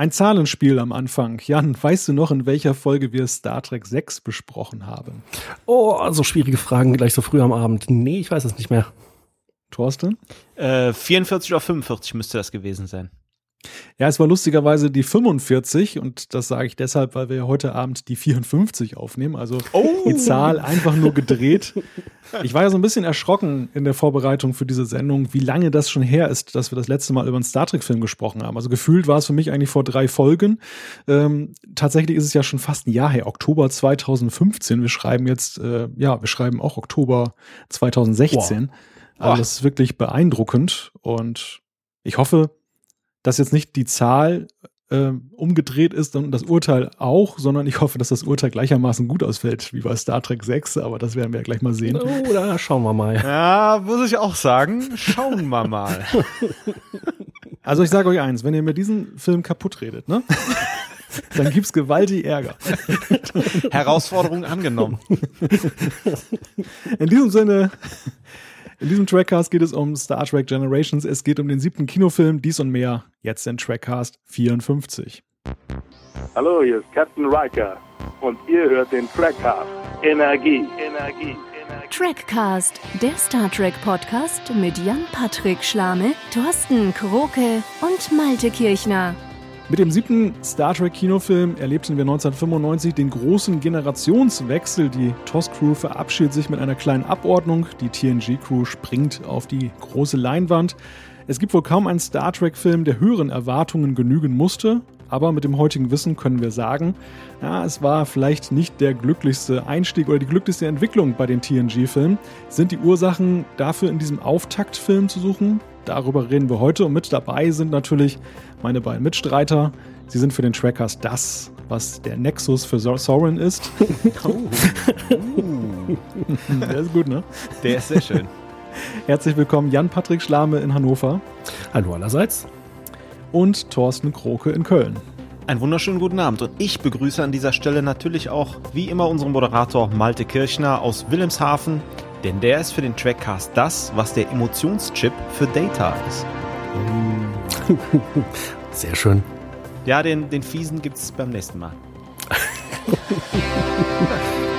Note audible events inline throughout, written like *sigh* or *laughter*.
Ein Zahlenspiel am Anfang. Jan, weißt du noch, in welcher Folge wir Star Trek 6 besprochen haben? Oh, so schwierige Fragen gleich so früh am Abend. Nee, ich weiß es nicht mehr. Thorsten? Äh, 44 oder 45 müsste das gewesen sein. Ja, es war lustigerweise die 45 und das sage ich deshalb, weil wir heute Abend die 54 aufnehmen. Also oh. die Zahl einfach nur gedreht. Ich war ja so ein bisschen erschrocken in der Vorbereitung für diese Sendung, wie lange das schon her ist, dass wir das letzte Mal über einen Star Trek-Film gesprochen haben. Also gefühlt war es für mich eigentlich vor drei Folgen. Ähm, tatsächlich ist es ja schon fast ein Jahr her, Oktober 2015. Wir schreiben jetzt, äh, ja, wir schreiben auch Oktober 2016. Wow. Also das ist wirklich beeindruckend und ich hoffe, dass jetzt nicht die Zahl äh, umgedreht ist und das Urteil auch, sondern ich hoffe, dass das Urteil gleichermaßen gut ausfällt wie bei Star Trek 6, aber das werden wir ja gleich mal sehen. Oh, da schauen wir mal. Ja, muss ich auch sagen, schauen wir mal. *laughs* Also ich sage euch eins, wenn ihr mir diesen Film kaputt redet, ne? *laughs* Dann gibt's gewaltig Ärger. Herausforderung angenommen. In diesem Sinne, in diesem Trackcast geht es um Star Trek Generations. Es geht um den siebten Kinofilm, dies und mehr. Jetzt in Trackcast 54. Hallo, hier ist Captain Riker und ihr hört den Trackcast. Energie, Energie. Trackcast, der Star Trek Podcast mit Jan-Patrick Schlame, Thorsten Kroke und Malte Kirchner. Mit dem siebten Star Trek Kinofilm erlebten wir 1995 den großen Generationswechsel. Die TOS-Crew verabschiedet sich mit einer kleinen Abordnung. Die TNG-Crew springt auf die große Leinwand. Es gibt wohl kaum einen Star Trek-Film, der höheren Erwartungen genügen musste. Aber mit dem heutigen Wissen können wir sagen, ja, es war vielleicht nicht der glücklichste Einstieg oder die glücklichste Entwicklung bei den TNG-Filmen. Sind die Ursachen dafür in diesem Auftaktfilm zu suchen? Darüber reden wir heute und mit dabei sind natürlich meine beiden Mitstreiter. Sie sind für den Trackers das, was der Nexus für Soren ist. *laughs* Oh. der ist gut, ne? Der ist sehr schön. Herzlich willkommen Jan-Patrick Schlame in Hannover. Hallo allerseits. Und Thorsten Kroke in Köln. Einen wunderschönen guten Abend und ich begrüße an dieser Stelle natürlich auch wie immer unseren Moderator Malte Kirchner aus Wilhelmshaven, denn der ist für den Trackcast das, was der Emotionschip für Data ist. *laughs* Sehr schön. Ja, den, den Fiesen es beim nächsten Mal. *laughs*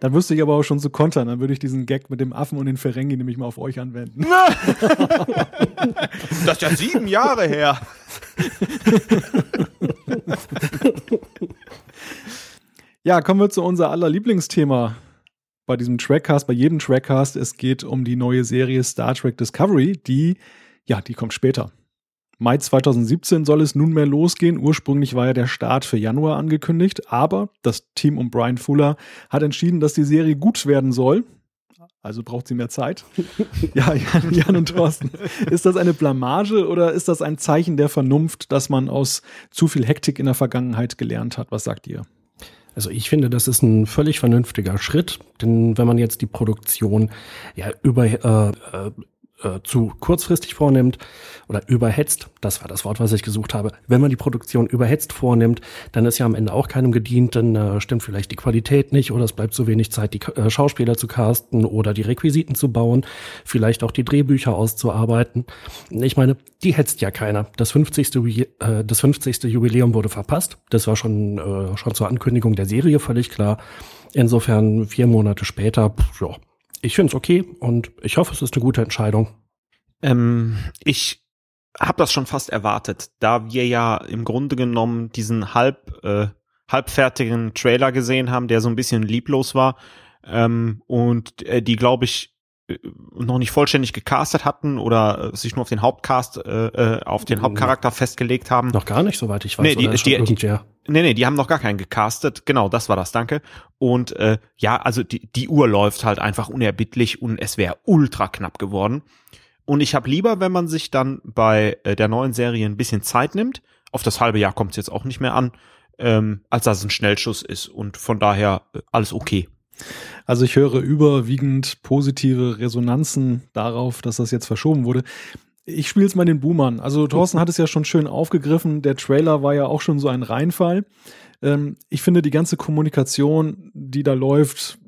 dann wüsste ich aber auch schon zu kontern. Dann würde ich diesen Gag mit dem Affen und den Ferengi nämlich mal auf euch anwenden. *laughs* das ist ja sieben Jahre her. Ja, kommen wir zu unser aller Lieblingsthema bei diesem Trackcast, bei jedem Trackcast. Es geht um die neue Serie Star Trek Discovery, die, ja, die kommt später. Mai 2017 soll es nunmehr losgehen. Ursprünglich war ja der Start für Januar angekündigt, aber das Team um Brian Fuller hat entschieden, dass die Serie gut werden soll. Also braucht sie mehr Zeit. *laughs* ja, Jan, Jan und Thorsten. Ist das eine Blamage oder ist das ein Zeichen der Vernunft, dass man aus zu viel Hektik in der Vergangenheit gelernt hat? Was sagt ihr? Also ich finde, das ist ein völlig vernünftiger Schritt, denn wenn man jetzt die Produktion ja über äh, äh zu kurzfristig vornimmt oder überhetzt, das war das Wort, was ich gesucht habe, wenn man die Produktion überhetzt vornimmt, dann ist ja am Ende auch keinem gedient, dann äh, stimmt vielleicht die Qualität nicht oder es bleibt zu wenig Zeit, die äh, Schauspieler zu casten oder die Requisiten zu bauen, vielleicht auch die Drehbücher auszuarbeiten. Ich meine, die hetzt ja keiner. Das 50. Äh, das 50. Jubiläum wurde verpasst. Das war schon, äh, schon zur Ankündigung der Serie völlig klar. Insofern vier Monate später, pff, ja, ich finde es okay und ich hoffe, es ist eine gute Entscheidung. Ähm, ich habe das schon fast erwartet, da wir ja im Grunde genommen diesen halb äh, halbfertigen Trailer gesehen haben, der so ein bisschen lieblos war ähm, und äh, die, glaube ich, noch nicht vollständig gecastet hatten oder äh, sich nur auf den Hauptcast, äh, äh auf den Hauptcharakter festgelegt haben. Noch gar nicht, soweit ich weiß. Nee, die, die, die, nee, nee, die haben noch gar keinen gecastet. Genau, das war das, danke. Und äh, ja, also die, die Uhr läuft halt einfach unerbittlich und es wäre ultra knapp geworden. Und ich habe lieber, wenn man sich dann bei äh, der neuen Serie ein bisschen Zeit nimmt, auf das halbe Jahr kommt es jetzt auch nicht mehr an, ähm, als dass es ein Schnellschuss ist. Und von daher äh, alles okay. Also ich höre überwiegend positive Resonanzen darauf, dass das jetzt verschoben wurde. Ich spiele es mal den Boomern. Also Thorsten hat es ja schon schön aufgegriffen. Der Trailer war ja auch schon so ein Reinfall. Ähm, ich finde die ganze Kommunikation, die da läuft,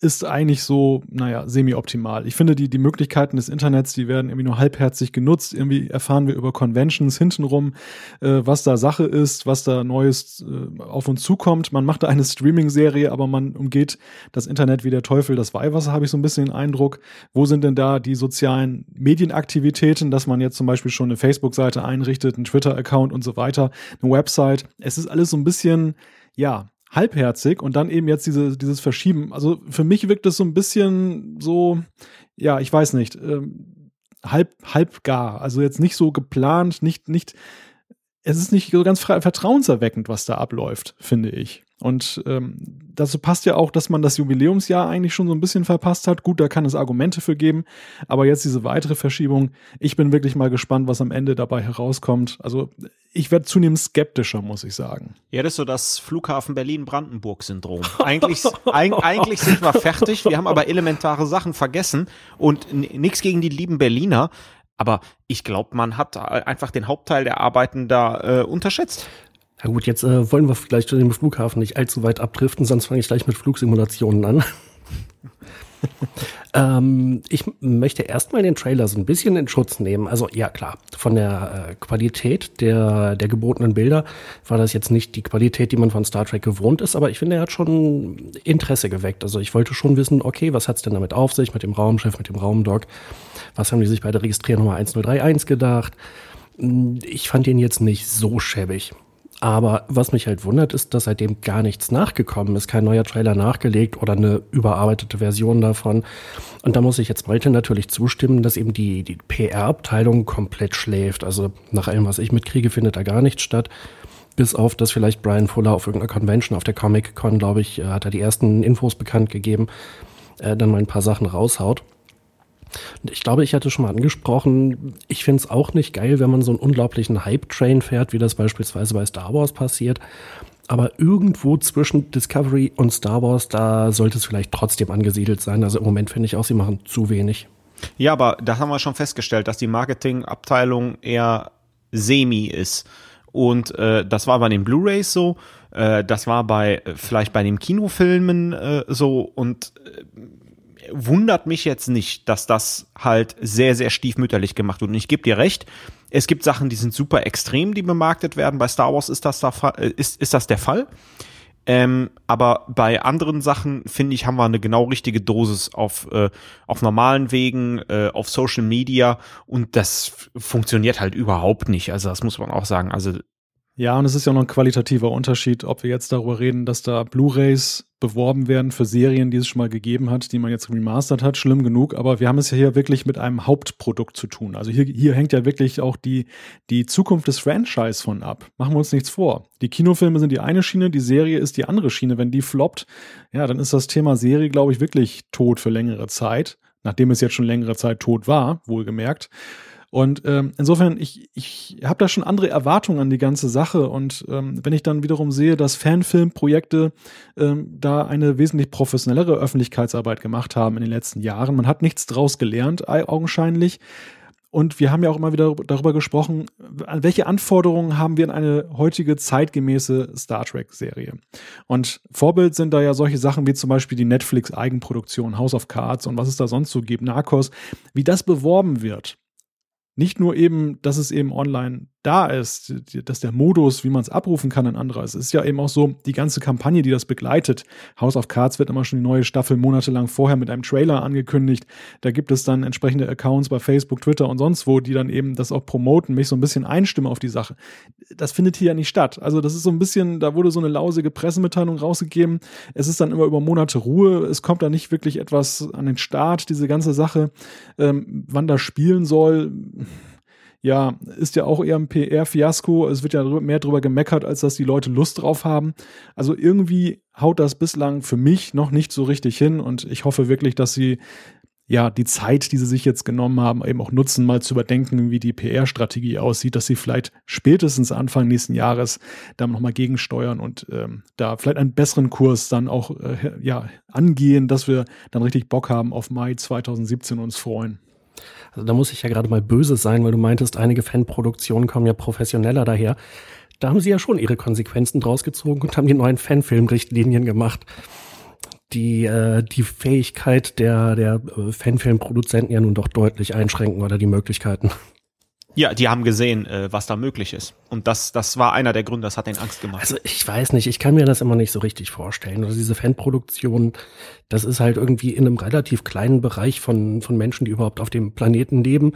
ist eigentlich so, naja, semi-optimal. Ich finde, die, die Möglichkeiten des Internets, die werden irgendwie nur halbherzig genutzt. Irgendwie erfahren wir über Conventions hintenrum, äh, was da Sache ist, was da Neues äh, auf uns zukommt. Man macht da eine Streaming-Serie, aber man umgeht das Internet wie der Teufel das Weihwasser, habe ich so ein bisschen den Eindruck. Wo sind denn da die sozialen Medienaktivitäten, dass man jetzt zum Beispiel schon eine Facebook-Seite einrichtet, einen Twitter-Account und so weiter, eine Website? Es ist alles so ein bisschen, ja, halbherzig und dann eben jetzt diese, dieses Verschieben. Also für mich wirkt es so ein bisschen so, ja, ich weiß nicht, ähm, halb, halb gar. Also jetzt nicht so geplant, nicht, nicht, es ist nicht so ganz vertrauenserweckend, was da abläuft, finde ich. Und ähm, dazu passt ja auch, dass man das Jubiläumsjahr eigentlich schon so ein bisschen verpasst hat. Gut, da kann es Argumente für geben, aber jetzt diese weitere Verschiebung. Ich bin wirklich mal gespannt, was am Ende dabei herauskommt. Also ich werde zunehmend skeptischer, muss ich sagen. Ja, das ist so das Flughafen Berlin-Brandenburg-Syndrom. *laughs* Eigentlich, eig, eigentlich sind wir fertig, wir haben aber elementare Sachen vergessen und nichts gegen die lieben Berliner. Aber ich glaube, man hat einfach den Hauptteil der Arbeiten da äh, unterschätzt. Ja gut, jetzt äh, wollen wir vielleicht zu dem Flughafen nicht allzu weit abdriften, sonst fange ich gleich mit Flugsimulationen an. *laughs* ähm, ich möchte erstmal den Trailer so ein bisschen in Schutz nehmen. Also ja klar, von der äh, Qualität der, der gebotenen Bilder war das jetzt nicht die Qualität, die man von Star Trek gewohnt ist, aber ich finde, er hat schon Interesse geweckt. Also ich wollte schon wissen, okay, was hat's denn damit auf sich, mit dem Raumschiff, mit dem Raumdock? Was haben die sich bei der Registriernummer 1031 gedacht? Ich fand ihn jetzt nicht so schäbig. Aber was mich halt wundert, ist, dass seitdem gar nichts nachgekommen ist. Kein neuer Trailer nachgelegt oder eine überarbeitete Version davon. Und da muss ich jetzt Malte natürlich zustimmen, dass eben die, die PR-Abteilung komplett schläft. Also nach allem, was ich mitkriege, findet da gar nichts statt. Bis auf, dass vielleicht Brian Fuller auf irgendeiner Convention, auf der Comic-Con, glaube ich, äh, hat er die ersten Infos bekannt gegeben, äh, dann mal ein paar Sachen raushaut. Ich glaube, ich hatte schon mal angesprochen, ich finde es auch nicht geil, wenn man so einen unglaublichen Hype-Train fährt, wie das beispielsweise bei Star Wars passiert. Aber irgendwo zwischen Discovery und Star Wars, da sollte es vielleicht trotzdem angesiedelt sein. Also im Moment finde ich auch, sie machen zu wenig. Ja, aber da haben wir schon festgestellt, dass die Marketingabteilung eher semi ist. Und äh, das war bei den Blu-rays so, äh, das war bei vielleicht bei den Kinofilmen äh, so und äh, wundert mich jetzt nicht, dass das halt sehr, sehr stiefmütterlich gemacht wird. Und ich gebe dir recht, es gibt Sachen, die sind super extrem, die bemarktet werden. Bei Star Wars ist das, da, äh, ist, ist das der Fall. Ähm, aber bei anderen Sachen, finde ich, haben wir eine genau richtige Dosis auf, äh, auf normalen Wegen, äh, auf Social Media und das funktioniert halt überhaupt nicht. Also das muss man auch sagen. Also ja, und es ist ja noch ein qualitativer Unterschied, ob wir jetzt darüber reden, dass da Blu-rays beworben werden für Serien, die es schon mal gegeben hat, die man jetzt remastert hat, schlimm genug, aber wir haben es ja hier wirklich mit einem Hauptprodukt zu tun. Also hier, hier hängt ja wirklich auch die, die Zukunft des Franchise von ab. Machen wir uns nichts vor. Die Kinofilme sind die eine Schiene, die Serie ist die andere Schiene. Wenn die floppt, ja, dann ist das Thema Serie, glaube ich, wirklich tot für längere Zeit, nachdem es jetzt schon längere Zeit tot war, wohlgemerkt. Und ähm, insofern, ich, ich habe da schon andere Erwartungen an die ganze Sache. Und ähm, wenn ich dann wiederum sehe, dass Fanfilmprojekte ähm, da eine wesentlich professionellere Öffentlichkeitsarbeit gemacht haben in den letzten Jahren, man hat nichts draus gelernt, augenscheinlich. Und wir haben ja auch immer wieder darüber gesprochen, an welche Anforderungen haben wir in eine heutige zeitgemäße Star Trek-Serie. Und Vorbild sind da ja solche Sachen wie zum Beispiel die Netflix-Eigenproduktion House of Cards und was es da sonst so gibt, Narcos, wie das beworben wird. Nicht nur eben, dass es eben online da ist, dass der Modus, wie man es abrufen kann, ein anderer ist. Es ist ja eben auch so, die ganze Kampagne, die das begleitet. House of Cards wird immer schon die neue Staffel monatelang vorher mit einem Trailer angekündigt. Da gibt es dann entsprechende Accounts bei Facebook, Twitter und sonst wo, die dann eben das auch promoten, mich so ein bisschen einstimmen auf die Sache. Das findet hier ja nicht statt. Also das ist so ein bisschen, da wurde so eine lausige Pressemitteilung rausgegeben. Es ist dann immer über Monate Ruhe. Es kommt da nicht wirklich etwas an den Start, diese ganze Sache, ähm, wann das spielen soll ja, ist ja auch eher ein PR-Fiasko. Es wird ja mehr drüber gemeckert, als dass die Leute Lust drauf haben. Also irgendwie haut das bislang für mich noch nicht so richtig hin und ich hoffe wirklich, dass sie ja, die Zeit, die sie sich jetzt genommen haben, eben auch nutzen, mal zu überdenken, wie die PR-Strategie aussieht, dass sie vielleicht spätestens Anfang nächsten Jahres da nochmal gegensteuern und ähm, da vielleicht einen besseren Kurs dann auch äh, ja, angehen, dass wir dann richtig Bock haben auf Mai 2017 und uns freuen. Also da muss ich ja gerade mal böse sein, weil du meintest, einige Fanproduktionen kommen ja professioneller daher. Da haben sie ja schon ihre Konsequenzen draus gezogen und haben die neuen Fanfilmrichtlinien gemacht. die äh, die Fähigkeit der der äh, Fanfilmproduzenten ja nun doch deutlich einschränken oder die Möglichkeiten. Ja, die haben gesehen, äh, was da möglich ist. Und das, das war einer der Gründe, das hat den Angst gemacht. Also ich weiß nicht, ich kann mir das immer nicht so richtig vorstellen. Also diese Fanproduktion, das ist halt irgendwie in einem relativ kleinen Bereich von, von Menschen, die überhaupt auf dem Planeten leben.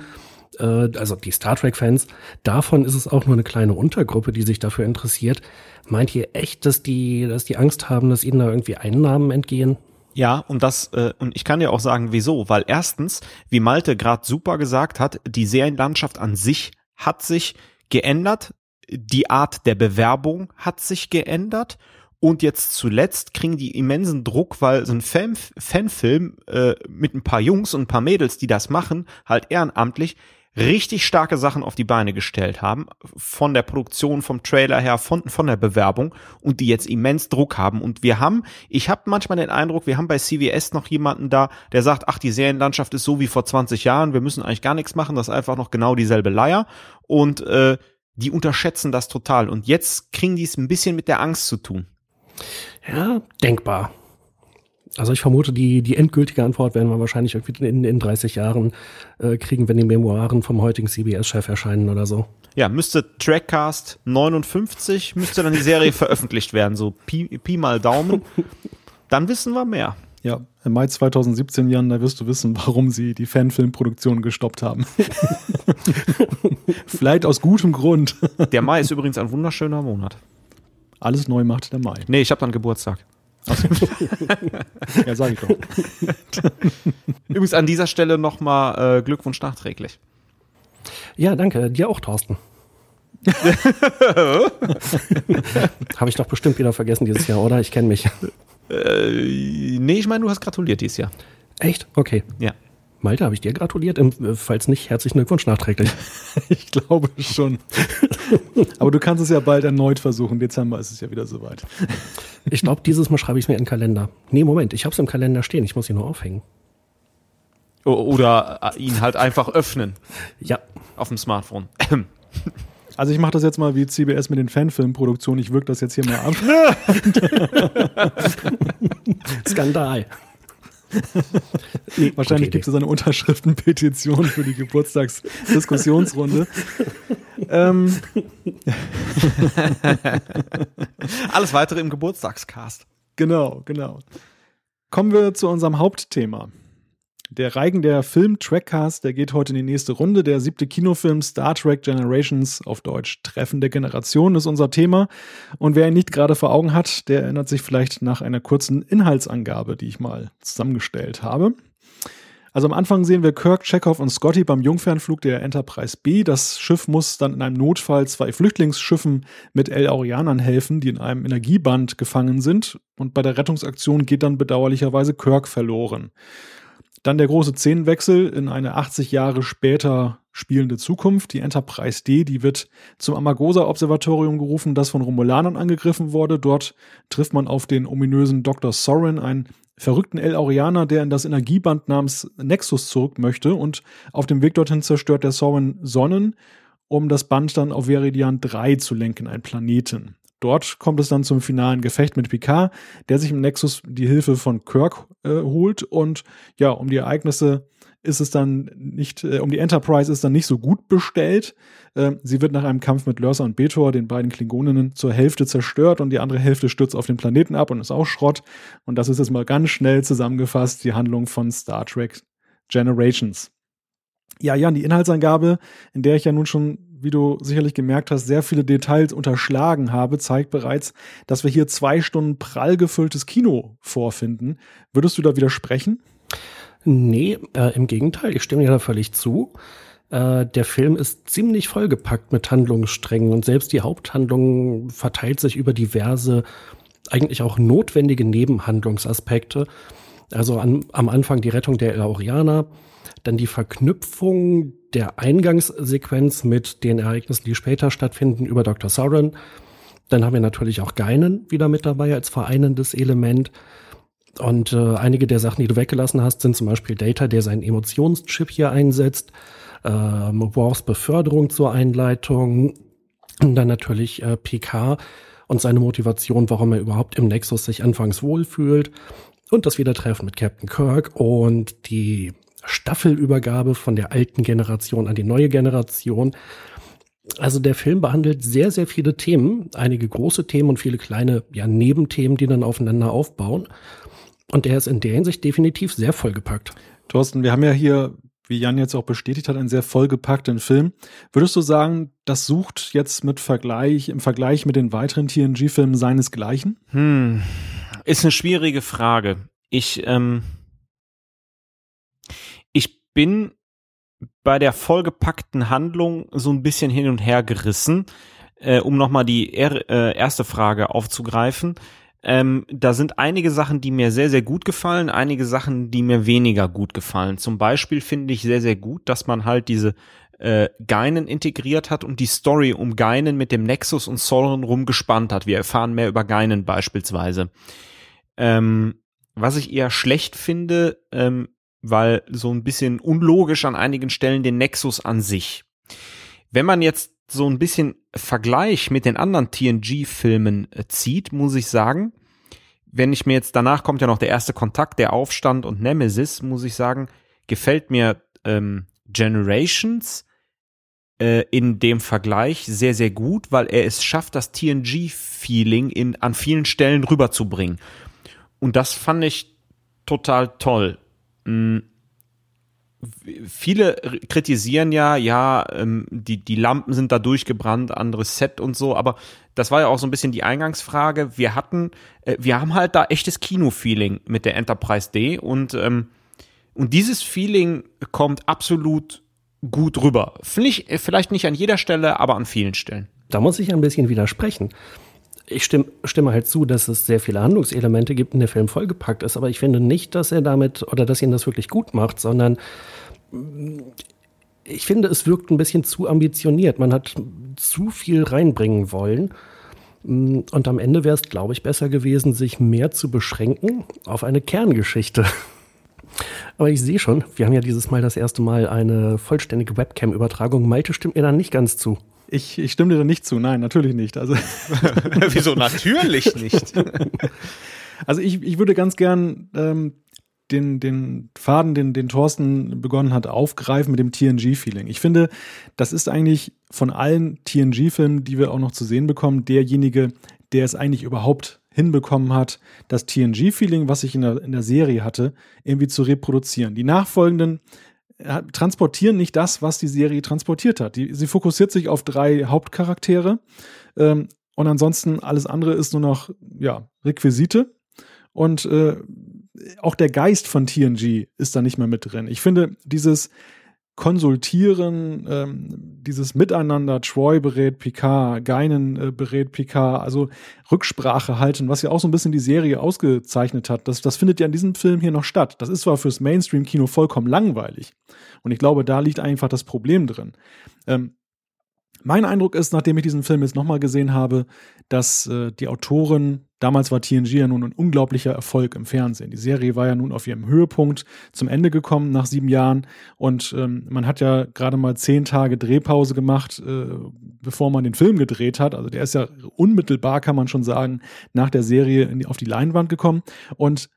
Äh, also die Star Trek-Fans, davon ist es auch nur eine kleine Untergruppe, die sich dafür interessiert. Meint ihr echt, dass die, dass die Angst haben, dass ihnen da irgendwie Einnahmen entgehen? Ja, und das, äh, und ich kann dir auch sagen, wieso. Weil erstens, wie Malte gerade super gesagt hat, die Serienlandschaft an sich hat sich geändert, die Art der Bewerbung hat sich geändert und jetzt zuletzt kriegen die immensen Druck, weil so ein Fan Fanfilm äh, mit ein paar Jungs und ein paar Mädels, die das machen, halt ehrenamtlich, richtig starke Sachen auf die Beine gestellt haben, von der Produktion, vom Trailer her, von, von der Bewerbung und die jetzt immens Druck haben. Und wir haben, ich habe manchmal den Eindruck, wir haben bei CWS noch jemanden da, der sagt, ach, die Serienlandschaft ist so wie vor 20 Jahren, wir müssen eigentlich gar nichts machen, das ist einfach noch genau dieselbe Leier. Und äh, die unterschätzen das total. Und jetzt kriegen die es ein bisschen mit der Angst zu tun. Ja, denkbar. Also ich vermute, die, die endgültige Antwort werden wir wahrscheinlich irgendwie in, in 30 Jahren äh, kriegen, wenn die Memoiren vom heutigen CBS-Chef erscheinen oder so. Ja, müsste Trackcast 59, müsste dann die Serie *laughs* veröffentlicht werden, so Pi, Pi mal Daumen. Dann wissen wir mehr. Ja, im Mai 2017, Jan, da wirst du wissen, warum sie die Fanfilmproduktion gestoppt haben. *laughs* Vielleicht aus gutem Grund. Der Mai ist übrigens ein wunderschöner Monat. Alles neu macht der Mai. Nee, ich habe dann Geburtstag. Ja, sag ich doch. *laughs* Übrigens an dieser Stelle nochmal äh, Glückwunsch nachträglich. Ja, danke. Dir auch, Thorsten. *laughs* Habe ich doch bestimmt wieder vergessen dieses Jahr, oder? Ich kenne mich. Äh, nee, ich meine, du hast gratuliert dieses Jahr. Echt? Okay. Ja. Malte, habe ich dir gratuliert? Äh, falls nicht, herzlichen Glückwunsch nachträglich. *laughs* ich glaube schon. *laughs* Aber du kannst es ja bald erneut versuchen. Dezember ist es ja wieder soweit. Ich glaube, dieses Mal schreibe ich es mir in den Kalender. Nee, Moment, ich habe es im Kalender stehen. Ich muss ihn nur aufhängen. Oder äh, ihn halt einfach öffnen. Ja. Auf dem Smartphone. *clears throat* Also ich mache das jetzt mal wie CBS mit den Fanfilmproduktionen. Ich wirke das jetzt hier mal ab. *laughs* Skandal. *laughs* nee, Wahrscheinlich gibt es eine Unterschriftenpetition für die Geburtstagsdiskussionsrunde. *laughs* ähm. Alles weitere im Geburtstagscast. Genau, genau. Kommen wir zu unserem Hauptthema. Der Reigen der Film-Trackcast, der geht heute in die nächste Runde. Der siebte Kinofilm Star Trek Generations, auf Deutsch Treffen der Generation, ist unser Thema. Und wer ihn nicht gerade vor Augen hat, der erinnert sich vielleicht nach einer kurzen Inhaltsangabe, die ich mal zusammengestellt habe. Also am Anfang sehen wir Kirk, Chekhov und Scotty beim Jungfernflug der Enterprise B. Das Schiff muss dann in einem Notfall zwei Flüchtlingsschiffen mit El Aurianern helfen, die in einem Energieband gefangen sind. Und bei der Rettungsaktion geht dann bedauerlicherweise Kirk verloren. Dann der große Szenenwechsel in eine 80 Jahre später spielende Zukunft. Die Enterprise D, die wird zum Amagosa-Observatorium gerufen, das von Romulanern angegriffen wurde. Dort trifft man auf den ominösen Dr. Sorin, einen verrückten El Aurianer, der in das Energieband namens Nexus zurück möchte. Und auf dem Weg dorthin zerstört der Sorin Sonnen, um das Band dann auf Veridian 3 zu lenken, ein Planeten. Dort kommt es dann zum finalen Gefecht mit Picard, der sich im Nexus die Hilfe von Kirk äh, holt und ja, um die Ereignisse ist es dann nicht, äh, um die Enterprise ist dann nicht so gut bestellt. Äh, sie wird nach einem Kampf mit Lursa und Betor, den beiden Klingoninnen, zur Hälfte zerstört und die andere Hälfte stürzt auf den Planeten ab und ist auch Schrott. Und das ist jetzt mal ganz schnell zusammengefasst die Handlung von Star Trek Generations. Ja, Jan, die Inhaltsangabe, in der ich ja nun schon wie du sicherlich gemerkt hast, sehr viele Details unterschlagen habe, zeigt bereits, dass wir hier zwei Stunden prall gefülltes Kino vorfinden. Würdest du da widersprechen? Nee, äh, im Gegenteil, ich stimme dir da völlig zu. Äh, der Film ist ziemlich vollgepackt mit Handlungssträngen und selbst die Haupthandlung verteilt sich über diverse, eigentlich auch notwendige Nebenhandlungsaspekte. Also an, am Anfang die Rettung der Elaurianer, dann die Verknüpfung der Eingangssequenz mit den Ereignissen, die später stattfinden, über Dr. Sauron. Dann haben wir natürlich auch Geinen wieder mit dabei als vereinendes Element. Und äh, einige der Sachen, die du weggelassen hast, sind zum Beispiel Data, der seinen Emotionschip hier einsetzt, ähm, Wars Beförderung zur Einleitung, und dann natürlich äh, PK und seine Motivation, warum er überhaupt im Nexus sich anfangs wohlfühlt. und das Wiedertreffen mit Captain Kirk und die Staffelübergabe von der alten Generation an die neue Generation. Also der Film behandelt sehr, sehr viele Themen, einige große Themen und viele kleine ja, Nebenthemen, die dann aufeinander aufbauen. Und der ist in der Hinsicht definitiv sehr vollgepackt. Thorsten, wir haben ja hier, wie Jan jetzt auch bestätigt hat, einen sehr vollgepackten Film. Würdest du sagen, das sucht jetzt mit Vergleich, im Vergleich mit den weiteren TNG-Filmen seinesgleichen? Hm, ist eine schwierige Frage. Ich, ähm, ich bin bei der vollgepackten Handlung so ein bisschen hin und her gerissen, äh, um nochmal die er äh, erste Frage aufzugreifen. Ähm, da sind einige Sachen, die mir sehr, sehr gut gefallen, einige Sachen, die mir weniger gut gefallen. Zum Beispiel finde ich sehr, sehr gut, dass man halt diese äh, Geinen integriert hat und die Story um Geinen mit dem Nexus und Soren rumgespannt hat. Wir erfahren mehr über Geinen beispielsweise. Ähm, was ich eher schlecht finde, ähm, weil so ein bisschen unlogisch an einigen Stellen den Nexus an sich. Wenn man jetzt so ein bisschen Vergleich mit den anderen TNG-Filmen äh, zieht, muss ich sagen, wenn ich mir jetzt danach kommt ja noch der erste Kontakt, der Aufstand und Nemesis, muss ich sagen, gefällt mir ähm, Generations äh, in dem Vergleich sehr, sehr gut, weil er es schafft, das TNG-Feeling in an vielen Stellen rüberzubringen. Und das fand ich total toll. Hm, viele kritisieren ja, ja, ähm, die, die Lampen sind da durchgebrannt, anderes Set und so, aber das war ja auch so ein bisschen die Eingangsfrage. Wir hatten, äh, wir haben halt da echtes Kino-Feeling mit der Enterprise D und, ähm, und dieses Feeling kommt absolut gut rüber. Vielleicht, vielleicht nicht an jeder Stelle, aber an vielen Stellen. Da muss ich ein bisschen widersprechen ich stimme, stimme halt zu, dass es sehr viele Handlungselemente gibt und der Film vollgepackt ist, aber ich finde nicht, dass er damit oder dass ihn das wirklich gut macht, sondern mm, ich finde, es wirkt ein bisschen zu ambitioniert. Man hat zu viel reinbringen wollen. Mm, und am Ende wäre es, glaube ich, besser gewesen, sich mehr zu beschränken auf eine Kerngeschichte. *laughs* Aber ich sehe schon, wir haben ja dieses Mal das erste Mal eine vollständige Webcam-Übertragung. Malte stimmt mir dann nicht ganz zu. Ich, ich stimme dir da nicht zu. Nein, natürlich nicht. Also *laughs* Wieso natürlich nicht? *laughs* also ich, ich würde ganz gern ähm, den, den Faden, den, den Thorsten begonnen hat, aufgreifen mit dem TNG-Feeling. Ich finde, das ist eigentlich von allen TNG-Filmen, die wir auch noch zu sehen bekommen, derjenige, der es eigentlich überhaupt hinbekommen hat, das TNG-Feeling, was ich in der, in der Serie hatte, irgendwie zu reproduzieren. Die nachfolgenden transportieren nicht das, was die Serie transportiert hat. Die, sie fokussiert sich auf drei Hauptcharaktere ähm, und ansonsten alles andere ist nur noch ja Requisite und äh, auch der Geist von TNG ist da nicht mehr mit drin. Ich finde dieses Konsultieren, ähm, dieses Miteinander, Troy berät Picard, Geinen äh, berät Picard, also Rücksprache halten, was ja auch so ein bisschen die Serie ausgezeichnet hat, das, das findet ja in diesem Film hier noch statt. Das ist zwar fürs Mainstream-Kino vollkommen langweilig und ich glaube, da liegt einfach das Problem drin. Ähm, mein Eindruck ist, nachdem ich diesen Film jetzt nochmal gesehen habe, dass äh, die Autoren, damals war TNG ja nun ein unglaublicher Erfolg im Fernsehen. Die Serie war ja nun auf ihrem Höhepunkt zum Ende gekommen nach sieben Jahren und ähm, man hat ja gerade mal zehn Tage Drehpause gemacht, äh, bevor man den Film gedreht hat. Also der ist ja unmittelbar, kann man schon sagen, nach der Serie die, auf die Leinwand gekommen und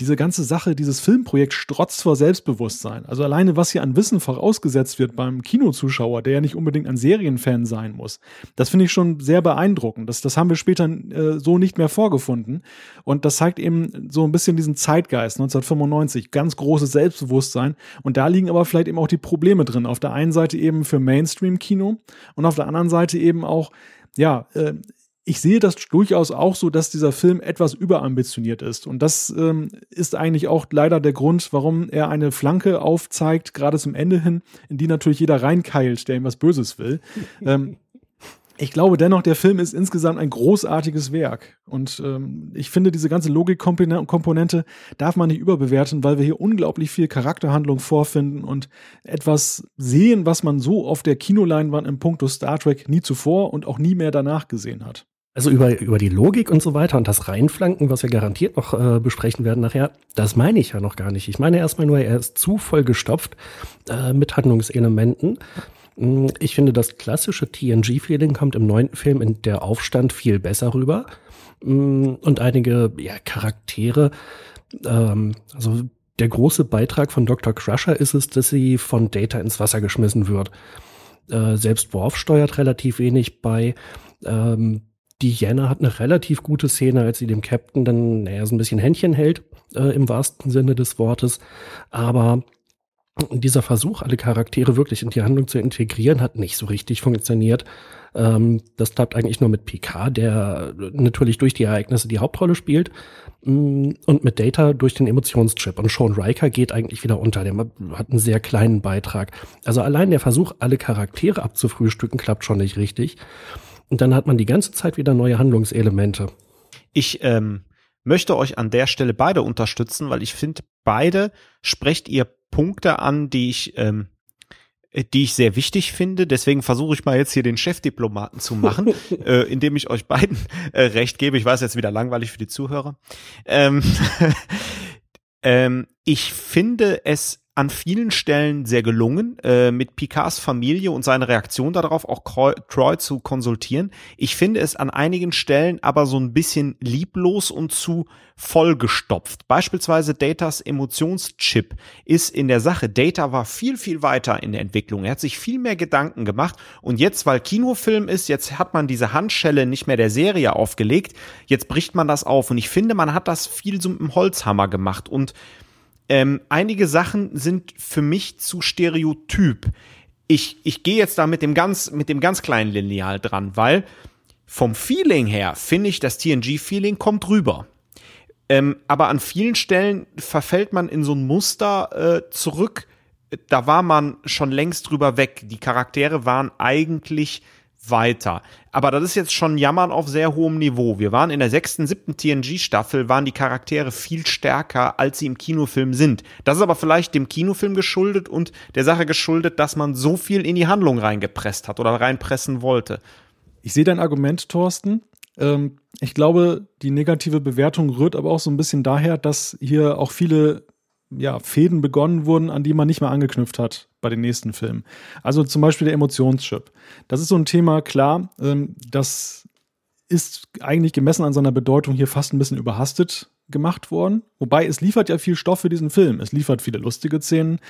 diese ganze Sache, dieses Filmprojekt strotzt vor Selbstbewusstsein. Also alleine, was hier an Wissen vorausgesetzt wird beim Kinozuschauer, der ja nicht unbedingt ein Serienfan sein muss, das finde ich schon sehr beeindruckend. Das, das haben wir später äh, so nicht mehr vorgefunden. Und das zeigt eben so ein bisschen diesen Zeitgeist 1995, ganz großes Selbstbewusstsein. Und da liegen aber vielleicht eben auch die Probleme drin. Auf der einen Seite eben für Mainstream-Kino und auf der anderen Seite eben auch ja, äh, ich sehe das durchaus auch so, dass dieser Film etwas überambitioniert ist. Und das ähm, ist eigentlich auch leider der Grund, warum er eine Flanke aufzeigt, gerade zum Ende hin, in die natürlich jeder reinkeilt, der ihm was Böses will. *laughs* ähm, ich glaube dennoch, der Film ist insgesamt ein großartiges Werk. Und ähm, ich finde, diese ganze Logikkomponente darf man nicht überbewerten, weil wir hier unglaublich viel Charakterhandlung vorfinden und etwas sehen, was man so auf der Kinoleinwand im Punkto Star Trek nie zuvor und auch nie mehr danach gesehen hat. Also über, über die Logik und so weiter und das Reinflanken, was wir garantiert noch äh, besprechen werden nachher, das meine ich ja noch gar nicht. Ich meine erstmal nur, er ist zu voll gestopft äh, mit Handlungselementen. Mm, ich finde, das klassische TNG-Feeling kommt im neunten Film in der Aufstand viel besser rüber. Mm, und einige ja, Charaktere Ähm, also der große Beitrag von Dr. Crusher ist es, dass sie von Data ins Wasser geschmissen wird. Äh, selbst Worf steuert relativ wenig bei. Ähm, Diana hat eine relativ gute Szene, als sie dem Captain dann, naja, so ein bisschen Händchen hält, äh, im wahrsten Sinne des Wortes. Aber dieser Versuch, alle Charaktere wirklich in die Handlung zu integrieren, hat nicht so richtig funktioniert. Ähm, das klappt eigentlich nur mit Picard, der natürlich durch die Ereignisse die Hauptrolle spielt mm, und mit Data durch den Emotionschip. Und Sean Riker geht eigentlich wieder unter. Der hat einen sehr kleinen Beitrag. Also allein der Versuch, alle Charaktere abzufrühstücken, klappt schon nicht richtig. Und dann hat man die ganze Zeit wieder neue Handlungselemente. Ich ähm, möchte euch an der Stelle beide unterstützen, weil ich finde, beide sprecht ihr Punkte an, die ich, ähm, die ich sehr wichtig finde. Deswegen versuche ich mal jetzt hier den Chefdiplomaten zu machen, *laughs* äh, indem ich euch beiden äh, recht gebe. Ich weiß jetzt wieder langweilig für die Zuhörer. Ähm, *laughs* ähm, ich finde es an vielen Stellen sehr gelungen, äh, mit Picards Familie und seine Reaktion darauf auch Troy zu konsultieren. Ich finde es an einigen Stellen aber so ein bisschen lieblos und zu vollgestopft. Beispielsweise Datas Emotionschip ist in der Sache. Data war viel, viel weiter in der Entwicklung. Er hat sich viel mehr Gedanken gemacht und jetzt, weil Kinofilm ist, jetzt hat man diese Handschelle nicht mehr der Serie aufgelegt. Jetzt bricht man das auf und ich finde, man hat das viel so mit dem Holzhammer gemacht und ähm, einige Sachen sind für mich zu stereotyp. Ich, ich gehe jetzt da mit dem ganz, mit dem ganz kleinen Lineal dran, weil vom Feeling her finde ich, das TNG-Feeling kommt rüber. Ähm, aber an vielen Stellen verfällt man in so ein Muster äh, zurück. Da war man schon längst drüber weg. Die Charaktere waren eigentlich weiter. Aber das ist jetzt schon Jammern auf sehr hohem Niveau. Wir waren in der sechsten, siebten TNG-Staffel, waren die Charaktere viel stärker, als sie im Kinofilm sind. Das ist aber vielleicht dem Kinofilm geschuldet und der Sache geschuldet, dass man so viel in die Handlung reingepresst hat oder reinpressen wollte. Ich sehe dein Argument, Thorsten. Ähm, ich glaube, die negative Bewertung rührt aber auch so ein bisschen daher, dass hier auch viele ja, Fäden begonnen wurden, an die man nicht mehr angeknüpft hat bei den nächsten Filmen. Also zum Beispiel der Emotionschip. Das ist so ein Thema, klar, ähm, das ist eigentlich gemessen an seiner Bedeutung hier fast ein bisschen überhastet gemacht worden. Wobei es liefert ja viel Stoff für diesen Film. Es liefert viele lustige Szenen.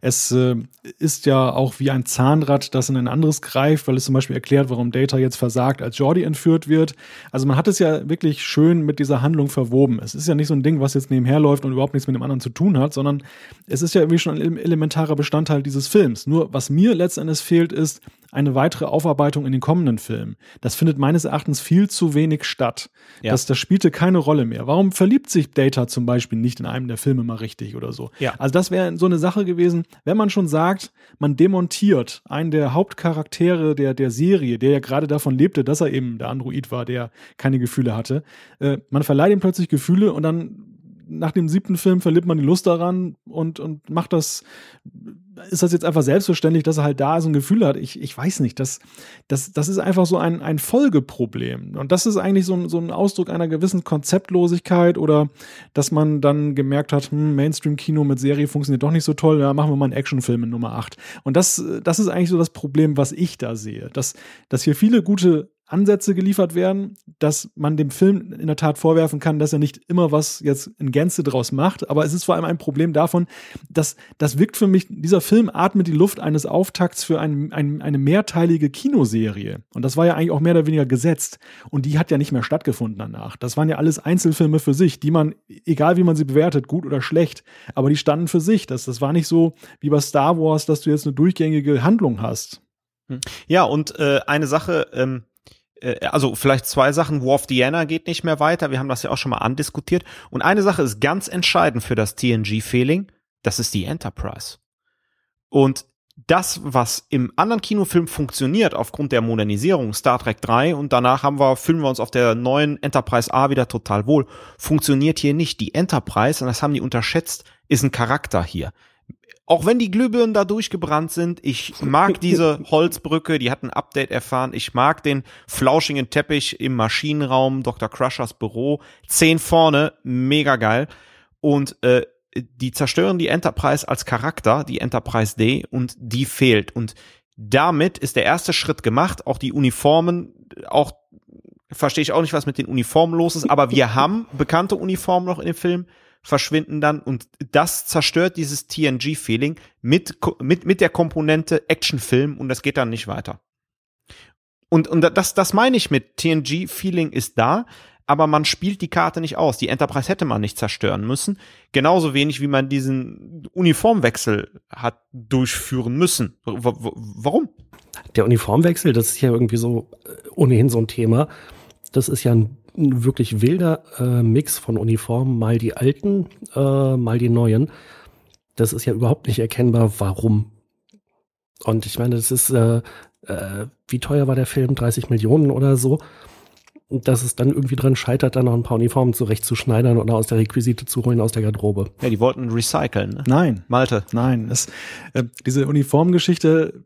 Es äh, ist ja auch wie ein Zahnrad, das in ein anderes greift, weil es zum Beispiel erklärt, warum Data jetzt versagt, als Jordi entführt wird. Also man hat es ja wirklich schön mit dieser Handlung verwoben. Es ist ja nicht so ein Ding, was jetzt nebenher läuft und überhaupt nichts mit dem anderen zu tun hat, sondern es ist ja irgendwie schon ein elementarer Bestandteil dieses Films. Nur was mir letztendlich fehlt, ist eine weitere Aufarbeitung in den kommenden Filmen. Das findet meines Erachtens viel zu wenig statt. Ja. Das, das spielte keine Rolle mehr. Warum verliebt sich Data zum Beispiel nicht in einem der Filme mal richtig oder so? Ja. Also das wäre so eine Sache gewesen, wenn man schon sagt, man demontiert einen der Hauptcharaktere der, der Serie, der ja gerade davon lebte, dass er eben der Android war, der keine Gefühle hatte. Äh, man verleiht ihm plötzlich Gefühle und dann nach dem siebten Film verliert man die Lust daran und, und macht das, ist das jetzt einfach selbstverständlich, dass er halt da so ein Gefühl hat? Ich, ich weiß nicht, das, das, das ist einfach so ein, ein Folgeproblem. Und das ist eigentlich so ein, so ein Ausdruck einer gewissen Konzeptlosigkeit oder dass man dann gemerkt hat, hm, Mainstream-Kino mit Serie funktioniert doch nicht so toll, ja, machen wir mal einen Actionfilm in Nummer 8. Und das, das ist eigentlich so das Problem, was ich da sehe. Dass, dass hier viele gute Ansätze geliefert werden, dass man dem Film in der Tat vorwerfen kann, dass er nicht immer was jetzt in Gänze draus macht. Aber es ist vor allem ein Problem davon, dass das wirkt für mich, dieser Film atmet die Luft eines Auftakts für ein, ein, eine mehrteilige Kinoserie. Und das war ja eigentlich auch mehr oder weniger gesetzt. Und die hat ja nicht mehr stattgefunden danach. Das waren ja alles Einzelfilme für sich, die man, egal wie man sie bewertet, gut oder schlecht, aber die standen für sich. Das, das war nicht so wie bei Star Wars, dass du jetzt eine durchgängige Handlung hast. Ja, und äh, eine Sache, ähm, äh, also vielleicht zwei Sachen. War of Diana geht nicht mehr weiter. Wir haben das ja auch schon mal andiskutiert. Und eine Sache ist ganz entscheidend für das TNG-Feeling. Das ist die Enterprise. Und das, was im anderen Kinofilm funktioniert aufgrund der Modernisierung, Star Trek 3 und danach haben wir, fühlen wir uns auf der neuen Enterprise A wieder total wohl, funktioniert hier nicht. Die Enterprise, und das haben die unterschätzt, ist ein Charakter hier auch wenn die Glühbirnen da durchgebrannt sind, ich mag diese *laughs* Holzbrücke, die hat ein Update erfahren. Ich mag den flauschigen Teppich im Maschinenraum, Dr. Crushers Büro. Zehn vorne, mega geil. Und äh, die zerstören die Enterprise als Charakter, die Enterprise D, und die fehlt. Und damit ist der erste Schritt gemacht. Auch die Uniformen, auch verstehe ich auch nicht, was mit den Uniformen los ist, aber wir *laughs* haben bekannte Uniformen noch in dem Film verschwinden dann und das zerstört dieses TNG-Feeling mit, mit, mit der Komponente Actionfilm und das geht dann nicht weiter. Und, und das, das meine ich mit TNG-Feeling ist da, aber man spielt die Karte nicht aus. Die Enterprise hätte man nicht zerstören müssen. Genauso wenig, wie man diesen Uniformwechsel hat durchführen müssen. W warum? Der Uniformwechsel, das ist ja irgendwie so äh, ohnehin so ein Thema. Das ist ja ein, ein wirklich wilder äh, Mix von Uniformen, mal die alten, äh, mal die neuen. Das ist ja überhaupt nicht erkennbar, warum. Und ich meine, das ist, äh, äh, wie teuer war der Film? 30 Millionen oder so dass es dann irgendwie dran scheitert, da noch ein paar Uniformen zurechtzuschneidern oder aus der Requisite zu holen aus der Garderobe. Ja, die wollten recyceln. Ne? Nein. Malte. Nein. Es, äh, diese Uniformgeschichte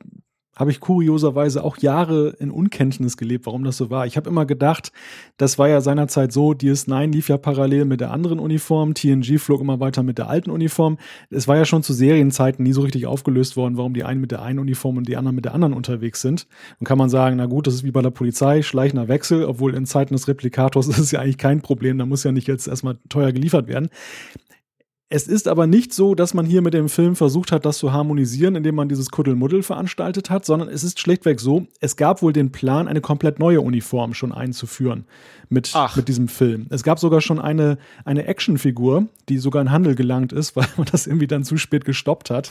habe ich kurioserweise auch Jahre in Unkenntnis gelebt, warum das so war. Ich habe immer gedacht, das war ja seinerzeit so, DS9 lief ja parallel mit der anderen Uniform, TNG flog immer weiter mit der alten Uniform. Es war ja schon zu Serienzeiten nie so richtig aufgelöst worden, warum die einen mit der einen Uniform und die anderen mit der anderen unterwegs sind. Und kann man sagen, na gut, das ist wie bei der Polizei, schleichender Wechsel, obwohl in Zeiten des Replikators *laughs* ist es ja eigentlich kein Problem, da muss ja nicht jetzt erstmal teuer geliefert werden. Es ist aber nicht so, dass man hier mit dem Film versucht hat, das zu harmonisieren, indem man dieses Kuddelmuddel veranstaltet hat, sondern es ist schlichtweg so, es gab wohl den Plan, eine komplett neue Uniform schon einzuführen mit, mit diesem Film. Es gab sogar schon eine, eine Actionfigur, die sogar in Handel gelangt ist, *laughs* weil man das irgendwie dann zu spät gestoppt hat.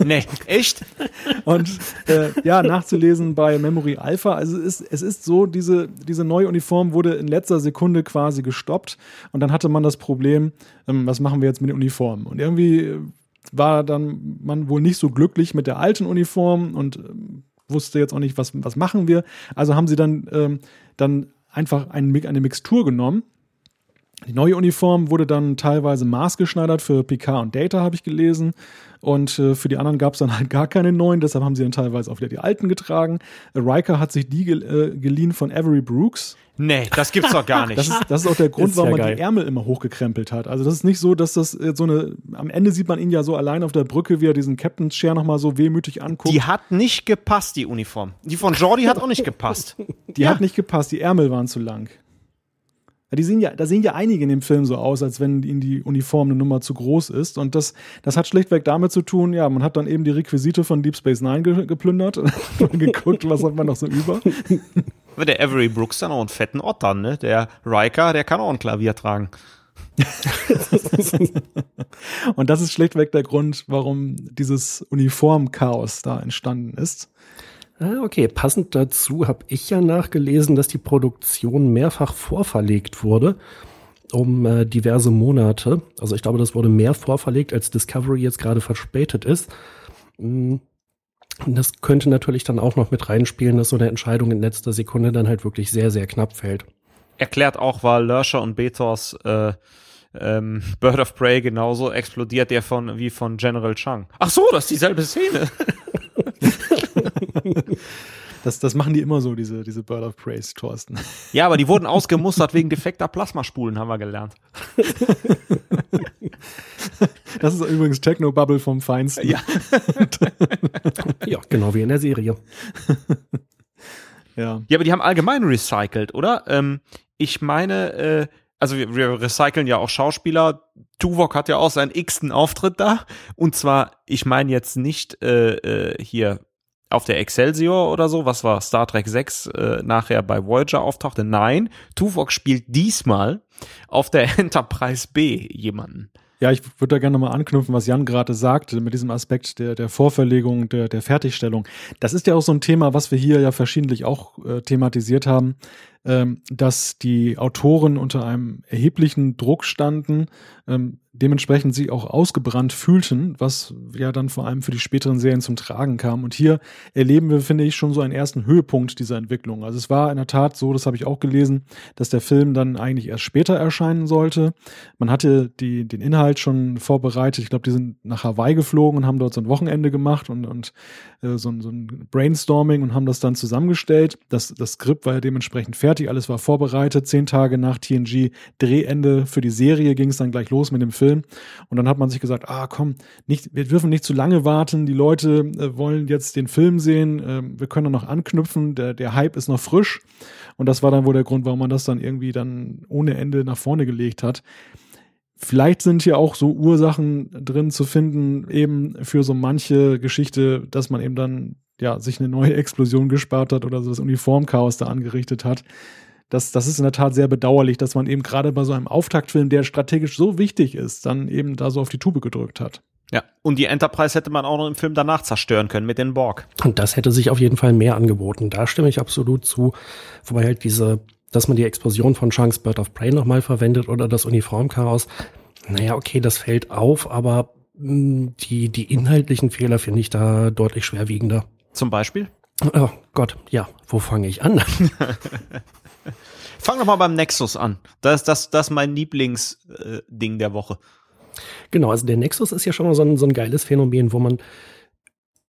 Nee, echt? *laughs* Und äh, ja, nachzulesen bei Memory Alpha. Also es ist, es ist so, diese, diese neue Uniform wurde in letzter Sekunde quasi gestoppt und dann hatte man das Problem, ähm, was machen wir jetzt mit den Uniformen? Und irgendwie war dann man wohl nicht so glücklich mit der alten Uniform und ähm, wusste jetzt auch nicht, was, was machen wir. Also haben sie dann, ähm, dann einfach ein, eine Mixtur genommen. Die neue Uniform wurde dann teilweise maßgeschneidert für PK und Data, habe ich gelesen. Und äh, für die anderen gab es dann halt gar keine neuen, deshalb haben sie dann teilweise auch wieder die alten getragen. Riker hat sich die äh, geliehen von Avery Brooks. Nee, das gibt's doch gar nicht. Das ist, das ist auch der Grund, warum man geil. die Ärmel immer hochgekrempelt hat. Also das ist nicht so, dass das so eine, am Ende sieht man ihn ja so allein auf der Brücke, wie er diesen Captain's Chair nochmal so wehmütig anguckt. Die hat nicht gepasst, die Uniform. Die von Jordi hat auch nicht gepasst. Die ja. hat nicht gepasst, die Ärmel waren zu lang. Die sehen ja, da sehen ja einige in dem Film so aus, als wenn ihnen die Uniform eine Nummer zu groß ist. Und das, das hat schlichtweg damit zu tun, ja, man hat dann eben die Requisite von Deep Space Nine ge geplündert und geguckt, was hat man noch so über. *laughs* Der Avery Brooks dann auch einen fetten Otter, ne? Der Riker, der kann auch ein Klavier tragen. *laughs* und das ist schlichtweg der Grund, warum dieses Uniformchaos da entstanden ist. Ah, okay, passend dazu habe ich ja nachgelesen, dass die Produktion mehrfach vorverlegt wurde um äh, diverse Monate. Also ich glaube, das wurde mehr vorverlegt, als Discovery jetzt gerade verspätet ist. Mm, das könnte natürlich dann auch noch mit reinspielen, dass so eine Entscheidung in letzter Sekunde dann halt wirklich sehr, sehr knapp fällt. Erklärt auch, weil Lörscher und Betos äh, ähm, Bird of Prey genauso explodiert der von wie von General Chang. Ach so, das ist dieselbe Szene. *laughs* *laughs* Das, das machen die immer so, diese, diese Bird of Praise, Thorsten. Ja, aber die wurden ausgemustert wegen defekter Plasmaspulen, haben wir gelernt. *laughs* Das ist übrigens Techno-Bubble vom Feinsten. Ja. *laughs* ja, genau wie in der Serie. Ja. Ja, aber die haben allgemein recycelt, oder? Ähm, ich meine, äh, also wir, wir recyceln ja auch Schauspieler. Tuvok hat ja auch seinen x-ten Auftritt da. Und zwar, ich meine jetzt nicht äh, äh, hier auf der Excelsior oder so, was war Star Trek 6 äh, nachher bei Voyager auftauchte. Nein, Tuvok spielt diesmal auf der *laughs* Enterprise B jemanden. Ja, ich würde da gerne nochmal anknüpfen, was Jan gerade sagte, mit diesem Aspekt der, der Vorverlegung, der, der Fertigstellung. Das ist ja auch so ein Thema, was wir hier ja verschiedentlich auch äh, thematisiert haben, ähm, dass die Autoren unter einem erheblichen Druck standen, ähm, dementsprechend sie auch ausgebrannt fühlten, was ja dann vor allem für die späteren Serien zum Tragen kam. Und hier erleben wir, finde ich, schon so einen ersten Höhepunkt dieser Entwicklung. Also es war in der Tat so, das habe ich auch gelesen, dass der Film dann eigentlich erst später erscheinen sollte. Man hatte die, den Inhalt schon vorbereitet. Ich glaube, die sind nach Hawaii geflogen und haben dort so ein Wochenende gemacht und, und äh, so, so ein Brainstorming und haben das dann zusammengestellt. Das, das Skript war ja dementsprechend fertig, alles war vorbereitet. Zehn Tage nach TNG Drehende für die Serie ging es dann gleich los mit dem Film. Und dann hat man sich gesagt, ah komm, nicht, wir dürfen nicht zu lange warten. Die Leute äh, wollen jetzt den Film sehen. Äh, wir können noch anknüpfen. Der, der Hype ist noch frisch. Und das war dann wohl der Grund, warum man das dann irgendwie dann ohne Ende nach vorne gelegt hat vielleicht sind hier auch so Ursachen drin zu finden, eben für so manche Geschichte, dass man eben dann ja sich eine neue Explosion gespart hat oder so das Uniformchaos da angerichtet hat. Das, das ist in der Tat sehr bedauerlich, dass man eben gerade bei so einem Auftaktfilm, der strategisch so wichtig ist, dann eben da so auf die Tube gedrückt hat. Ja, und die Enterprise hätte man auch noch im Film danach zerstören können mit den Borg. Und das hätte sich auf jeden Fall mehr angeboten. Da stimme ich absolut zu. Wobei halt diese, dass man die Explosion von Shanks Bird of Prey nochmal verwendet oder das Uniformchaos, naja, okay, das fällt auf, aber hm, die, die inhaltlichen Fehler finde ich da deutlich schwerwiegender. Zum Beispiel? Oh Gott, ja, wo fange ich an? *laughs* Fang doch mal beim Nexus an. Das ist das, das mein Lieblingsding äh, der Woche. Genau, also der Nexus ist ja schon mal so ein, so ein geiles Phänomen, wo man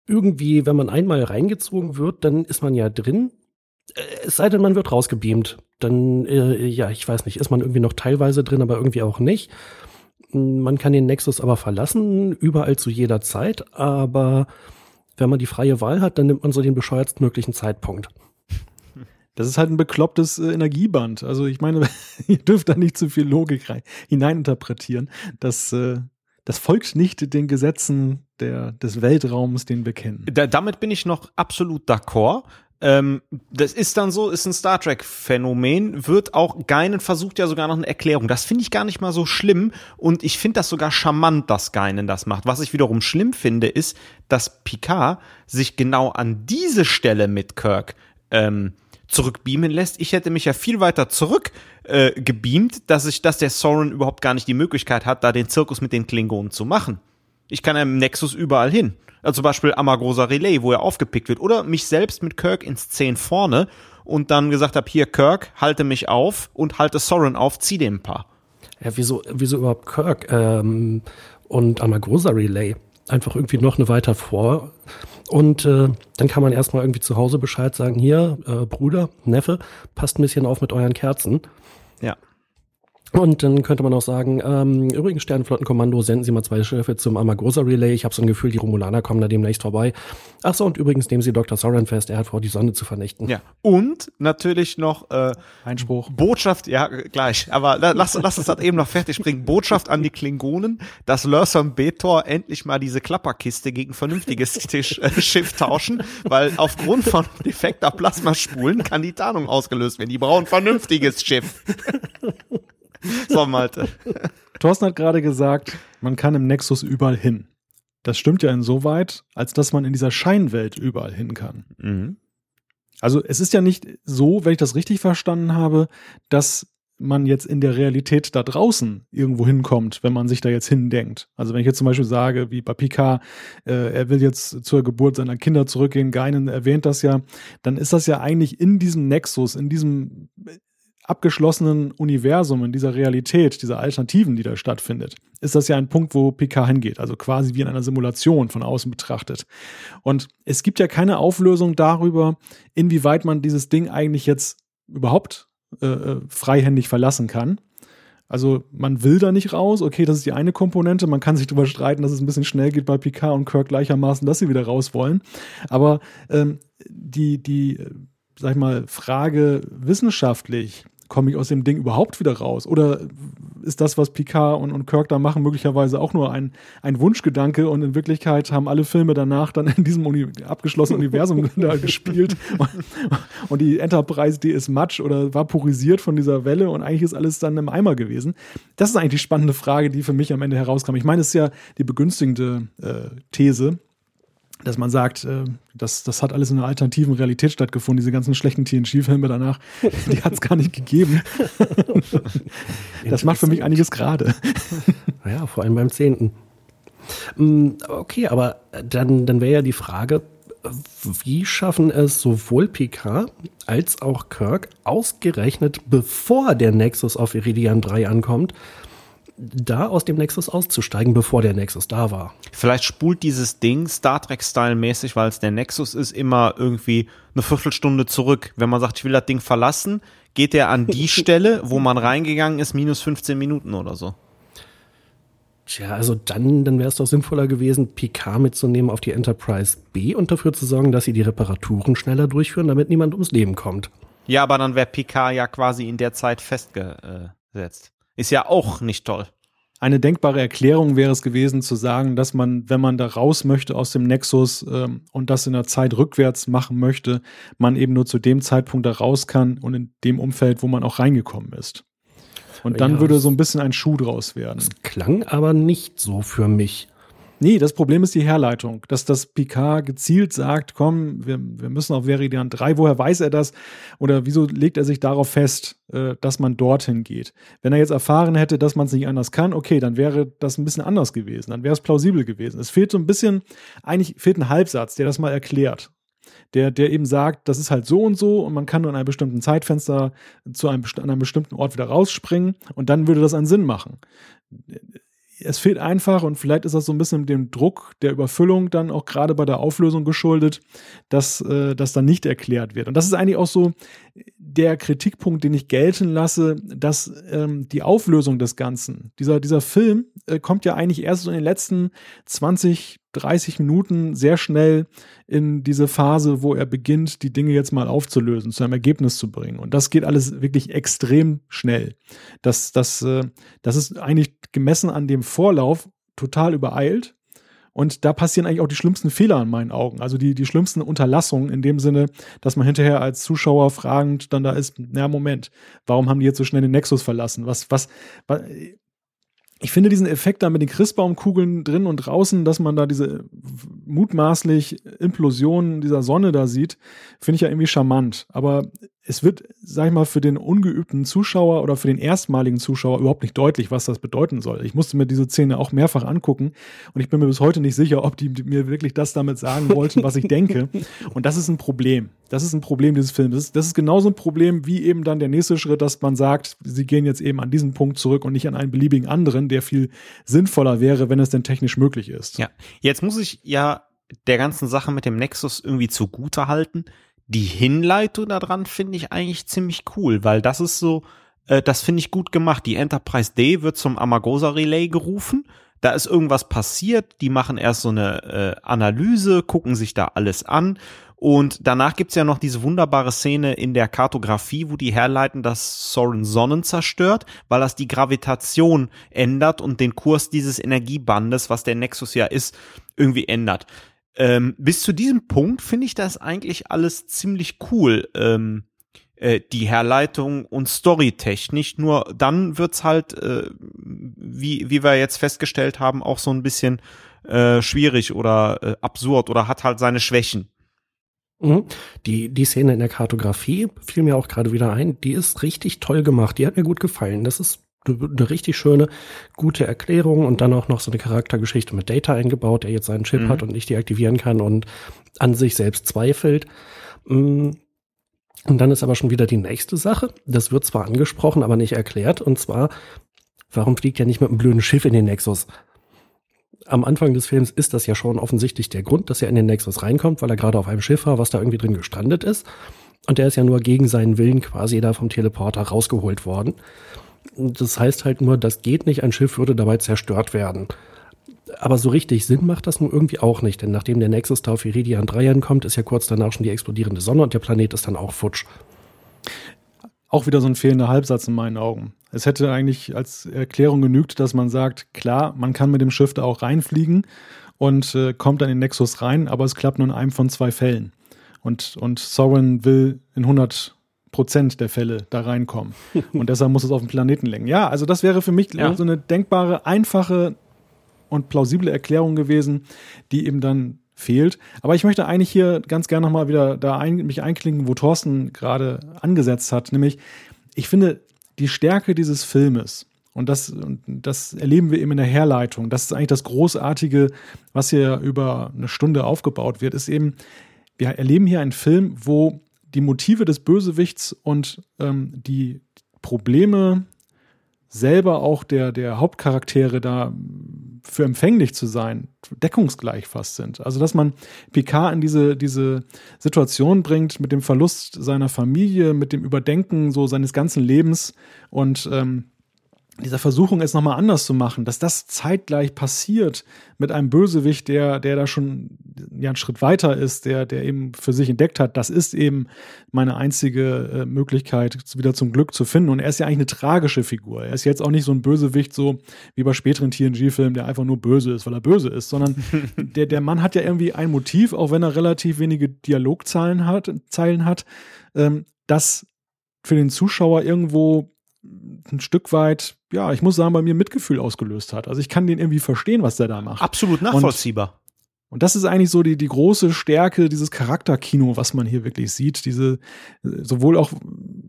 irgendwie, wenn man einmal reingezogen wird, dann ist man ja drin. Äh, es sei denn, man wird rausgebeamt. Dann, äh, ja, ich weiß nicht, ist man irgendwie noch teilweise drin, aber irgendwie auch nicht. Man kann den Nexus aber verlassen, überall zu jeder Zeit, aber wenn man die freie Wahl hat, dann nimmt man so den bescheuertstmöglichen Zeitpunkt. Das ist halt ein beklopptes äh, Energieband. Also ich meine, *laughs* ihr dürft da nicht zu viel Logik rein, hineininterpretieren. Das, äh, das folgt nicht den Gesetzen der, des Weltraums, den wir kennen. Da, damit bin ich noch absolut d'accord. Ähm, das ist dann so, ist ein Star Trek-Phänomen, wird auch Geinen versucht ja sogar noch eine Erklärung. Das finde ich gar nicht mal so schlimm und ich finde das sogar charmant, dass Geinen das macht. Was ich wiederum schlimm finde, ist, dass Picard sich genau an diese Stelle mit Kirk ähm, zurückbeamen lässt. Ich hätte mich ja viel weiter zurück äh, gebeamt, dass ich, dass der Soren überhaupt gar nicht die Möglichkeit hat, da den Zirkus mit den Klingonen zu machen. Ich kann ja im Nexus überall hin. Also zum Beispiel Amagrosa Relay, wo er aufgepickt wird. Oder mich selbst mit Kirk ins 10 vorne und dann gesagt habe, hier Kirk, halte mich auf und halte Soren auf, zieh den ein paar. Ja, wieso, wieso überhaupt Kirk ähm, und Amagrosa Relay? Einfach irgendwie noch eine weiter vor und äh, dann kann man erstmal irgendwie zu Hause Bescheid sagen, hier, äh, Bruder, Neffe, passt ein bisschen auf mit euren Kerzen. Ja. Und dann könnte man auch sagen, ähm, übrigens Sternenflottenkommando, senden Sie mal zwei Schiffe zum Amagosa Relay. Ich habe so ein Gefühl, die Romulaner kommen da demnächst vorbei. Ach so, und übrigens nehmen Sie Dr. Soren fest, er hat vor, die Sonne zu vernichten. Ja. Und natürlich noch äh, Einspruch. Botschaft, ja, gleich. Aber lass, lass uns das eben noch fertig bringen. Botschaft an die Klingonen, dass Lurson Betor endlich mal diese Klapperkiste gegen vernünftiges *laughs* Tisch, äh, Schiff tauschen, weil aufgrund von defekter Plasmaspulen kann die Tarnung ausgelöst werden. Die brauchen vernünftiges Schiff. *laughs* *laughs* So, Malte. Thorsten hat gerade gesagt, man kann im Nexus überall hin. Das stimmt ja insoweit, als dass man in dieser Scheinwelt überall hin kann. Mhm. Also es ist ja nicht so, wenn ich das richtig verstanden habe, dass man jetzt in der Realität da draußen irgendwo hinkommt, wenn man sich da jetzt hindenkt. Also wenn ich jetzt zum Beispiel sage, wie bei Picard, äh, er will jetzt zur Geburt seiner Kinder zurückgehen, Geinen erwähnt das ja, dann ist das ja eigentlich in diesem Nexus, in diesem abgeschlossenen Universum, in dieser Realität, dieser Alternativen, die da stattfindet, ist das ja ein Punkt, wo PK hingeht, also quasi wie in einer Simulation von außen betrachtet. Und es gibt ja keine Auflösung darüber, inwieweit man dieses Ding eigentlich jetzt überhaupt äh, äh freihändig verlassen kann. Also man will da nicht raus, okay, das ist die eine Komponente, man kann sich darüber streiten, dass es ein bisschen schnell geht bei Picard und Kirk gleichermaßen, dass sie wieder raus wollen. Aber ähm, die, die, äh, sag ich mal, Frage wissenschaftlich, komme ich aus dem Ding überhaupt wieder raus? Oder ist das, was Picard und, und Kirk da machen, möglicherweise auch nur ein, ein Wunschgedanke und in Wirklichkeit haben alle Filme danach dann in diesem Uni abgeschlossenen Universum *laughs* da gespielt und, *laughs* und, die Enterprise, die ist matsch oder vaporisiert von dieser Welle und eigentlich ist alles dann im Eimer gewesen. Das ist eigentlich die spannende Frage, die für mich am Ende herauskam. Ich meine, es ist ja die begünstigende äh, These, dass man sagt, äh, das, das hat alles in einer alternativen Realität stattgefunden, diese ganzen schlechten TNG-Filme danach, *laughs* die hat es gar nicht gegeben. *laughs* das macht für mich einiges gerade. *laughs* Ja, vor allem beim zehnten. Mm, okay, aber dann, dann wäre ja die Frage, wie schaffen es sowohl Picard als auch Kirk ausgerechnet, bevor der Nexus auf Iridian 3 ankommt, da aus dem Nexus auszusteigen, bevor der Nexus da war. Vielleicht spult dieses Ding Star Trek-Style-mäßig, weil es der Nexus ist, immer irgendwie eine Viertelstunde zurück. Wenn man sagt, ich will das Ding verlassen, geht er an die *laughs* Stelle, wo man reingegangen ist, minus 15 Minuten oder so. Tja, also dann, dann wäre es doch sinnvoller gewesen, Picard mitzunehmen auf die Enterprise B und dafür zu sorgen, dass sie die Reparaturen schneller durchführen, damit niemand ums Leben kommt. Ja, aber dann wäre Picard ja quasi in der Zeit festgesetzt. Ist ja auch nicht toll. eine denkbare Erklärung wäre es gewesen, zu sagen, dass man, wenn man da raus möchte aus dem Nexus ähm, und das in der Zeit rückwärts machen möchte, man eben nur zu dem Zeitpunkt da raus kann und in dem Umfeld, wo man auch reingekommen ist. Und dann ja, würde so ein bisschen ein Schuh draus werden. Das klang aber nicht so für mich. Nee, das Problem ist die Herleitung, dass das Picard gezielt sagt, komm, wir, wir müssen auf Veridian 3, woher weiß er das? Oder wieso legt er sich darauf fest, äh, dass man dorthin geht? Wenn er jetzt erfahren hätte, dass man es nicht anders kann, okay, dann wäre das ein bisschen anders gewesen, dann wäre es plausibel gewesen. Es fehlt so ein bisschen, eigentlich fehlt ein Halbsatz, der das mal erklärt. Der, der eben sagt, das ist halt so und so und man kann nur in einem bestimmten Zeitfenster zu einem, an einem bestimmten Ort wieder rausspringen und dann würde das einen Sinn machen es fehlt einfach und vielleicht ist das so ein bisschen dem Druck der Überfüllung dann auch gerade bei der Auflösung geschuldet, dass äh, das dann nicht erklärt wird. Und das ist eigentlich auch so der Kritikpunkt, den ich gelten lasse, dass ähm, die Auflösung des Ganzen, dieser, dieser Film äh, kommt ja eigentlich erst so in den letzten 20, 30 Minuten sehr schnell in diese Phase, wo er beginnt, die Dinge jetzt mal aufzulösen, zu einem Ergebnis zu bringen. Und das geht alles wirklich extrem schnell. Das, das, äh, das ist eigentlich gemessen an dem Vorlauf total übereilt. Und da passieren eigentlich auch die schlimmsten Fehler in meinen Augen. Also die, die schlimmsten Unterlassungen in dem Sinne, dass man hinterher als Zuschauer fragend dann da ist, na Moment, warum haben die jetzt so schnell den Nexus verlassen? Was, was, was ich finde diesen Effekt da mit den Christbaumkugeln drin und draußen, dass man da diese mutmaßlich Implosion dieser Sonne da sieht, finde ich ja irgendwie charmant. Aber es wird, sag ich mal, für den ungeübten Zuschauer oder für den erstmaligen Zuschauer überhaupt nicht deutlich, was das bedeuten soll. Ich musste mir diese Szene auch mehrfach angucken und ich bin mir bis heute nicht sicher, ob die mir wirklich das damit sagen wollten, was ich denke. *laughs* Und das ist ein Problem. Das ist ein Problem dieses Films. Das ist, das ist genauso ein Problem wie eben dann der nächste Schritt, dass man sagt, sie gehen jetzt eben an diesen Punkt zurück und nicht an einen beliebigen anderen, der viel sinnvoller wäre, wenn es denn technisch möglich ist. Ja, jetzt muss ich ja der ganzen Sache mit dem Nexus irgendwie zugute halten die Hinleitung daran finde ich eigentlich ziemlich cool, weil das ist so, äh, das finde ich gut gemacht. Die Enterprise D wird zum Amagosa Relay gerufen. Da ist irgendwas passiert, die machen erst so eine äh, Analyse, gucken sich da alles an und danach gibt's ja noch diese wunderbare Szene in der Kartografie, wo die herleiten, dass Soren Sonnen zerstört, weil das die Gravitation ändert und den Kurs dieses Energiebandes, was der Nexus ja ist, irgendwie ändert. Ähm, bis zu diesem Punkt finde ich das eigentlich alles ziemlich cool. Ähm, äh, die Herleitung und Storytechnisch. Nur dann wird's halt, äh, wie, wie wir jetzt festgestellt haben, auch so ein bisschen äh, schwierig oder äh, absurd oder hat halt seine Schwächen. Mhm. Die, die Szene in der Kartografie fiel mir auch gerade wieder ein. Die ist richtig toll gemacht. Die hat mir gut gefallen. Das ist eine richtig schöne, gute Erklärung und dann auch noch so eine Charaktergeschichte mit Data eingebaut, der jetzt seinen Chip mhm. hat und nicht deaktivieren kann und an sich selbst zweifelt. Mm. Und dann ist aber schon wieder die nächste Sache. Das wird zwar angesprochen, aber nicht erklärt. Und zwar, warum fliegt er nicht mit einem blöden Schiff in den Nexus? Am Anfang des Films ist das ja schon offensichtlich der Grund, dass er in den Nexus reinkommt, weil er gerade auf einem Schiff war, was da irgendwie drin gestrandet ist. Und der ist ja nur gegen seinen Willen quasi da vom Teleporter rausgeholt worden. Das heißt halt nur, das geht nicht, ein Schiff würde dabei zerstört werden. Aber so richtig Sinn macht das nun irgendwie auch nicht, denn nachdem der Nexus da auf Iridian 3 ankommt, ist ja kurz danach schon die explodierende Sonne und der Planet ist dann auch futsch. Auch wieder so ein fehlender Halbsatz in meinen Augen. Es hätte eigentlich als Erklärung genügt, dass man sagt, klar, man kann mit dem Schiff da auch reinfliegen und äh, kommt dann in den Nexus rein, aber es klappt nur in einem von zwei Fällen. Und, und Soren will in 100 Prozent der Fälle da reinkommen. Und deshalb muss es auf den Planeten lenken. Ja, also das wäre für mich ja. so eine denkbare, einfache und plausible Erklärung gewesen, die eben dann fehlt. Aber ich möchte eigentlich hier ganz gerne nochmal wieder da ein, mich einklinken, wo Thorsten gerade angesetzt hat. Nämlich, ich finde, die Stärke dieses Filmes, und das, und das erleben wir eben in der Herleitung, das ist eigentlich das Großartige, was hier über eine Stunde aufgebaut wird, ist eben, wir erleben hier einen Film, wo die Motive des Bösewichts und ähm, die Probleme selber auch der, der Hauptcharaktere da für empfänglich zu sein, deckungsgleich fast sind. Also, dass man Picard in diese, diese Situation bringt mit dem Verlust seiner Familie, mit dem Überdenken so seines ganzen Lebens und ähm, dieser Versuchung, es nochmal anders zu machen, dass das zeitgleich passiert mit einem Bösewicht, der, der da schon ja, einen Schritt weiter ist, der, der eben für sich entdeckt hat, das ist eben meine einzige äh, Möglichkeit, wieder zum Glück zu finden. Und er ist ja eigentlich eine tragische Figur. Er ist jetzt auch nicht so ein Bösewicht, so wie bei späteren TNG-Filmen, der einfach nur böse ist, weil er böse ist, sondern *laughs* der, der Mann hat ja irgendwie ein Motiv, auch wenn er relativ wenige Dialogzeilen hat, Zeilen hat, ähm, das für den Zuschauer irgendwo ein Stück weit, ja, ich muss sagen, bei mir Mitgefühl ausgelöst hat. Also ich kann den irgendwie verstehen, was der da macht. Absolut nachvollziehbar. Und, und das ist eigentlich so die, die große Stärke dieses Charakterkino, was man hier wirklich sieht. Diese, sowohl auch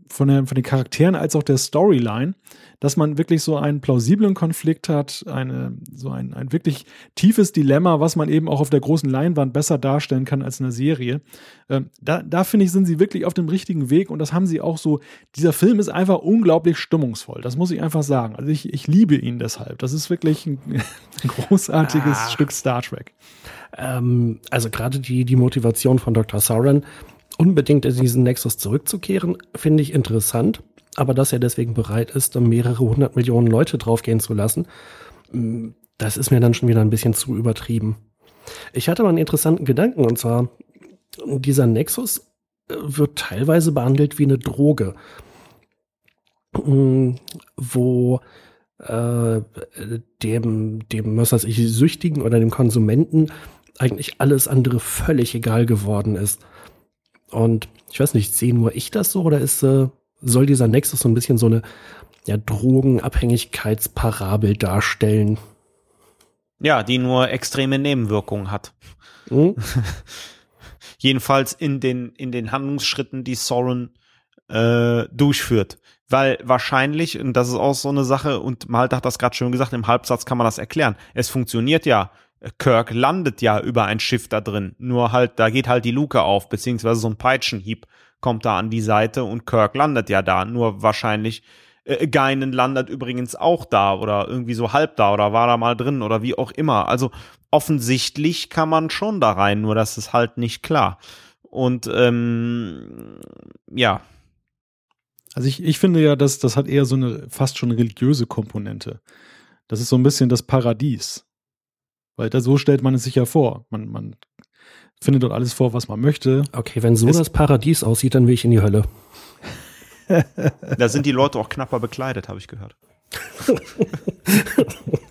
von, der, von den Charakteren als auch der Storyline dass man wirklich so einen plausiblen Konflikt hat, eine, so ein, ein wirklich tiefes Dilemma, was man eben auch auf der großen Leinwand besser darstellen kann als in der Serie. Ähm, da, da finde ich, sind sie wirklich auf dem richtigen Weg und das haben sie auch so. Dieser Film ist einfach unglaublich stimmungsvoll. Das muss ich einfach sagen. Also ich, ich liebe ihn deshalb. Das ist wirklich ein, *laughs* ein großartiges ah. Stück Star Trek. Ähm, also gerade die, die Motivation von Dr. Sauron, unbedingt in diesen Nexus zurückzukehren, finde ich interessant aber dass er deswegen bereit ist, mehrere hundert Millionen Leute draufgehen zu lassen, mm, das ist mir dann schon wieder ein bisschen zu übertrieben. Ich hatte mal einen interessanten Gedanken und zwar, dieser Nexus äh, wird teilweise behandelt wie eine Droge, mm, wo äh, dem, dem, was weiß ich, Süchtigen oder dem Konsumenten eigentlich alles andere völlig egal geworden ist. Und ich weiß nicht, sehe nur ich das so oder ist äh, soll dieser Nexus so ein bisschen so eine ja, Drogenabhängigkeitsparabel darstellen. Ja, die nur extreme Nebenwirkungen hat. Mhm. *laughs* Jedenfalls in den, in den Handlungsschritten, die Soren äh, durchführt. Weil wahrscheinlich, und das ist auch so eine Sache, und Malte hat das gerade schon gesagt, im Halbsatz kann man das erklären. Es funktioniert ja. Kirk landet ja über ein Schiff da drin. Nur halt, da geht halt die Luke auf, beziehungsweise so ein Peitschenhieb kommt da an die Seite und Kirk landet ja da. Nur wahrscheinlich äh, Geinen landet übrigens auch da oder irgendwie so halb da oder war da mal drin oder wie auch immer. Also offensichtlich kann man schon da rein, nur das ist halt nicht klar. Und ähm, ja. Also ich, ich finde ja, dass das hat eher so eine fast schon religiöse Komponente. Das ist so ein bisschen das Paradies. Weil da so stellt man es sich ja vor. Man, man findet dort alles vor, was man möchte. Okay, wenn so es das Paradies aussieht, dann will ich in die Hölle. da sind die Leute auch knapper bekleidet, habe ich gehört. *laughs*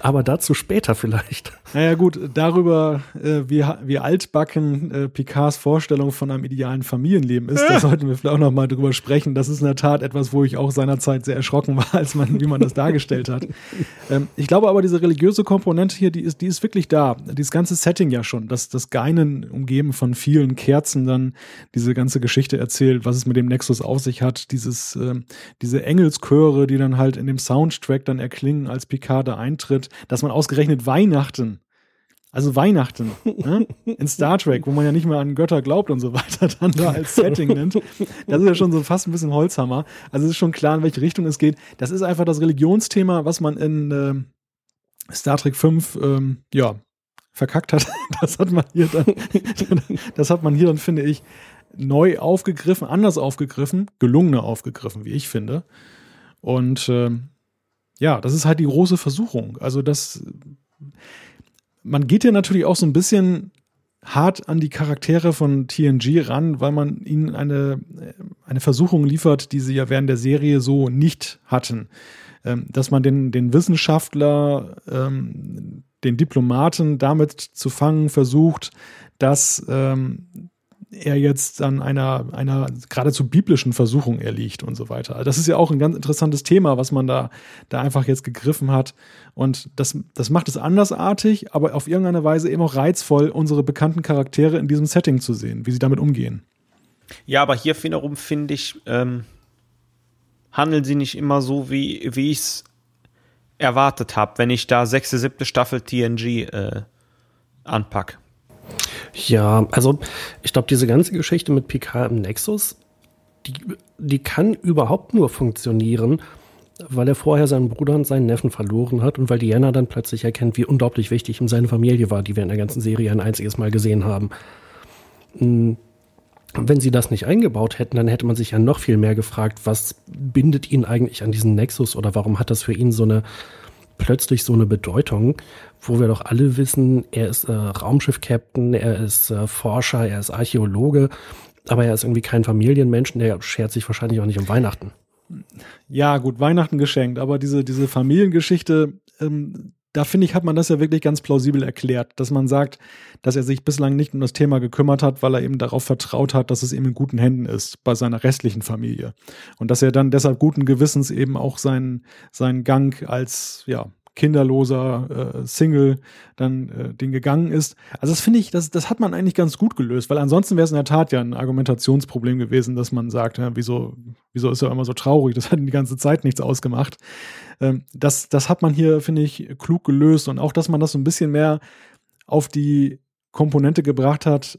Aber dazu später vielleicht. Naja gut, darüber, äh, wie, wie altbacken äh, Picards Vorstellung von einem idealen Familienleben ist, da sollten wir vielleicht auch noch mal drüber sprechen. Das ist in der Tat etwas, wo ich auch seinerzeit sehr erschrocken war, *laughs* als man, wie man das dargestellt hat. Ähm, ich glaube aber, diese religiöse Komponente hier, die ist, die ist wirklich da. Dieses ganze Setting ja schon, das, das Geinen umgeben von vielen Kerzen dann diese ganze Geschichte erzählt, was es mit dem Nexus auf sich hat, dieses, äh, diese Engelschöre, die dann halt in dem Soundtrack dann erklingen, als Picard da eintritt, dass man ausgerechnet Weihnachten also Weihnachten ne? *laughs* in Star Trek, wo man ja nicht mehr an Götter glaubt und so weiter, dann da als Setting nimmt. Das ist ja schon so fast ein bisschen Holzhammer. Also es ist schon klar, in welche Richtung es geht. Das ist einfach das Religionsthema, was man in äh, Star Trek 5 ähm, ja, verkackt hat. *laughs* Das hat man hier dann, *laughs* das hat man hier dann, finde ich, neu aufgegriffen, anders aufgegriffen, gelungener aufgegriffen, wie ich finde. Und äh, ja, das ist halt die große Versuchung. Also das, man geht ja natürlich auch so ein bisschen hart an die Charaktere von TNG ran, weil man ihnen eine, eine Versuchung liefert, die sie ja während der Serie so nicht hatten. Ähm, dass man den, den Wissenschaftler, ähm, den Diplomaten damit zu fangen versucht, dass ähm, er jetzt an einer, einer geradezu biblischen Versuchung erliegt und so weiter. Das ist ja auch ein ganz interessantes Thema, was man da, da einfach jetzt gegriffen hat. Und das, das macht es andersartig, aber auf irgendeine Weise eben auch reizvoll, unsere bekannten Charaktere in diesem Setting zu sehen, wie sie damit umgehen. Ja, aber hier wiederum finde ich, ähm, handeln sie nicht immer so, wie, wie ich es erwartet habe, wenn ich da sechste, siebte Staffel TNG äh, anpacke. Ja, also ich glaube, diese ganze Geschichte mit Picard im Nexus, die, die kann überhaupt nur funktionieren, weil er vorher seinen Bruder und seinen Neffen verloren hat und weil Diana dann plötzlich erkennt, wie unglaublich wichtig ihm seine Familie war, die wir in der ganzen Serie ein einziges Mal gesehen haben. Hm, wenn sie das nicht eingebaut hätten, dann hätte man sich ja noch viel mehr gefragt, was bindet ihn eigentlich an diesen Nexus oder warum hat das für ihn so eine plötzlich so eine Bedeutung, wo wir doch alle wissen, er ist äh, Raumschiff-Captain, er ist äh, Forscher, er ist Archäologe, aber er ist irgendwie kein Familienmensch, der schert sich wahrscheinlich auch nicht um Weihnachten. Ja, gut, Weihnachten geschenkt, aber diese, diese Familiengeschichte, ähm, da finde ich, hat man das ja wirklich ganz plausibel erklärt, dass man sagt, dass er sich bislang nicht um das Thema gekümmert hat, weil er eben darauf vertraut hat, dass es eben in guten Händen ist bei seiner restlichen Familie. Und dass er dann deshalb guten Gewissens eben auch seinen, seinen Gang als, ja, kinderloser äh, Single dann äh, den gegangen ist. Also das finde ich, das, das hat man eigentlich ganz gut gelöst, weil ansonsten wäre es in der Tat ja ein Argumentationsproblem gewesen, dass man sagt, ja, wieso, wieso ist er immer so traurig? Das hat die ganze Zeit nichts ausgemacht. Ähm, das, das hat man hier, finde ich, klug gelöst und auch, dass man das so ein bisschen mehr auf die Komponente gebracht hat,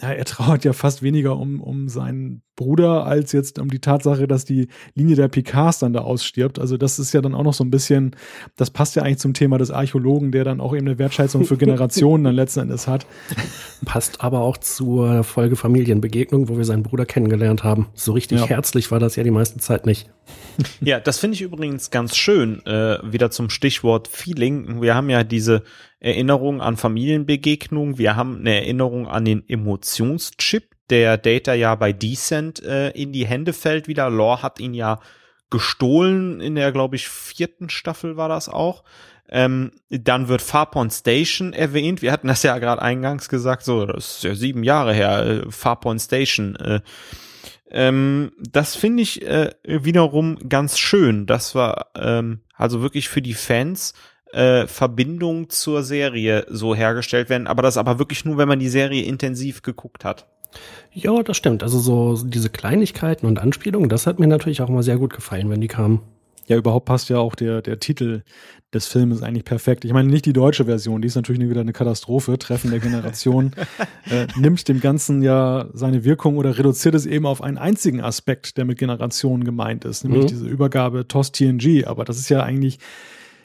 ja, er trauert ja fast weniger um, um seinen Bruder als jetzt um die Tatsache, dass die Linie der Picards dann da ausstirbt. Also das ist ja dann auch noch so ein bisschen, das passt ja eigentlich zum Thema des Archäologen, der dann auch eben eine Wertschätzung für *laughs* Generationen dann letzten Endes hat. Passt aber auch zur Folge Familienbegegnung, wo wir seinen Bruder kennengelernt haben. So richtig ja. herzlich war das ja die meiste Zeit nicht. Ja, das finde ich übrigens ganz schön, äh, wieder zum Stichwort Feeling. Wir haben ja diese Erinnerung an Familienbegegnungen, wir haben eine Erinnerung an den Emotionschip, der Data ja bei Descent äh, in die Hände fällt wieder. Lore hat ihn ja gestohlen in der, glaube ich, vierten Staffel war das auch. Ähm, dann wird Farpoint Station erwähnt. Wir hatten das ja gerade eingangs gesagt, so, das ist ja sieben Jahre her, äh, Farpoint Station. Äh, ähm, das finde ich äh, wiederum ganz schön. Das war ähm, also wirklich für die Fans äh, Verbindung zur Serie so hergestellt werden, aber das aber wirklich nur, wenn man die Serie intensiv geguckt hat. Ja, das stimmt. Also so diese Kleinigkeiten und Anspielungen, das hat mir natürlich auch mal sehr gut gefallen, wenn die kamen. Ja, überhaupt passt ja auch der, der Titel des Films eigentlich perfekt. Ich meine, nicht die deutsche Version, die ist natürlich wieder eine Katastrophe, Treffen der Generation, *laughs* äh, nimmt dem Ganzen ja seine Wirkung oder reduziert es eben auf einen einzigen Aspekt, der mit Generationen gemeint ist, nämlich mhm. diese Übergabe TOS TNG. Aber das ist ja eigentlich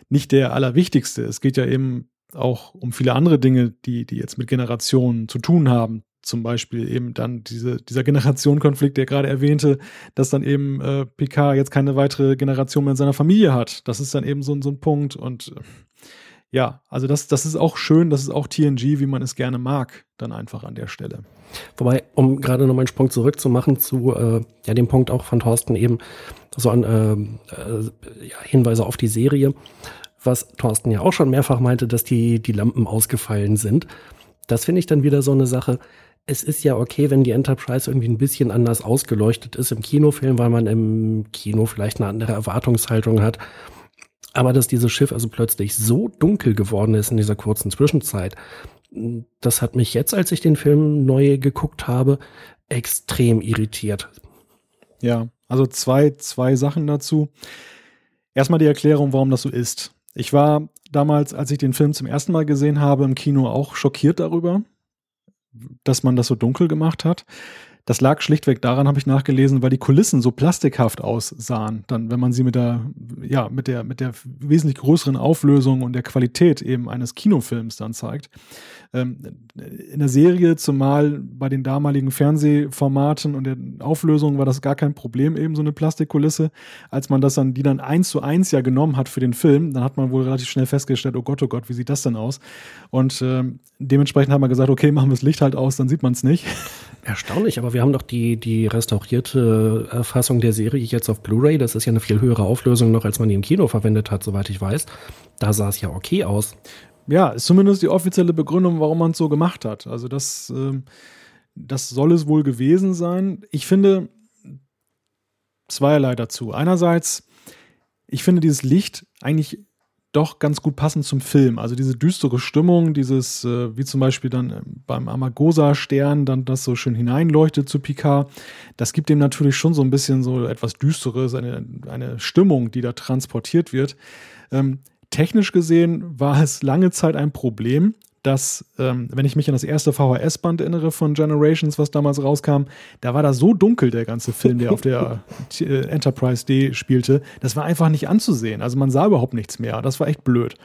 nicht der allerwichtigste. Es geht ja eben auch um viele andere Dinge, die, die jetzt mit Generationen zu tun haben. Zum Beispiel eben dann diese, dieser Generationenkonflikt, der gerade erwähnte, dass dann eben äh, Picard jetzt keine weitere Generation mehr in seiner Familie hat. Das ist dann eben so, so ein Punkt. Und äh, ja, also das, das ist auch schön, das ist auch TNG, wie man es gerne mag, dann einfach an der Stelle. Wobei, um gerade noch einen Sprung zurückzumachen zu äh, ja, dem Punkt auch von Thorsten eben, so an äh, äh, ja, Hinweise auf die Serie was Thorsten ja auch schon mehrfach meinte, dass die, die Lampen ausgefallen sind. Das finde ich dann wieder so eine Sache. Es ist ja okay, wenn die Enterprise irgendwie ein bisschen anders ausgeleuchtet ist im Kinofilm, weil man im Kino vielleicht eine andere Erwartungshaltung hat. Aber dass dieses Schiff also plötzlich so dunkel geworden ist in dieser kurzen Zwischenzeit, das hat mich jetzt, als ich den Film neu geguckt habe, extrem irritiert. Ja, also zwei, zwei Sachen dazu. Erstmal die Erklärung, warum das so ist. Ich war damals, als ich den Film zum ersten Mal gesehen habe, im Kino auch schockiert darüber, dass man das so dunkel gemacht hat. Das lag schlichtweg daran, habe ich nachgelesen, weil die Kulissen so plastikhaft aussahen. Dann, wenn man sie mit der, ja, mit der, mit der wesentlich größeren Auflösung und der Qualität eben eines Kinofilms dann zeigt. Ähm, in der Serie, zumal bei den damaligen Fernsehformaten und der Auflösung war das gar kein Problem, eben so eine Plastikkulisse. Als man das dann, die dann eins zu eins ja genommen hat für den Film, dann hat man wohl relativ schnell festgestellt, oh Gott, oh Gott, wie sieht das denn aus? Und ähm, dementsprechend hat man gesagt, okay, machen wir das Licht halt aus, dann sieht man es nicht. Erstaunlich, aber wir haben doch die, die restaurierte äh, Fassung der Serie jetzt auf Blu-ray. Das ist ja eine viel höhere Auflösung noch, als man die im Kino verwendet hat, soweit ich weiß. Da sah es ja okay aus ja, ist zumindest die offizielle Begründung, warum man es so gemacht hat. Also das, äh, das soll es wohl gewesen sein. Ich finde zweierlei dazu. Einerseits, ich finde dieses Licht eigentlich doch ganz gut passend zum Film. Also diese düstere Stimmung, dieses, äh, wie zum Beispiel dann äh, beim Amagosa-Stern, dann das so schön hineinleuchtet zu Picard, das gibt dem natürlich schon so ein bisschen so etwas Düsteres, eine, eine Stimmung, die da transportiert wird. Ähm, technisch gesehen war es lange Zeit ein Problem, dass, ähm, wenn ich mich an das erste VHS-Band erinnere von Generations, was damals rauskam, da war da so dunkel, der ganze Film, der auf der *laughs* äh, Enterprise D spielte. Das war einfach nicht anzusehen. Also man sah überhaupt nichts mehr. Das war echt blöd.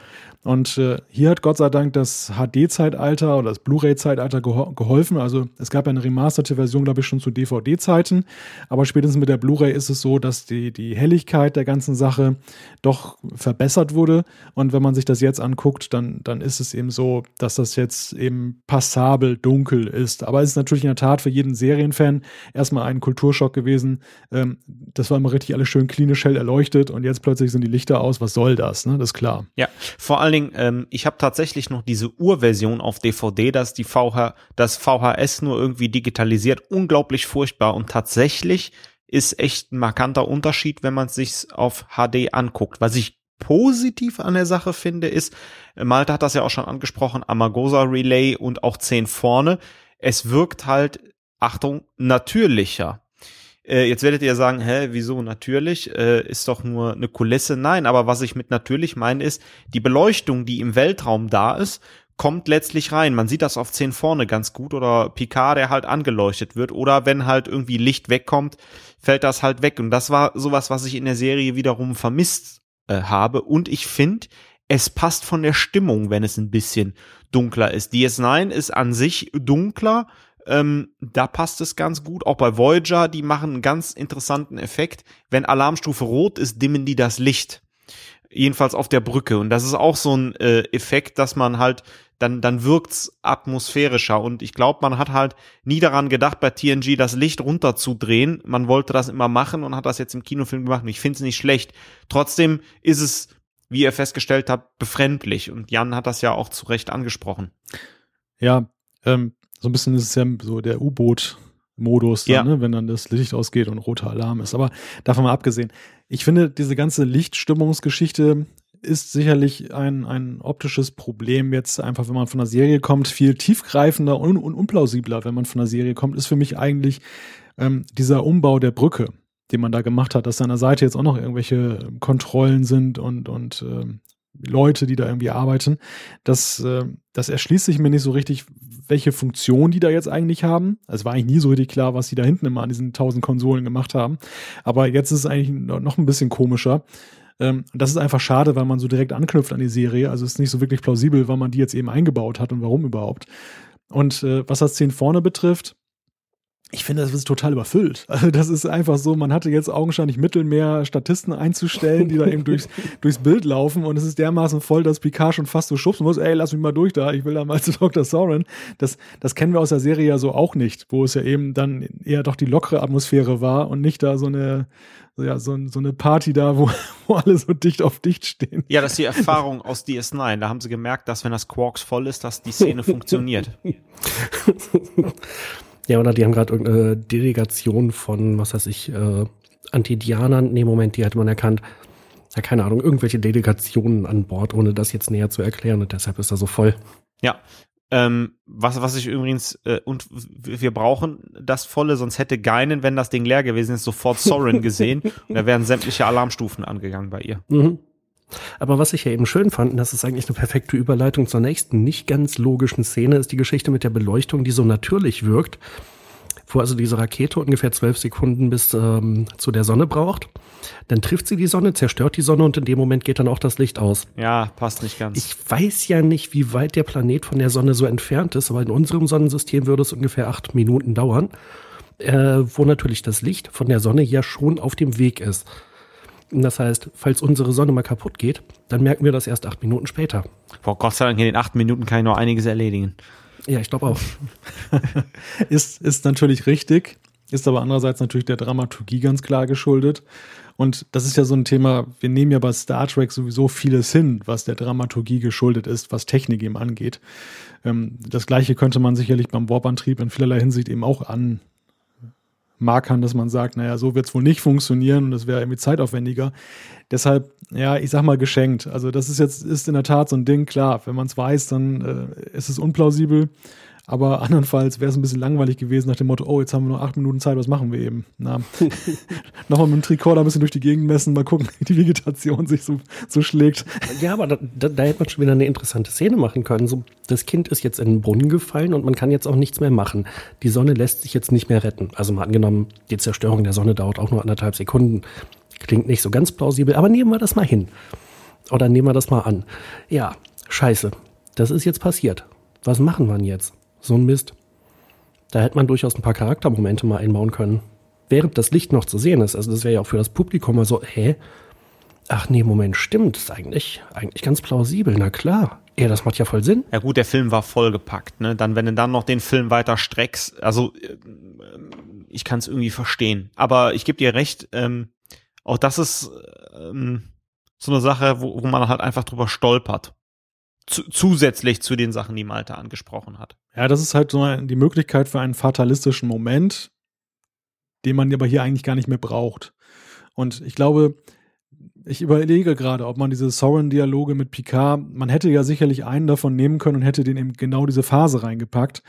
Und äh, hier hat Gott sei Dank das HD-Zeitalter oder das Blu-ray-Zeitalter geho geholfen. Also es gab eine remasterte Version, glaube ich, schon zu DVD-Zeiten. Aber spätestens mit der Blu-ray ist es so, dass die, die Helligkeit der ganzen Sache doch verbessert wurde. Und wenn man sich das jetzt anguckt, dann, dann ist es eben so, dass das jetzt eben passabel dunkel ist. Aber es ist natürlich in der Tat für jeden Serienfan erstmal ein Kulturschock gewesen. Ähm, das war immer richtig alles schön klinisch hell erleuchtet und jetzt plötzlich sind die Lichter aus. Was soll das? Ne? Das ist klar. Ja, vor allen Dingen, ähm, ich habe tatsächlich noch diese Urversion auf DVD, dass die VH, das VHS nur irgendwie digitalisiert. Unglaublich furchtbar und tatsächlich ist echt ein markanter Unterschied, wenn man es sich auf HD anguckt. Was ich positiv an der Sache finde, ist, Malte hat das ja auch schon angesprochen, Amagosa Relay und auch 10 vorne. Es wirkt halt, Achtung, natürlicher. Äh, jetzt werdet ihr sagen, hä, wieso natürlich? Äh, ist doch nur eine Kulisse. Nein, aber was ich mit natürlich meine, ist, die Beleuchtung, die im Weltraum da ist, kommt letztlich rein. Man sieht das auf 10 vorne ganz gut oder Picard, der halt angeleuchtet wird oder wenn halt irgendwie Licht wegkommt, fällt das halt weg. Und das war sowas, was ich in der Serie wiederum vermisst äh, habe. Und ich finde, es passt von der Stimmung, wenn es ein bisschen dunkler ist. DS9 ist an sich dunkler, ähm, da passt es ganz gut. Auch bei Voyager, die machen einen ganz interessanten Effekt. Wenn Alarmstufe rot ist, dimmen die das Licht. Jedenfalls auf der Brücke. Und das ist auch so ein äh, Effekt, dass man halt, dann, dann wirkt's atmosphärischer. Und ich glaube, man hat halt nie daran gedacht, bei TNG das Licht runterzudrehen. Man wollte das immer machen und hat das jetzt im Kinofilm gemacht. Und ich finde es nicht schlecht. Trotzdem ist es, wie ihr festgestellt habt, befremdlich. Und Jan hat das ja auch zu Recht angesprochen. Ja, ähm, so ein bisschen ist es ja so der U-Boot-Modus, ja. ne, wenn dann das Licht ausgeht und roter Alarm ist. Aber davon mal abgesehen, ich finde, diese ganze Lichtstimmungsgeschichte ist sicherlich ein, ein optisches Problem jetzt einfach, wenn man von der Serie kommt, viel tiefgreifender und, und unplausibler, wenn man von der Serie kommt, ist für mich eigentlich ähm, dieser Umbau der Brücke, den man da gemacht hat, dass an der Seite jetzt auch noch irgendwelche Kontrollen sind und, und ähm, Leute, die da irgendwie arbeiten. Das, äh, das erschließt sich mir nicht so richtig, welche Funktion die da jetzt eigentlich haben. Es war eigentlich nie so richtig klar, was die da hinten immer an diesen tausend Konsolen gemacht haben. Aber jetzt ist es eigentlich noch ein bisschen komischer. Ähm, das ist einfach schade, weil man so direkt anknüpft an die Serie. Also es ist nicht so wirklich plausibel, weil man die jetzt eben eingebaut hat und warum überhaupt. Und äh, was das 10 vorne betrifft, ich finde, das ist total überfüllt. Also das ist einfach so, man hatte jetzt augenscheinlich Mittel, mehr Statisten einzustellen, die da eben durchs, *laughs* durchs Bild laufen und es ist dermaßen voll, dass Picard schon fast so schubsen muss, ey, lass mich mal durch da, ich will da mal zu Dr. Soren. Das, das kennen wir aus der Serie ja so auch nicht, wo es ja eben dann eher doch die lockere Atmosphäre war und nicht da so eine, ja, so, so eine Party da, wo, *laughs* wo alle so dicht auf dicht stehen. Ja, das ist die Erfahrung aus DS9. Da haben sie gemerkt, dass wenn das Quarks voll ist, dass die Szene funktioniert. *laughs* Ja, oder die haben gerade irgendeine Delegation von, was weiß ich, äh, Antidianern. Nee, Moment, die hatte man erkannt. Ja, keine Ahnung, irgendwelche Delegationen an Bord, ohne das jetzt näher zu erklären. Und deshalb ist er so voll. Ja, ähm, was, was ich übrigens, äh, und wir brauchen das volle, sonst hätte Geinen, wenn das Ding leer gewesen ist, sofort Soren gesehen. *laughs* und da wären sämtliche Alarmstufen angegangen bei ihr. Mhm. Aber was ich ja eben schön fand, und das ist eigentlich eine perfekte Überleitung zur nächsten nicht ganz logischen Szene, ist die Geschichte mit der Beleuchtung, die so natürlich wirkt, wo also diese Rakete ungefähr zwölf Sekunden bis ähm, zu der Sonne braucht. Dann trifft sie die Sonne, zerstört die Sonne und in dem Moment geht dann auch das Licht aus. Ja, passt nicht ganz. Ich weiß ja nicht, wie weit der Planet von der Sonne so entfernt ist, aber in unserem Sonnensystem würde es ungefähr acht Minuten dauern, äh, wo natürlich das Licht von der Sonne ja schon auf dem Weg ist. Das heißt, falls unsere Sonne mal kaputt geht, dann merken wir das erst acht Minuten später. Boah, Gott sei Dank, in den acht Minuten kann ich noch einiges erledigen. Ja, ich glaube auch. *laughs* ist, ist natürlich richtig, ist aber andererseits natürlich der Dramaturgie ganz klar geschuldet. Und das ist ja so ein Thema, wir nehmen ja bei Star Trek sowieso vieles hin, was der Dramaturgie geschuldet ist, was Technik eben angeht. Ähm, das gleiche könnte man sicherlich beim Warp-Antrieb in vielerlei Hinsicht eben auch an, Markern, dass man sagt, naja, so wird es wohl nicht funktionieren und das wäre irgendwie zeitaufwendiger. Deshalb, ja, ich sag mal geschenkt. Also das ist jetzt, ist in der Tat so ein Ding, klar, wenn man es weiß, dann äh, ist es unplausibel. Aber andernfalls wäre es ein bisschen langweilig gewesen nach dem Motto, oh, jetzt haben wir nur acht Minuten Zeit, was machen wir eben? Na, *laughs* nochmal mit dem Tricorder ein bisschen durch die Gegend messen, mal gucken, wie die Vegetation sich so, so schlägt. Ja, aber da, da, da hätte man schon wieder eine interessante Szene machen können. So, das Kind ist jetzt in den Brunnen gefallen und man kann jetzt auch nichts mehr machen. Die Sonne lässt sich jetzt nicht mehr retten. Also mal angenommen, die Zerstörung der Sonne dauert auch nur anderthalb Sekunden. Klingt nicht so ganz plausibel, aber nehmen wir das mal hin. Oder nehmen wir das mal an. Ja, scheiße. Das ist jetzt passiert. Was machen wir denn jetzt? So ein Mist. Da hätte man durchaus ein paar Charaktermomente mal einbauen können. Während das Licht noch zu sehen ist. Also das wäre ja auch für das Publikum mal so, hä? Ach nee, Moment, stimmt. Ist eigentlich, eigentlich ganz plausibel. Na klar. Ja, das macht ja voll Sinn. Ja gut, der Film war vollgepackt, ne? Dann, wenn du dann noch den Film weiter streckst, also äh, ich kann es irgendwie verstehen. Aber ich gebe dir recht, ähm, auch das ist ähm, so eine Sache, wo, wo man halt einfach drüber stolpert zu, zusätzlich zu den Sachen, die Malte angesprochen hat. Ja, das ist halt so die Möglichkeit für einen fatalistischen Moment, den man aber hier eigentlich gar nicht mehr braucht. Und ich glaube, ich überlege gerade, ob man diese Soren-Dialoge mit Picard, man hätte ja sicherlich einen davon nehmen können und hätte den in genau diese Phase reingepackt.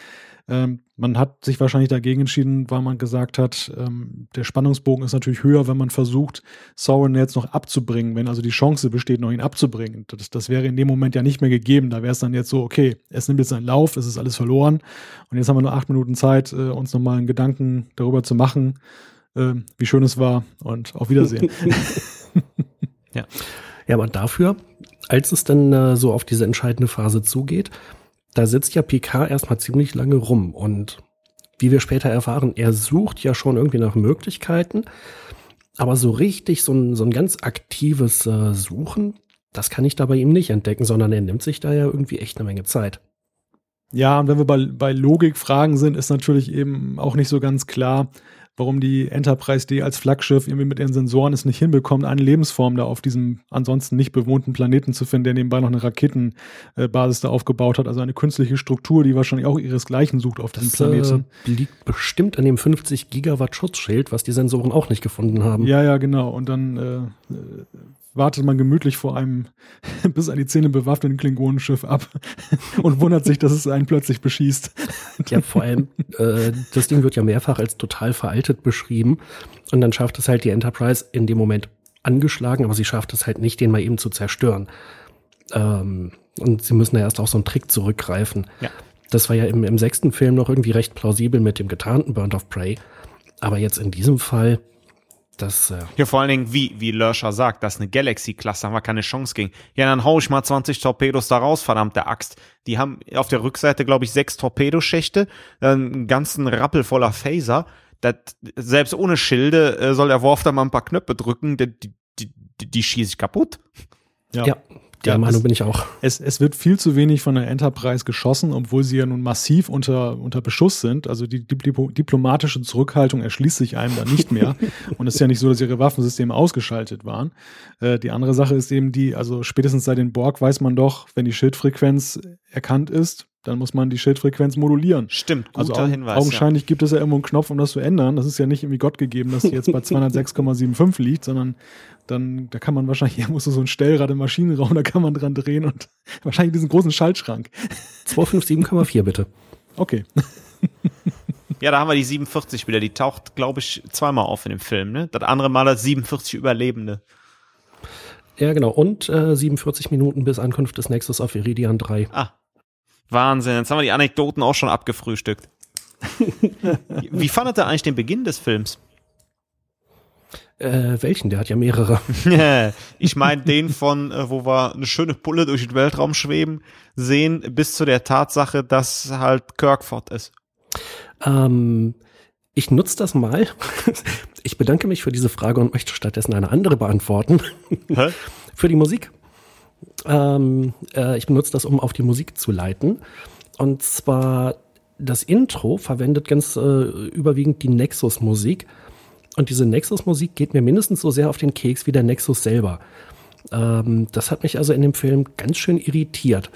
Ähm, man hat sich wahrscheinlich dagegen entschieden, weil man gesagt hat, ähm, der Spannungsbogen ist natürlich höher, wenn man versucht, Sauron jetzt noch abzubringen, wenn also die Chance besteht, noch ihn abzubringen. Das, das wäre in dem Moment ja nicht mehr gegeben. Da wäre es dann jetzt so, okay, es nimmt jetzt seinen Lauf, es ist alles verloren und jetzt haben wir nur acht Minuten Zeit, äh, uns nochmal einen Gedanken darüber zu machen, äh, wie schön es war und auf Wiedersehen. *laughs* *laughs* ja. Ja, aber dafür, als es dann äh, so auf diese entscheidende Phase zugeht, da sitzt ja Picard erstmal ziemlich lange rum und wie wir später erfahren, er sucht ja schon irgendwie nach Möglichkeiten, aber so richtig so ein, so ein ganz aktives äh, Suchen, das kann ich da bei ihm nicht entdecken, sondern er nimmt sich da ja irgendwie echt eine Menge Zeit. Ja, und wenn wir bei, bei Logikfragen sind, ist natürlich eben auch nicht so ganz klar, warum die Enterprise D als Flaggschiff irgendwie mit ihren Sensoren es nicht hinbekommt, eine Lebensform da auf diesem ansonsten nicht bewohnten Planeten zu finden, der nebenbei noch eine Raketenbasis da aufgebaut hat. Also eine künstliche Struktur, die wahrscheinlich auch ihresgleichen sucht auf diesem Planeten. Äh, liegt bestimmt an dem 50 Gigawatt Schutzschild, was die Sensoren auch nicht gefunden haben. Ja, ja, genau. Und dann äh, wartet man gemütlich vor einem *laughs* bis an die Zähne bewaffneten Klingonenschiff ab *laughs* und wundert sich, dass es einen plötzlich beschießt. Ja, vor allem, äh, das Ding wird ja mehrfach als total veraltet beschrieben und dann schafft es halt die Enterprise in dem Moment angeschlagen, aber sie schafft es halt nicht, den mal eben zu zerstören. Ähm, und sie müssen ja erst auf so einen Trick zurückgreifen. Ja. Das war ja im, im sechsten Film noch irgendwie recht plausibel mit dem getarnten Burnt of Prey. Aber jetzt in diesem Fall, das, äh ja, vor allen Dingen, wie, wie Lörscher sagt, das ist eine Galaxy-Klasse, haben wir keine Chance gegen. Ja, dann hau ich mal 20 Torpedos da raus, verdammte Axt. Die haben auf der Rückseite, glaube ich, sechs Torpedoschächte, dann einen ganzen Rappel voller Phaser. Das, selbst ohne Schilde äh, soll der Worf da mal ein paar Knöpfe drücken, die, die, die, die schieße ich kaputt. Ja. ja. Der ja, Meinung es, bin ich auch. Es, es wird viel zu wenig von der Enterprise geschossen, obwohl sie ja nun massiv unter, unter Beschuss sind. Also die diplomatische Zurückhaltung erschließt sich einem da nicht mehr. *laughs* Und es ist ja nicht so, dass ihre Waffensysteme ausgeschaltet waren. Äh, die andere Sache ist eben die, also spätestens seit den Borg weiß man doch, wenn die Schildfrequenz erkannt ist, dann muss man die Schildfrequenz modulieren. Stimmt, guter also Hinweis. Augenscheinlich ja. gibt es ja irgendwo einen Knopf, um das zu ändern. Das ist ja nicht irgendwie Gott gegeben, dass sie jetzt bei *laughs* 206,75 liegt, sondern dann, da kann man wahrscheinlich, *laughs* hier muss so ein Stellrad im Maschinenraum, da kann man dran drehen und *laughs* wahrscheinlich diesen großen Schaltschrank. 257,4 bitte. Okay. Ja, da haben wir die 47 wieder. Die taucht, glaube ich, zweimal auf in dem Film. Ne? Das andere Mal das 47 Überlebende. Ja, genau. Und äh, 47 Minuten bis Ankunft des Nexus auf Iridian 3. Ah, Wahnsinn. Jetzt haben wir die Anekdoten auch schon abgefrühstückt. *laughs* Wie fandet ihr eigentlich den Beginn des Films? Äh, welchen? Der hat ja mehrere. *laughs* *laughs* ich meine den von, äh, wo wir eine schöne Pulle durch den Weltraum schweben, sehen, bis zu der Tatsache, dass halt Kirkford ist. Ähm, ich nutze das mal. *laughs* Ich bedanke mich für diese Frage und möchte stattdessen eine andere beantworten. Hä? für die Musik. Ähm, äh, ich benutze das, um auf die Musik zu leiten. Und zwar das Intro verwendet ganz äh, überwiegend die Nexus-Musik. Und diese Nexus-Musik geht mir mindestens so sehr auf den Keks wie der Nexus selber. Ähm, das hat mich also in dem Film ganz schön irritiert.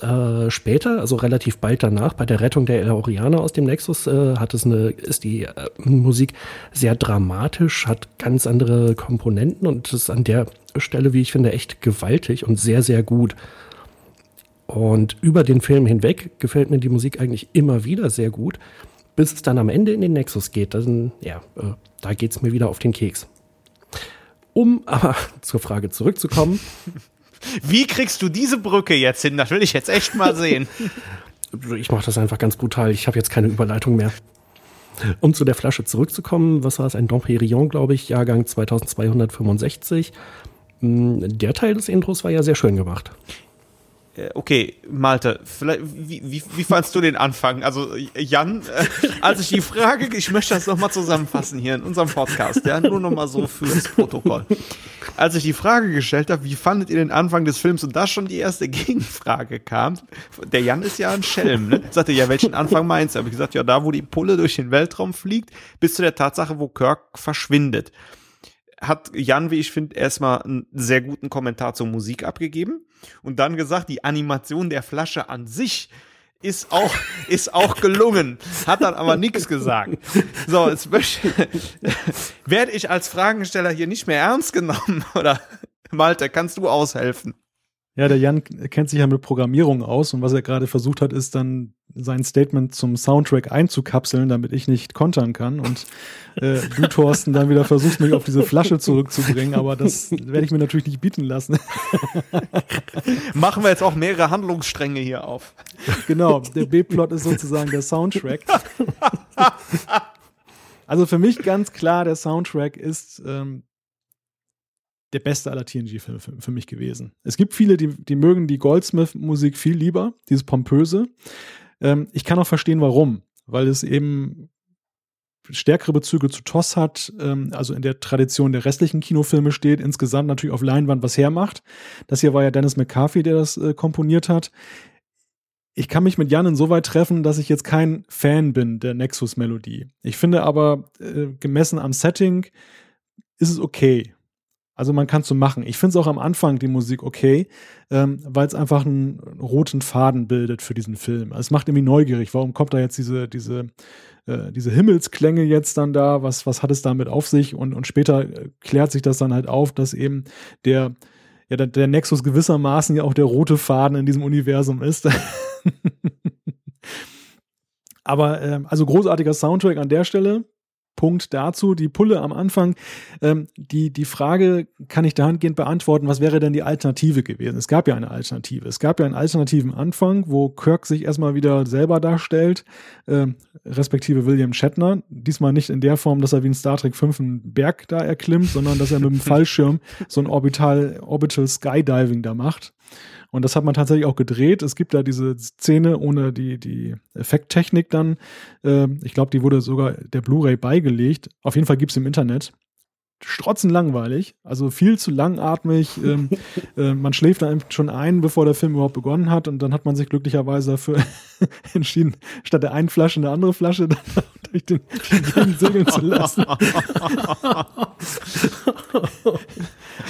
Äh, später, also relativ bald danach, bei der Rettung der Elorianer aus dem Nexus, äh, hat es eine, ist die äh, Musik sehr dramatisch, hat ganz andere Komponenten und ist an der Stelle, wie ich finde, echt gewaltig und sehr, sehr gut. Und über den Film hinweg gefällt mir die Musik eigentlich immer wieder sehr gut, bis es dann am Ende in den Nexus geht. Dann, ja, äh, da geht es mir wieder auf den Keks. Um aber *laughs* zur Frage zurückzukommen. Wie kriegst du diese Brücke jetzt hin? Das will ich jetzt echt mal sehen. *laughs* ich mache das einfach ganz brutal. Ich habe jetzt keine Überleitung mehr. Um zu der Flasche zurückzukommen, was war es? Ein Dom Perignon, glaube ich, Jahrgang 2265. Hm, der Teil des Intros war ja sehr schön gemacht. Äh, okay, Malte, vielleicht, wie, wie, wie fandst du den Anfang? Also, Jan, äh, als ich die Frage, ich möchte das nochmal zusammenfassen hier in unserem Podcast, ja, nur nochmal so fürs Protokoll. Als ich die Frage gestellt habe, wie fandet ihr den Anfang des Films und da schon die erste Gegenfrage kam, der Jan ist ja ein Schelm, ne? Sagte, ja, welchen Anfang meinst du? Habe ich gesagt, ja, da, wo die Pulle durch den Weltraum fliegt, bis zu der Tatsache, wo Kirk verschwindet hat Jan, wie ich finde, erstmal einen sehr guten Kommentar zur Musik abgegeben und dann gesagt, die Animation der Flasche an sich ist auch, *laughs* ist auch gelungen, hat dann aber nichts gesagt. So, jetzt möchte, *laughs* werde ich als Fragensteller hier nicht mehr ernst genommen *laughs* oder Malte, kannst du aushelfen? Ja, der Jan kennt sich ja mit Programmierung aus und was er gerade versucht hat, ist dann sein Statement zum Soundtrack einzukapseln, damit ich nicht kontern kann und äh, du, Thorsten, dann wieder versuchst, mich auf diese Flasche zurückzubringen, aber das werde ich mir natürlich nicht bieten lassen. *laughs* Machen wir jetzt auch mehrere Handlungsstränge hier auf. Genau, der B-Plot ist sozusagen der Soundtrack. Also für mich ganz klar, der Soundtrack ist ähm, der beste aller TNG-Filme für, für, mich gewesen. Es gibt viele, die, die mögen die Goldsmith-Musik viel lieber, dieses Pompöse. Ähm, ich kann auch verstehen, warum. Weil es eben stärkere Bezüge zu Toss hat, ähm, also in der Tradition der restlichen Kinofilme steht, insgesamt natürlich auf Leinwand was hermacht. Das hier war ja Dennis McCarthy, der das äh, komponiert hat. Ich kann mich mit Jan insoweit treffen, dass ich jetzt kein Fan bin der Nexus-Melodie. Ich finde aber, äh, gemessen am Setting, ist es okay. Also man kann es so machen. Ich finde es auch am Anfang die Musik okay, ähm, weil es einfach einen roten Faden bildet für diesen Film. Also es macht irgendwie neugierig. Warum kommt da jetzt diese, diese, äh, diese Himmelsklänge jetzt dann da? Was, was hat es damit auf sich? Und, und später äh, klärt sich das dann halt auf, dass eben der, ja, der, der Nexus gewissermaßen ja auch der rote Faden in diesem Universum ist. *laughs* Aber ähm, also großartiger Soundtrack an der Stelle. Punkt dazu, die Pulle am Anfang. Ähm, die, die Frage kann ich dahingehend beantworten, was wäre denn die Alternative gewesen? Es gab ja eine Alternative. Es gab ja einen alternativen Anfang, wo Kirk sich erstmal wieder selber darstellt, äh, respektive William Shatner. Diesmal nicht in der Form, dass er wie in Star Trek 5 einen Berg da erklimmt, sondern dass er mit dem *laughs* Fallschirm so ein Orbital, Orbital Skydiving da macht. Und das hat man tatsächlich auch gedreht. Es gibt da diese Szene ohne die, die Effekttechnik dann. Äh, ich glaube, die wurde sogar der Blu-ray beigelegt. Auf jeden Fall gibt es im Internet strotzen langweilig, also viel zu langatmig. ähm, *laughs* äh, man schläft dann schon ein, bevor der Film überhaupt begonnen hat und dann hat man sich glücklicherweise dafür *laughs* entschieden, statt der einen Flasche eine andere Flasche dann *laughs* durch den, den segeln zu lassen.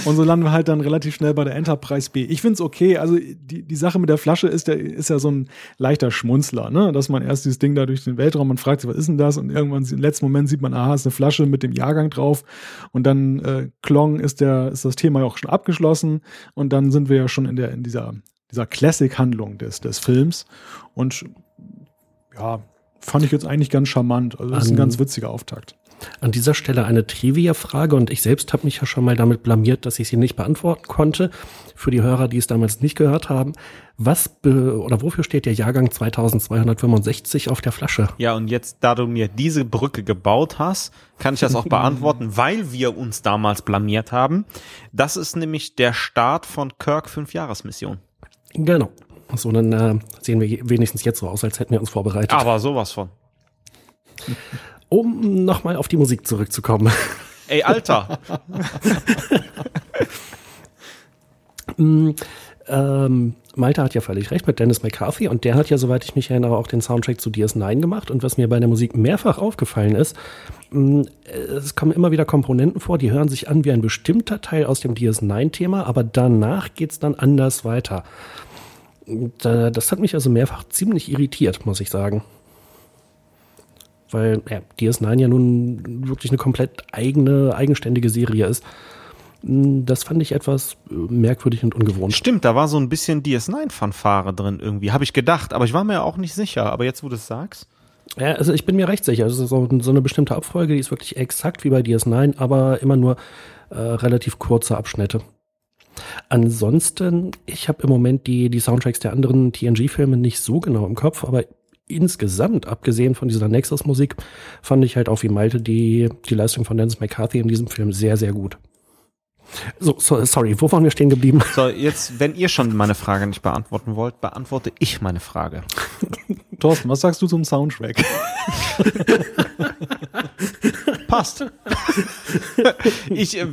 Und so landen wir halt dann relativ schnell bei der Enterprise B. Ich finde es okay. Also die, die Sache mit der Flasche ist ja, ist ja so ein leichter Schmunzler, ne? Dass man erst dieses Ding da durch den Weltraum und fragt sich, was ist denn das? Und irgendwann im letzten Moment sieht man, aha, ist eine Flasche mit dem Jahrgang drauf. Und dann äh, Klong ist der, ist das Thema ja auch schon abgeschlossen. Und dann sind wir ja schon in der, in dieser, dieser Classic-Handlung des, des Films. Und ja, fand ich jetzt eigentlich ganz charmant. Also das ist ein ganz witziger Auftakt. An dieser Stelle eine Trivia-Frage und ich selbst habe mich ja schon mal damit blamiert, dass ich sie nicht beantworten konnte. Für die Hörer, die es damals nicht gehört haben, was oder wofür steht der Jahrgang 2265 auf der Flasche? Ja, und jetzt, da du mir diese Brücke gebaut hast, kann ich das auch *laughs* beantworten, weil wir uns damals blamiert haben. Das ist nämlich der Start von Kirk Fünfjahresmission. Genau. So, dann äh, sehen wir wenigstens jetzt so aus, als hätten wir uns vorbereitet. Aber sowas von *laughs* um nochmal auf die Musik zurückzukommen. Ey, Alter! *laughs* mm, ähm, Malte hat ja völlig recht mit Dennis McCarthy und der hat ja, soweit ich mich erinnere, auch den Soundtrack zu DS9 gemacht. Und was mir bei der Musik mehrfach aufgefallen ist, mm, es kommen immer wieder Komponenten vor, die hören sich an wie ein bestimmter Teil aus dem DS9-Thema, aber danach geht es dann anders weiter. Das hat mich also mehrfach ziemlich irritiert, muss ich sagen weil ja, DS9 ja nun wirklich eine komplett eigene, eigenständige Serie ist. Hm, Das fand ich etwas äh, merkwürdig und ungewohnt. Stimmt, da war so ein bisschen DS9-Fanfare drin irgendwie. Habe ich gedacht, aber ich war mir auch nicht sicher. Aber jetzt, wo du es sagst. Ja, also ich bin mir recht sicher. Also so, so eine bestimmte Abfolge, die ist wirklich exakt wie bei DS9, aber immer nur äh, relativ kurze Abschnitte. Ansonsten, ich habe im Moment die, die Soundtracks der anderen TNG-Filme nicht so genau im Kopf, aber insgesamt, abgesehen von dieser Nexus-Musik, fand ich halt auch wie Malte die, die Leistung von Dennis McCarthy in diesem Film sehr, sehr gut. So, so sorry, wo waren wir stehen geblieben? So, jetzt, wenn ihr schon meine Frage nicht beantworten wollt, beantworte ich meine Frage. *laughs* Thorsten, was sagst du zum Soundtrack? *laughs* Passt. ich äh,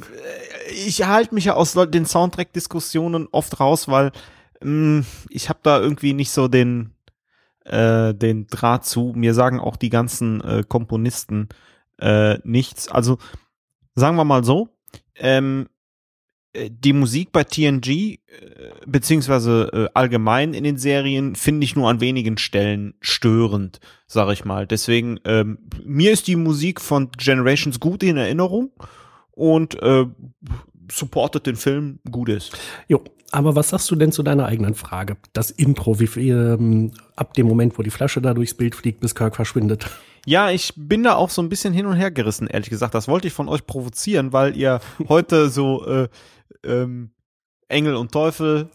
ich halte mich ja aus den Soundtrack-Diskussionen oft raus, weil mh, ich habe da irgendwie nicht so den äh, den Draht zu. Mir sagen auch die ganzen äh, Komponisten äh, nichts. Also sagen wir mal so, ähm, äh, die Musik bei TNG äh, beziehungsweise äh, allgemein in den Serien finde ich nur an wenigen Stellen störend, sage ich mal. Deswegen ähm, mir ist die Musik von Generations gut in Erinnerung und äh, supportet den Film gut ist. Jo, aber was sagst du denn zu deiner eigenen Frage? Das Intro, wie viel, ähm, ab dem Moment, wo die Flasche da durchs Bild fliegt, bis Kirk verschwindet. Ja, ich bin da auch so ein bisschen hin und her gerissen, ehrlich gesagt. Das wollte ich von euch provozieren, weil ihr *laughs* heute so äh, ähm, Engel und Teufel,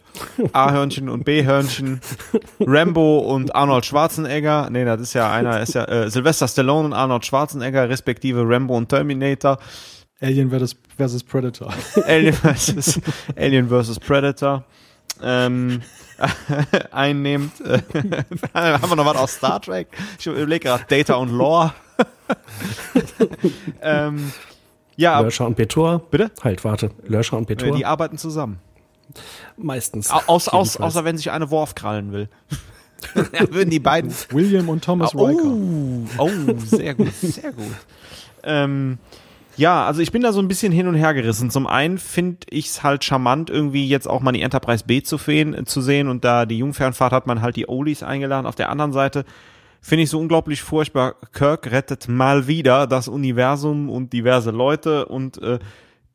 A-Hörnchen und B-Hörnchen, Rambo und Arnold Schwarzenegger, nee, das ist ja einer, ist ja äh, Sylvester Stallone und Arnold Schwarzenegger, respektive Rambo und Terminator, Alien versus, versus Predator. *laughs* Alien vs. Alien vs. Predator ähm, *laughs* einnehmt. Äh, *laughs* haben wir noch was aus Star Trek? Ich überlege gerade Data und Lore. ähm, ja, Löscher und Petor. Bitte? Halt, warte. Löscher und Petor. die arbeiten zusammen. Meistens. Au- Aus, aus, außer wenn sich eine Worf krallen will. ja, würden die beiden. William und Thomas Riker. Oh, oh, sehr gut, sehr gut. Ähm, ja, also ich bin da so ein bisschen hin und her gerissen. Zum einen finde ich es halt charmant, irgendwie jetzt auch mal die Enterprise B zu, fehlen, zu sehen und da die Jungfernfahrt hat man halt die Olis eingeladen. Auf der anderen Seite finde ich so unglaublich furchtbar. Kirk rettet mal wieder das Universum und diverse Leute und äh,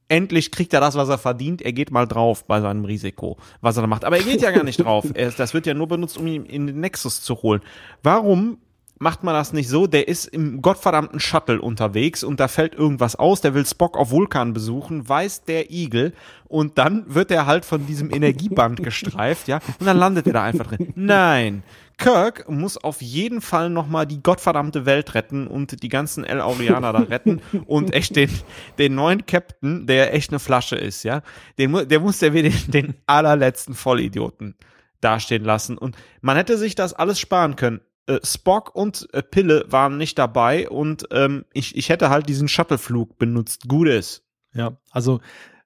endlich kriegt er das, was er verdient. Er geht mal drauf bei seinem Risiko, was er da macht. Aber er geht ja gar nicht drauf. *laughs* Er, das wird ja nur benutzt, um ihn in den Nexus zu holen. Warum macht man das nicht so? Der ist im gottverdammten Shuttle unterwegs und da fällt irgendwas aus. Der will Spock auf Vulkan besuchen, weiß der Igel und dann wird er halt von diesem Energieband *laughs* gestreift, ja, und dann landet er da einfach drin. Nein. Kirk muss auf jeden Fall nochmal die gottverdammte Welt retten und die ganzen El Aurianer da retten und echt den, den neuen Captain, der echt eine Flasche ist, ja, den, der muss der wie den, den allerletzten Vollidioten dastehen lassen. Und man hätte sich das alles sparen können. Äh, Spock und äh, Pille waren nicht dabei und ähm, ich, ich hätte halt diesen Shuttleflug benutzt. Gut ist. Ja, also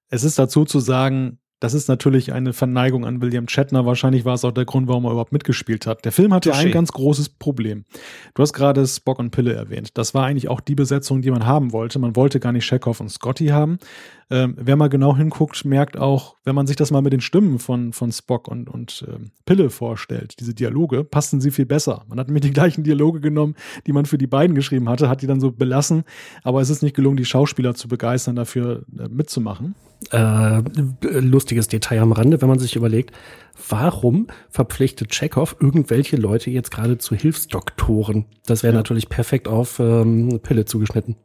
es ist dazu zu sagen, das ist natürlich eine Verneigung an William Shatner. Wahrscheinlich war es auch der Grund, warum er überhaupt mitgespielt hat. Der Film hatte Touché. ein ganz großes Problem. Du hast gerade Spock und Pille erwähnt. Das war eigentlich auch die Besetzung, die man haben wollte. Man wollte gar nicht Chekhov und Scotty haben. Ähm, wer mal genau hinguckt, merkt auch, wenn man sich das mal mit den Stimmen von, von Spock und, und ähm, Pille vorstellt, diese Dialoge, passten sie viel besser. Man hat *laughs* nämlich die gleichen Dialoge genommen, die man für die beiden geschrieben hatte, hat die dann so belassen. Aber es ist nicht gelungen, die Schauspieler zu begeistern, dafür äh, mitzumachen. Äh, lustiges Detail am Rande, wenn man sich überlegt, warum verpflichtet Chekhov irgendwelche Leute jetzt gerade zu Hilfsdoktoren? Das wäre natürlich perfekt auf ähm, Pille zugeschnitten.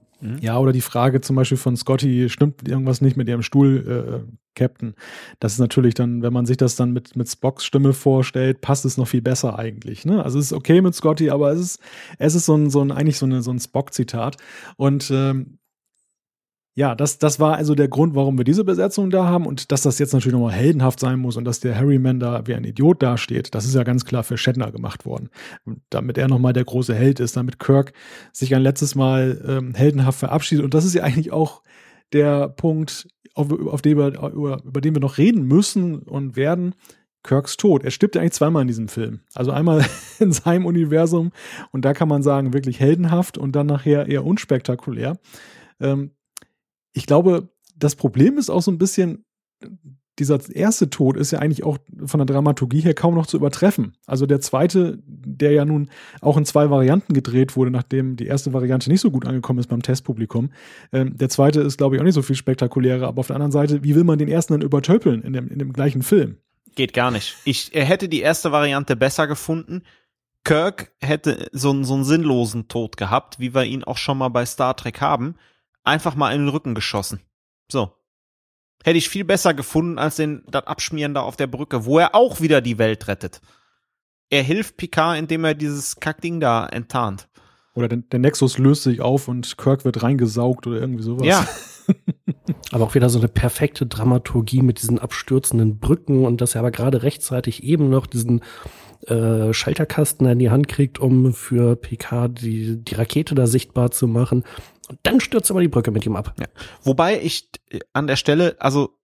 Ja, oder die Frage zum Beispiel von Scotty, stimmt irgendwas nicht mit ihrem Stuhl, äh, Captain? Das ist natürlich dann, wenn man sich das dann mit, mit Spocks Stimme vorstellt, passt es noch viel besser eigentlich. Ne? Also es ist okay mit Scotty, aber es ist, es ist so ein, so ein eigentlich so, eine, so ein Spock-Zitat. Und ähm, ja, das, das war also der Grund, warum wir diese Besetzung da haben und dass das jetzt natürlich nochmal heldenhaft sein muss und dass der Harryman da wie ein Idiot dasteht, das ist ja ganz klar für Shatner gemacht worden. Damit er nochmal der große Held ist, damit Kirk sich ein letztes Mal ähm, heldenhaft verabschiedet. Und das ist ja eigentlich auch der Punkt, auf, auf den wir, über, über den wir noch reden müssen und werden. Kirks Tod. Er stirbt ja eigentlich zweimal in diesem Film. Also einmal *laughs* in seinem Universum und da kann man sagen, wirklich heldenhaft und dann nachher eher unspektakulär. Ähm, ich glaube, das Problem ist auch so ein bisschen, dieser erste Tod ist ja eigentlich auch von der Dramaturgie her kaum noch zu übertreffen. Also der zweite, der ja nun auch in zwei Varianten gedreht wurde, nachdem die erste Variante nicht so gut angekommen ist beim Testpublikum. Ähm, der zweite ist, glaube ich, auch nicht so viel spektakulärer, aber auf der anderen Seite, wie will man den ersten dann übertöpeln in dem, in dem gleichen Film? Geht gar nicht. Ich hätte die erste Variante besser gefunden. Kirk hätte so so einen sinnlosen Tod gehabt, wie wir ihn auch schon mal bei Star Trek haben. Einfach mal in den Rücken geschossen. So. Hätte ich viel besser gefunden als den, das Abschmieren da auf der Brücke, wo er auch wieder die Welt rettet. Er hilft Picard, indem er dieses Kackding da enttarnt. Oder der, der Nexus löst sich auf und Kirk wird reingesaugt oder irgendwie sowas. Ja. *laughs* aber auch wieder so eine perfekte Dramaturgie mit diesen abstürzenden Brücken und dass er aber gerade rechtzeitig eben noch diesen äh, Schalterkasten in die Hand kriegt, um für PK die, die Rakete da sichtbar zu machen. Und dann stürzt aber die Brücke mit ihm ab. Ja. Wobei ich äh, an der Stelle, also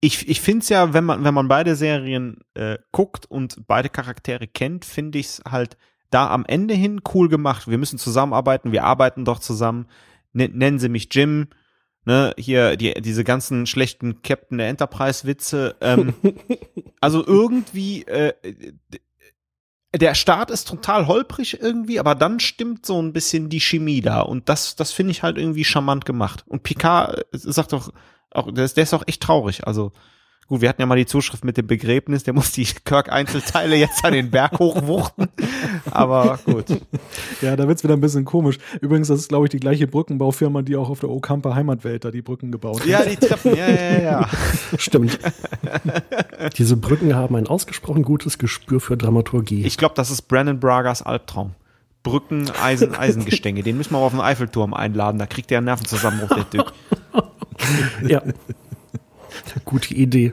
ich, ich finde es ja, wenn man, wenn man beide Serien äh, guckt und beide Charaktere kennt, finde ich es halt da am Ende hin cool gemacht. Wir müssen zusammenarbeiten, wir arbeiten doch zusammen. N nennen Sie mich Jim, ne, hier die, diese ganzen schlechten Captain der Enterprise-Witze. Ähm, *laughs* also irgendwie, äh, der Start ist total holprig irgendwie, aber dann stimmt so ein bisschen die Chemie da und das, das finde ich halt irgendwie charmant gemacht. Und Picard äh, sagt doch auch, der ist, der ist auch echt traurig. Also Gut, wir hatten ja mal die Zuschrift mit dem Begräbnis, der muss die Kirk-Einzelteile jetzt an den Berg hochwuchten. Aber gut. *laughs* Ja, da wird's wieder ein bisschen komisch. Übrigens, das ist, glaube ich, die gleiche Brückenbaufirma, die auch auf der Okamper Heimatwelt da die Brücken gebaut hat. Ja, die Treppen, ja, ja, ja. *laughs* Stimmt. *laughs* Diese Brücken haben ein ausgesprochen gutes Gespür für Dramaturgie. Ich glaube, das ist Brandon Bragas Albtraum. Brücken, Eisen, Eisengestänge. Den müssen wir auf den Eiffelturm einladen. Da kriegt der einen Nervenzusammenbruch, der Typ. ja. Gute Idee.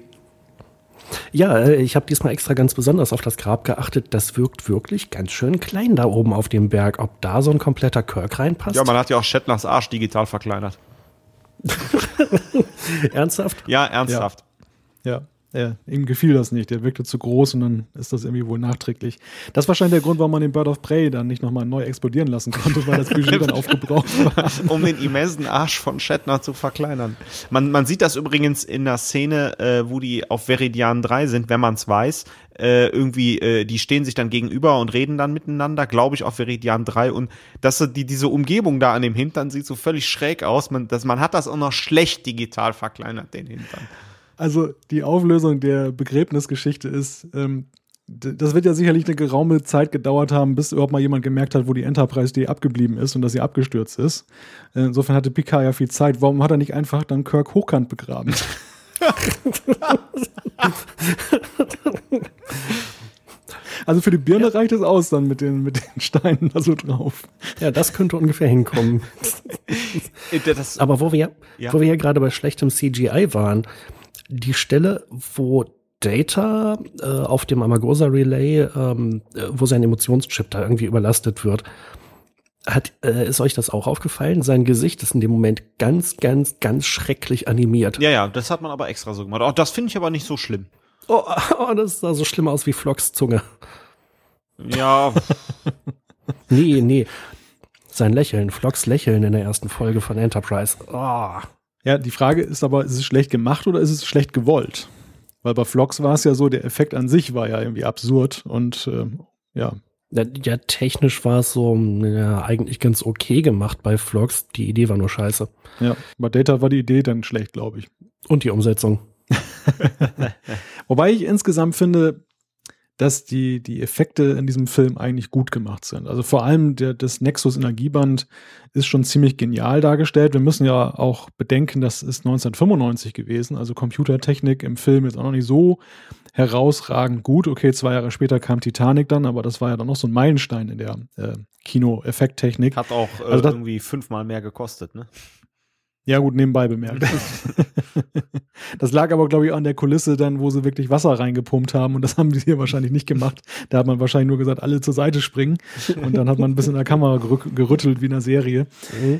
Ja, äh, ich habe diesmal extra ganz besonders auf das Grab geachtet. Das wirkt wirklich ganz schön klein da oben auf dem Berg. Ob da so ein kompletter Kirk reinpasst? Ja, man hat ja auch Shatners Arsch digital verkleinert. *laughs* *laughs* ernsthaft? Ja, ernsthaft. Ja. ja. Ja, ihm gefiel das nicht. Der wirkte zu groß und dann ist das irgendwie wohl nachträglich. Das ist wahrscheinlich der Grund, warum man den Bird of Prey dann nicht nochmal neu explodieren lassen konnte, weil das Budget dann *laughs* aufgebraucht war. *laughs* um den immensen Arsch von Shatner zu verkleinern. Man, man sieht das übrigens in der Szene, äh, wo die auf Veridian 3 sind, wenn man es weiß. Äh, irgendwie, äh, die stehen sich dann gegenüber und reden dann miteinander, glaube ich, auf Veridian 3. Und dass die, diese Umgebung da an dem Hintern sieht so völlig schräg aus. Man, das, man hat das auch noch schlecht digital verkleinert, den Hintern. Also die Auflösung der Begräbnisgeschichte ist, ähm, das wird ja sicherlich eine geraume Zeit gedauert haben, bis überhaupt mal jemand gemerkt hat, wo die Enterprise D abgeblieben ist und dass sie abgestürzt ist. Insofern hatte Picard ja viel Zeit. Warum hat er nicht einfach dann Kirk hochkant begraben? *laughs* also für die Birne ja. reicht es aus dann mit den, mit den Steinen da so drauf. Ja, das könnte ungefähr hinkommen. Aber wo wir, ja. wo wir ja gerade bei schlechtem CGI waren, die Stelle, wo Data äh, auf dem Amagosa Relay, ähm, äh, wo sein Emotionschip da irgendwie überlastet wird, hat, äh, ist euch das auch aufgefallen? Sein Gesicht ist in dem Moment ganz, ganz, ganz schrecklich animiert. Ja, ja, das hat man aber extra so gemacht. Auch das finde ich aber nicht so schlimm. Oh, *laughs* oh, das sah so schlimm aus wie Flocks Zunge. Ja. *laughs* nee, nee. Sein Lächeln, Flocks Lächeln in der ersten Folge von Enterprise. Oh. Ja, die Frage ist aber, ist es schlecht gemacht oder ist es schlecht gewollt? Weil bei Vlogs war es ja so, der Effekt an sich war ja irgendwie absurd und äh, ja. ja. Ja, technisch war es so ja, eigentlich ganz okay gemacht bei Vlogs. Die Idee war nur scheiße. Ja, bei Data war die Idee dann schlecht, glaube ich. Und die Umsetzung. *laughs* Wobei ich insgesamt finde, dass die, die Effekte in diesem Film eigentlich gut gemacht sind. Also vor allem der, das Nexus Energieband ist schon ziemlich genial dargestellt. Wir müssen ja auch bedenken, das ist 1995 gewesen. Also Computertechnik im Film ist auch noch nicht so herausragend gut. Okay, zwei Jahre später kam Titanic dann, aber das war ja dann noch so ein Meilenstein in der äh, Kino-Effekttechnik. Hat auch äh, also das, irgendwie fünfmal mehr gekostet, ne? Ja, gut, nebenbei bemerkt. *laughs* das lag aber, glaube ich, an der Kulisse dann, wo sie wirklich Wasser reingepumpt haben. Und das haben die hier wahrscheinlich nicht gemacht. Da hat man wahrscheinlich nur gesagt, alle zur Seite springen. Und dann hat man ein bisschen in der Kamera gerüttelt wie in einer Serie. Mhm.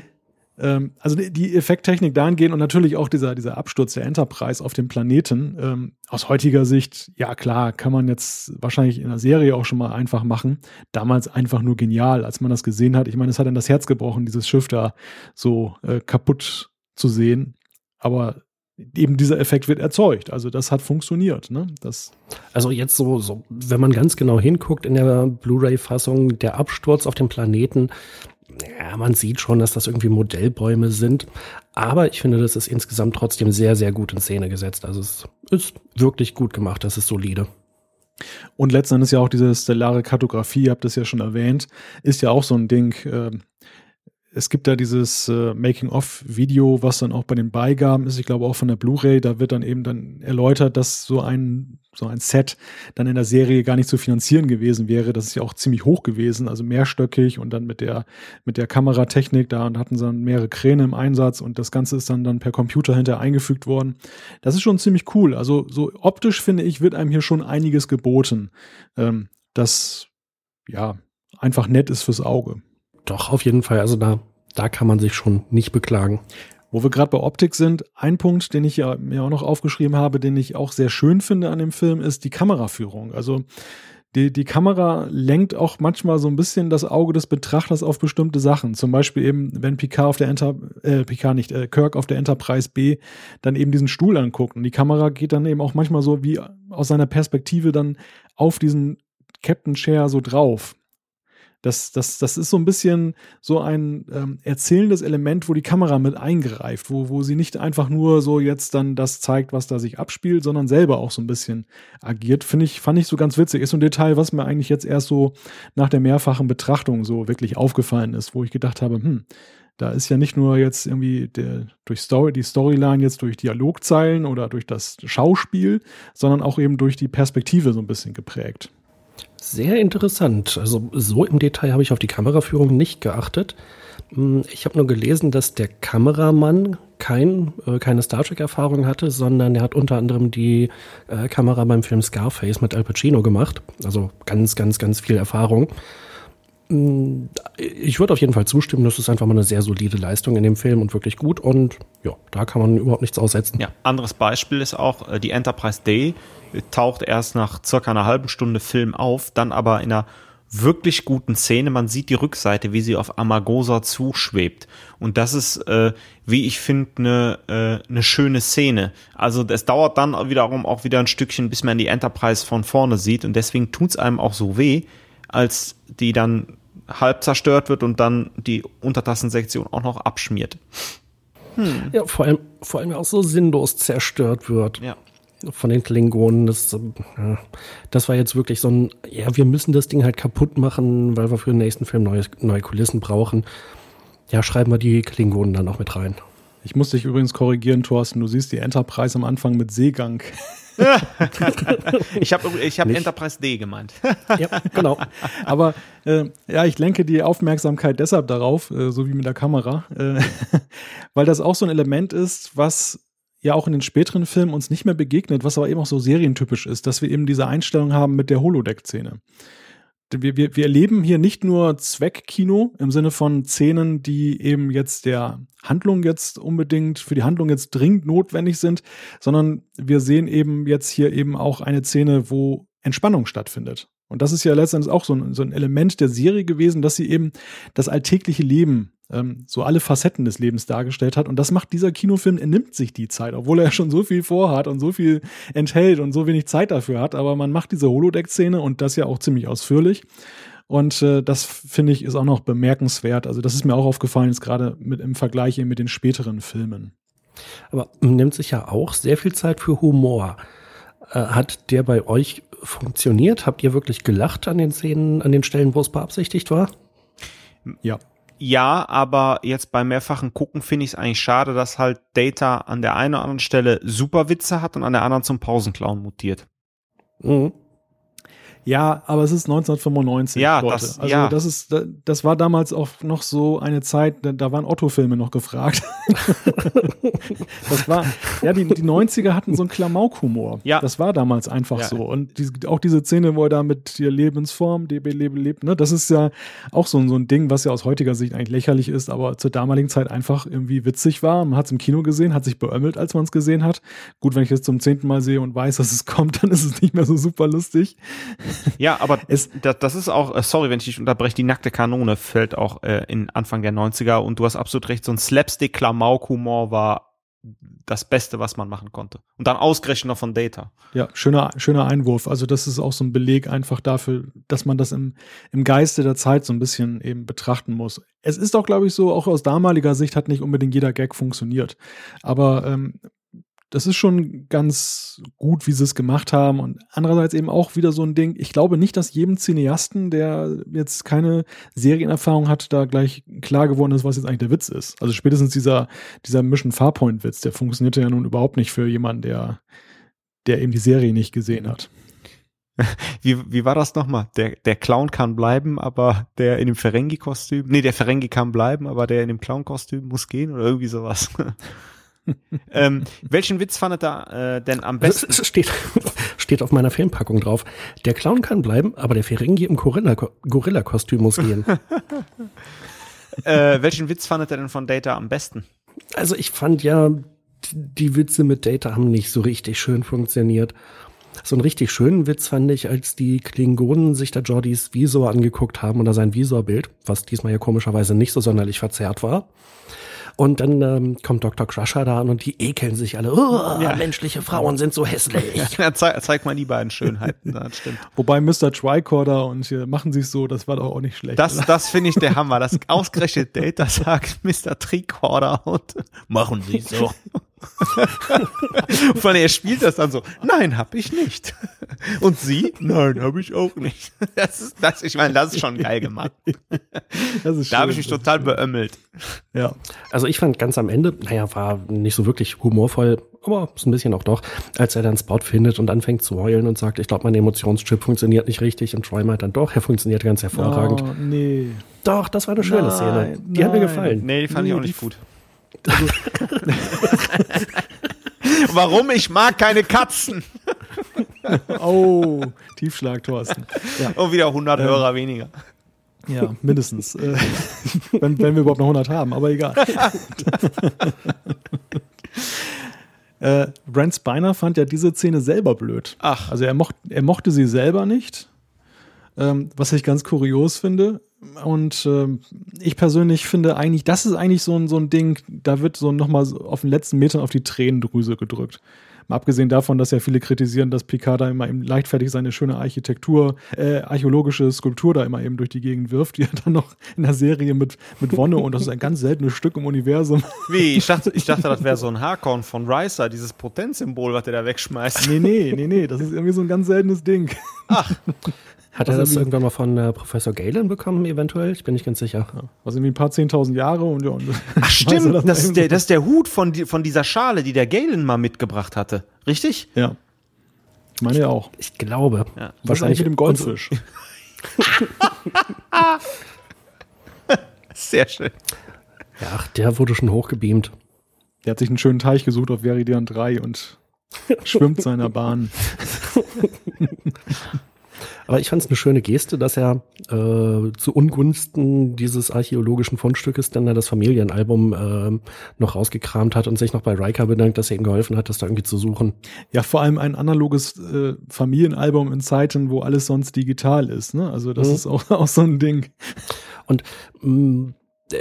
Ähm, also die, die Effekttechnik dahingehend und natürlich auch dieser, dieser Absturz der Enterprise auf dem Planeten. Ähm, aus heutiger Sicht, ja klar, kann man jetzt wahrscheinlich in der Serie auch schon mal einfach machen. Damals einfach nur genial, als man das gesehen hat. Ich meine, es hat dann das Herz gebrochen, dieses Schiff da so äh, kaputt zu sehen. Aber eben dieser Effekt wird erzeugt. Also das hat funktioniert. Ne? Das also jetzt so, so, wenn man ganz genau hinguckt in der Blu-ray-Fassung, der Absturz auf dem Planeten, ja, man sieht schon, dass das irgendwie Modellbäume sind. Aber ich finde, das ist insgesamt trotzdem sehr, sehr gut in Szene gesetzt. Also es ist wirklich gut gemacht, das ist solide. Und letzten Endes ja auch diese stellare Kartografie, ihr habt es ja schon erwähnt, ist ja auch so ein Ding. Äh, es gibt da dieses äh, Making-of-Video, was dann auch bei den Beigaben ist, ich glaube auch von der Blu-ray, da wird dann eben dann erläutert, dass so ein, so ein Set dann in der Serie gar nicht zu finanzieren gewesen wäre. Das ist ja auch ziemlich hoch gewesen, also mehrstöckig und dann mit der, mit der Kameratechnik, da hatten sie dann mehrere Kräne im Einsatz und das Ganze ist dann, dann per Computer hinterher eingefügt worden. Das ist schon ziemlich cool. Also so optisch finde ich, wird einem hier schon einiges geboten. Ähm, das, ja, einfach nett ist fürs Auge. Doch, auf jeden Fall. Also da, da kann man sich schon nicht beklagen. Wo wir gerade bei Optik sind, ein Punkt, den ich ja mir auch noch aufgeschrieben habe, den ich auch sehr schön finde an dem Film, ist die Kameraführung. Also die, die Kamera lenkt auch manchmal so ein bisschen das Auge des Betrachters auf bestimmte Sachen. Zum Beispiel eben, wenn Picard auf der Enter, äh, Picard nicht, äh, Kirk auf der Enterprise B dann eben diesen Stuhl anguckt. Und die Kamera geht dann eben auch manchmal so wie aus seiner Perspektive dann auf diesen Captain Chair so drauf. Das, das, das ist so ein bisschen so ein ähm, erzählendes Element, wo die Kamera mit eingreift, wo, wo sie nicht einfach nur so jetzt dann das zeigt, was da sich abspielt, sondern selber auch so ein bisschen agiert. Finde ich, fand ich so ganz witzig. Ist so ein Detail, was mir eigentlich jetzt erst so nach der mehrfachen Betrachtung so wirklich aufgefallen ist, wo ich gedacht habe, hm, da ist ja nicht nur jetzt irgendwie der, durch Story, die Storyline jetzt durch Dialogzeilen oder durch das Schauspiel, sondern auch eben durch die Perspektive so ein bisschen geprägt. Sehr interessant. Also so im Detail habe ich auf die Kameraführung nicht geachtet. Hm, ich habe nur gelesen, dass der Kameramann kein, äh, keine Star Trek-Erfahrung hatte, sondern er hat unter anderem die äh, Kamera beim Film Scarface mit Al Pacino gemacht. Also ganz, ganz, ganz viel Erfahrung. Ich würde auf jeden Fall zustimmen, das ist einfach mal eine sehr solide Leistung in dem Film und wirklich gut und ja, da kann man überhaupt nichts aussetzen. Ja, anderes Beispiel ist auch äh, die Enterprise Day taucht erst nach circa einer halben Stunde Film auf, dann aber in einer wirklich guten Szene. Man sieht die Rückseite, wie sie auf Amagosa zuschwebt. Und das ist, äh, wie ich finde, eine äh, ne schöne Szene. Also es dauert dann wiederum auch wieder ein Stückchen, bis man die Enterprise von vorne sieht. Und deswegen tut's einem auch so weh, als die dann halb zerstört wird und dann die Untertassensektion auch noch abschmiert. Hm. Ja, vor allem, vor allem auch so sinnlos zerstört wird. Ja von den Klingonen. Das, das war jetzt wirklich so ein, ja, wir müssen das Ding halt kaputt machen, weil wir für den nächsten Film neue, neue Kulissen brauchen. Ja, schreiben wir die Klingonen dann noch mit rein. Ich muss dich übrigens korrigieren, Thorsten. Du siehst die Enterprise am Anfang mit Seegang. Ich *laughs* habe ich hab Enterprise D gemeint. ja, genau. Aber äh, ja, ich lenke die Aufmerksamkeit deshalb darauf, äh, so wie mit der Kamera, äh, *laughs* weil das auch so ein Element ist, was ja auch in den späteren Filmen uns nicht mehr begegnet, was aber eben auch so serientypisch ist, dass wir eben diese Einstellung haben mit der Holodeck-Szene. Wir, wir, wir erleben hier nicht nur Zweckkino im Sinne von Szenen, die eben jetzt der Handlung jetzt unbedingt, für die Handlung jetzt dringend notwendig sind, sondern wir sehen eben jetzt hier eben auch eine Szene, wo Entspannung stattfindet. Und das ist ja letztendlich auch so ein, so ein Element der Serie gewesen, dass sie eben das alltägliche Leben ähm, so alle Facetten des Lebens dargestellt hat. Und das macht dieser Kinofilm, er nimmt sich die Zeit, obwohl er *laughs* schon so viel vorhat und so viel enthält und so wenig Zeit dafür hat. Aber man macht diese Holodeck-Szene und das ja auch ziemlich ausführlich. Und äh, das finde ich ist auch noch bemerkenswert. Also das ist mir auch aufgefallen, jetzt gerade mit im Vergleich mit den späteren Filmen. Aber nimmt sich ja auch sehr viel Zeit für Humor. Äh, hat der bei euch funktioniert? Habt ihr wirklich gelacht an den Szenen, an den Stellen, wo es beabsichtigt war? Ja, ja, aber jetzt beim mehrfachen Gucken finde ich es eigentlich schade, dass halt Data an der einen oder anderen Stelle super Witze hat und an der anderen zum Pausenclown mutiert. Mhm. Ja, aber es ist 1995. Ja, Leute. das, also ja. das ist, das war damals auch noch so eine Zeit, da waren Otto-Filme noch gefragt. *laughs* das war, ja, die, die 90er hatten so einen Klamauk-Humor. Ja. Das war damals einfach ja. so. Und die, auch diese Szene, wo er da mit der Lebensform, DB Lebe lebt, ne, das ist ja auch so, so ein Ding, was ja aus heutiger Sicht eigentlich lächerlich ist, aber zur damaligen Zeit einfach irgendwie witzig war. Man hat es im Kino gesehen, hat sich beömmelt, als man es gesehen hat. Gut, wenn ich es zum zehnten Mal sehe und weiß, dass es kommt, *laughs* dann ist es nicht mehr so super lustig. *laughs* Ja, aber es, das, das ist auch, äh, sorry, wenn ich dich unterbreche, die nackte Kanone fällt auch äh, in Anfang der 90er und du hast absolut recht, so ein Slapstick-Klamauk-Humor war das Beste, was man machen konnte. Und dann ausgerechnet noch von Data. Ja, schöner, schöner Einwurf. Also das ist auch so ein Beleg einfach dafür, dass man das im, im Geiste der Zeit so ein bisschen eben betrachten muss. Es ist auch, glaube ich, so, auch aus damaliger Sicht hat nicht unbedingt jeder Gag funktioniert. Aber ähm, das ist schon ganz gut, wie sie es gemacht haben. Und andererseits eben auch wieder so ein Ding. Ich glaube nicht, dass jedem Cineasten, der jetzt keine Serienerfahrung hat, da gleich klar geworden ist, was jetzt eigentlich der Witz ist. Also spätestens dieser, dieser Mission Farpoint Witz, der funktionierte ja nun überhaupt nicht für jemanden, der, der eben die Serie nicht gesehen hat. *laughs* Wie, wie war das nochmal? Der, der Clown kann bleiben, aber der in dem Ferengi-Kostüm, nee, der Ferengi kann bleiben, aber der in dem Clown-Kostüm muss gehen oder irgendwie sowas. *laughs* ähm, welchen Witz fandet er äh, denn am besten? Es steht, *laughs* steht auf meiner Filmpackung drauf. Der Clown kann bleiben, aber der Ferengi im Gorilla-Kostüm muss gehen. *laughs* äh, welchen Witz fandet er denn von Data am besten? Also ich fand ja, die Witze mit Data haben nicht so richtig schön funktioniert. So einen richtig schönen Witz fand ich, als die Klingonen sich da Jordys Visor angeguckt haben oder sein Visorbild, was diesmal ja komischerweise nicht so sonderlich verzerrt war. Und dann ähm, kommt Dr. Crusher da an und die ekeln sich alle. Oh, ja. menschliche Frauen sind so hässlich. *laughs* Ja, zeig, zeig mal die beiden Schönheiten. Das stimmt. Wobei Mr. Tricorder und hier machen sie es so, das war doch auch nicht schlecht. Das, das finde ich der *laughs* Hammer. Das ausgerechnet Data sagt Mr. Tricorder und machen sie so. *laughs* Vor allem, er spielt das dann so. Nein, hab ich nicht. *laughs* Und sie? Nein, hab ich auch nicht. *laughs* Das ist, das, ich meine, das ist schon geil gemacht. da habe ich mich total beömmelt. Ja. Also ich fand ganz am Ende, naja, war nicht so wirklich humorvoll, aber ist ein bisschen auch doch, als er dann Spot findet und anfängt zu heulen und sagt, ich glaube, mein Emotionschip funktioniert nicht richtig und Troy meint dann doch, er funktioniert ganz hervorragend. Oh, nee. Doch, das war eine schöne nein, Szene. Die nein. hat mir gefallen. Nee, die fand nee, ich auch nicht gut. Also, *laughs* Warum? Ich mag keine Katzen. oh, Tiefschlag, Thorsten. Ja. Und wieder 100 ähm, Hörer weniger. Ja, mindestens. Äh, wenn, wenn wir überhaupt noch 100 haben, aber egal. *laughs* äh, Brent Spiner fand ja diese Szene selber blöd. Ach. Also er, mocht, er mochte sie selber nicht, ähm, was ich ganz kurios finde. Und äh, ich persönlich finde eigentlich, das ist eigentlich so ein, so ein Ding, da wird so nochmal auf den letzten Metern auf die Tränendrüse gedrückt. Mal abgesehen davon, dass ja viele kritisieren, dass Picard da immer eben leichtfertig seine schöne Architektur, äh, archäologische Skulptur da immer eben durch die Gegend wirft, die er dann noch in der Serie mit, mit Wonne und das ist ein ganz seltenes Stück im Universum. Wie? Ich dachte, *laughs* ich dachte das wäre so ein Harkorn von Ricer, dieses Potenzsymbol, was der da wegschmeißt. Nee, nee, nee, nee, das ist irgendwie so ein ganz seltenes Ding. Ach. Hat er das irgendwann mal von äh, Professor Galen bekommen, eventuell? Ich bin nicht ganz sicher. Ja. Also irgendwie ein paar zehntausend Jahre und ja. Und Ach *laughs* stimmt, das, das, ist der, das ist der Hut von, die, von dieser Schale, die der Galen mal mitgebracht hatte. Richtig? Ja. Ich meine ja auch. Ich glaube. Ja. Wahrscheinlich mit dem Goldfisch. *laughs* Sehr schön. Ja, ach, der wurde schon hochgebeamt. Der hat sich einen schönen Teich gesucht auf Veridian 3 und schwimmt seiner Bahn. *laughs* Aber ich fand es eine schöne Geste, dass er äh, zu Ungunsten dieses archäologischen Fundstückes dann das Familienalbum äh, noch rausgekramt hat und sich noch bei Riker bedankt, dass er ihm geholfen hat, das da irgendwie zu suchen. Ja, vor allem ein analoges äh, Familienalbum in Zeiten, wo alles sonst digital ist. Ne? Also das mhm. ist auch, *laughs* auch so ein Ding. Und mh, mm,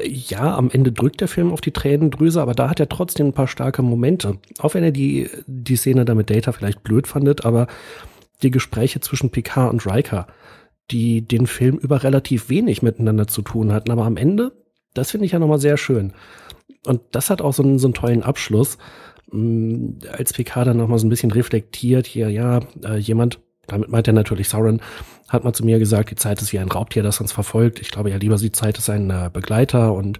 ja, am Ende drückt der Film auf die Tränendrüse, aber da hat er trotzdem ein paar starke Momente. Auch wenn er die, die Szene da mit Data vielleicht blöd fandet, aber die Gespräche zwischen Picard und Riker, die den Film über relativ wenig miteinander zu tun hatten. Aber am Ende, das finde ich ja nochmal sehr schön. Und das hat auch so einen, so einen tollen Abschluss, mm, als Picard dann nochmal so ein bisschen reflektiert, hier, ja, äh, jemand, damit meint er natürlich Sauron, hat mal zu mir gesagt, die Zeit ist wie ein Raubtier, das uns verfolgt. Ich glaube ja lieber, die Zeit ist ein äh, Begleiter und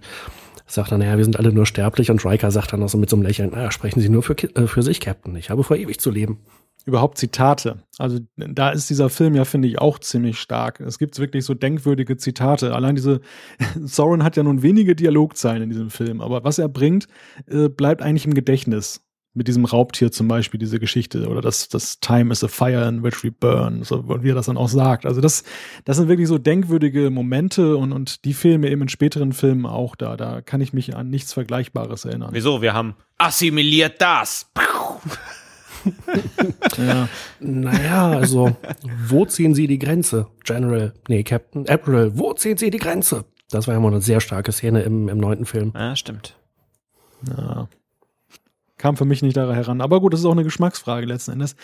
sagt dann, naja, wir sind alle nur sterblich und Riker sagt dann auch so mit so einem Lächeln, naja, sprechen Sie nur für, äh, für sich, Captain. Ich habe vor, ewig zu leben überhaupt Zitate. Also da ist dieser Film ja, finde ich, auch ziemlich stark. Es gibt wirklich so denkwürdige Zitate. Allein diese, *laughs* Sauron hat ja nun wenige Dialogzeilen in diesem Film, aber was er bringt, äh, bleibt eigentlich im Gedächtnis. Mit diesem Raubtier zum Beispiel, diese Geschichte, oder das, das Time is a fire in which we burn, so, wie er das dann auch sagt. Also das, das sind wirklich so denkwürdige Momente und, und die Filme eben in späteren Filmen auch da. Da kann ich mich an nichts Vergleichbares erinnern. Wieso? Wir haben assimiliert das. Ja. Naja, also, wo ziehen Sie die Grenze? General, nee, Captain April, wo ziehen Sie die Grenze? Das war ja mal eine sehr starke Szene im, im neunten Film. Ja, stimmt. Ja. kam für mich nicht da heran. Aber gut, das ist auch eine Geschmacksfrage letzten Endes.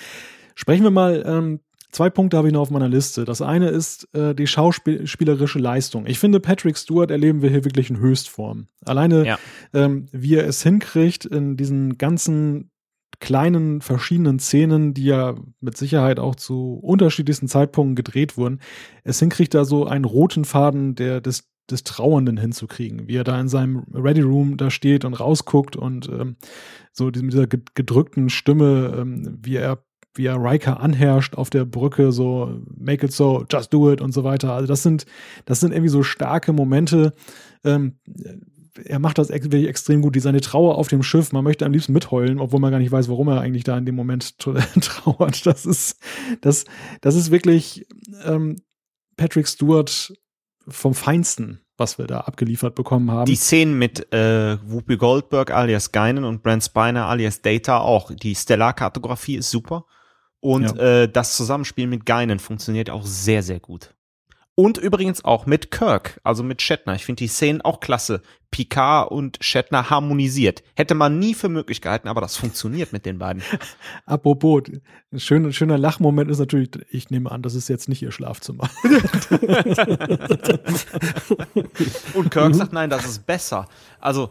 Sprechen wir mal, ähm, zwei Punkte habe ich noch auf meiner Liste. Das eine ist äh, die schauspielerische Leistung. Ich finde, Patrick Stewart erleben wir hier wirklich in Höchstform. Alleine, ja. ähm, wie er es hinkriegt, in diesen ganzen kleinen verschiedenen Szenen, die ja mit Sicherheit auch zu unterschiedlichsten Zeitpunkten gedreht wurden, es hinkriegt da so einen roten Faden der, des, des Trauernden hinzukriegen, wie er da in seinem Ready Room da steht und rausguckt und ähm, so mit dieser gedrückten Stimme, ähm, wie er wie er Riker anherrscht auf der Brücke, so make it so, just do it und so weiter. Also das sind, das sind irgendwie so starke Momente. Ähm, er macht das wirklich extrem gut. Die seine Trauer auf dem Schiff, man möchte am liebsten mitheulen, obwohl man gar nicht weiß, warum er eigentlich da in dem Moment *laughs* trauert. Das ist, das, das ist wirklich ähm, Patrick Stewart vom Feinsten, was wir da abgeliefert bekommen haben. Die Szenen mit äh, Whoopi Goldberg alias Geinen und Brent Spiner alias Data auch. Die Stellar-Kartografie ist super. Und ja. äh, das Zusammenspiel mit Geinen funktioniert auch sehr, sehr gut. Und übrigens auch mit Kirk, also mit Shatner. Ich finde die Szenen auch klasse. Picard und Shatner harmonisiert. Hätte man nie für möglich gehalten, aber das funktioniert mit den beiden. *laughs* Apropos, ein schöner, schöner Lachmoment ist natürlich, ich nehme an, das ist jetzt nicht ihr Schlafzimmer. *laughs* und Kirk sagt, nein, das ist besser. Also,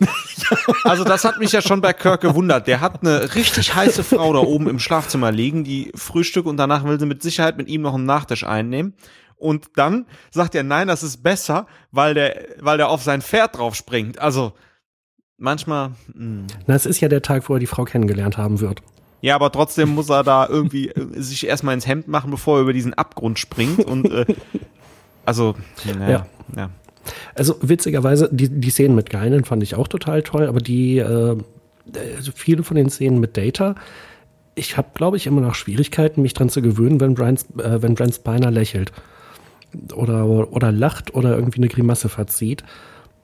also das hat mich ja schon bei Kirk gewundert. Der hat eine richtig heiße Frau da oben im Schlafzimmer liegen, die Frühstück und danach will sie mit Sicherheit mit ihm noch einen Nachtisch einnehmen und dann sagt er, nein, das ist besser, weil der, weil der auf sein Pferd drauf springt. Also manchmal. Mh. Hm. Na, es ist ja der Tag, wo er die Frau kennengelernt haben wird. Ja, aber trotzdem muss er da irgendwie äh, sich erstmal ins Hemd machen, bevor er über diesen Abgrund springt. Und äh, *laughs* also, naja, ja. ja. Also witzigerweise, die, die Szenen mit Geinen fand ich auch total toll, aber die, äh, also viele von den Szenen mit Data, ich habe, glaube ich, immer noch Schwierigkeiten, mich dran zu gewöhnen, wenn Brian, äh, wenn Brian Spiner lächelt oder, oder lacht oder irgendwie eine Grimasse verzieht.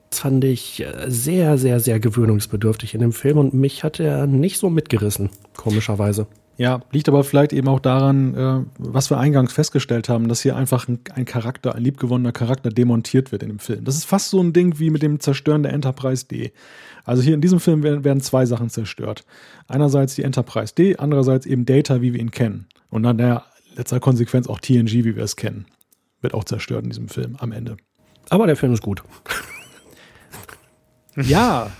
Das fand ich äh, sehr, sehr, sehr gewöhnungsbedürftig in dem Film und mich hat er nicht so mitgerissen, komischerweise. Ja, liegt aber vielleicht eben auch daran, äh, was wir eingangs festgestellt haben, dass hier einfach ein, Charakter, ein liebgewonnener Charakter demontiert wird in dem Film. Das ist fast so ein Ding wie mit dem Zerstören der Enterprise D. Also hier in diesem Film werden, werden zwei Sachen zerstört. Einerseits die Enterprise D, andererseits eben Data, wie wir ihn kennen. Und dann der letzter Konsequenz auch TNG, wie wir es kennen wird auch zerstört in diesem Film am Ende. Aber der Film ist gut. *laughs* ja,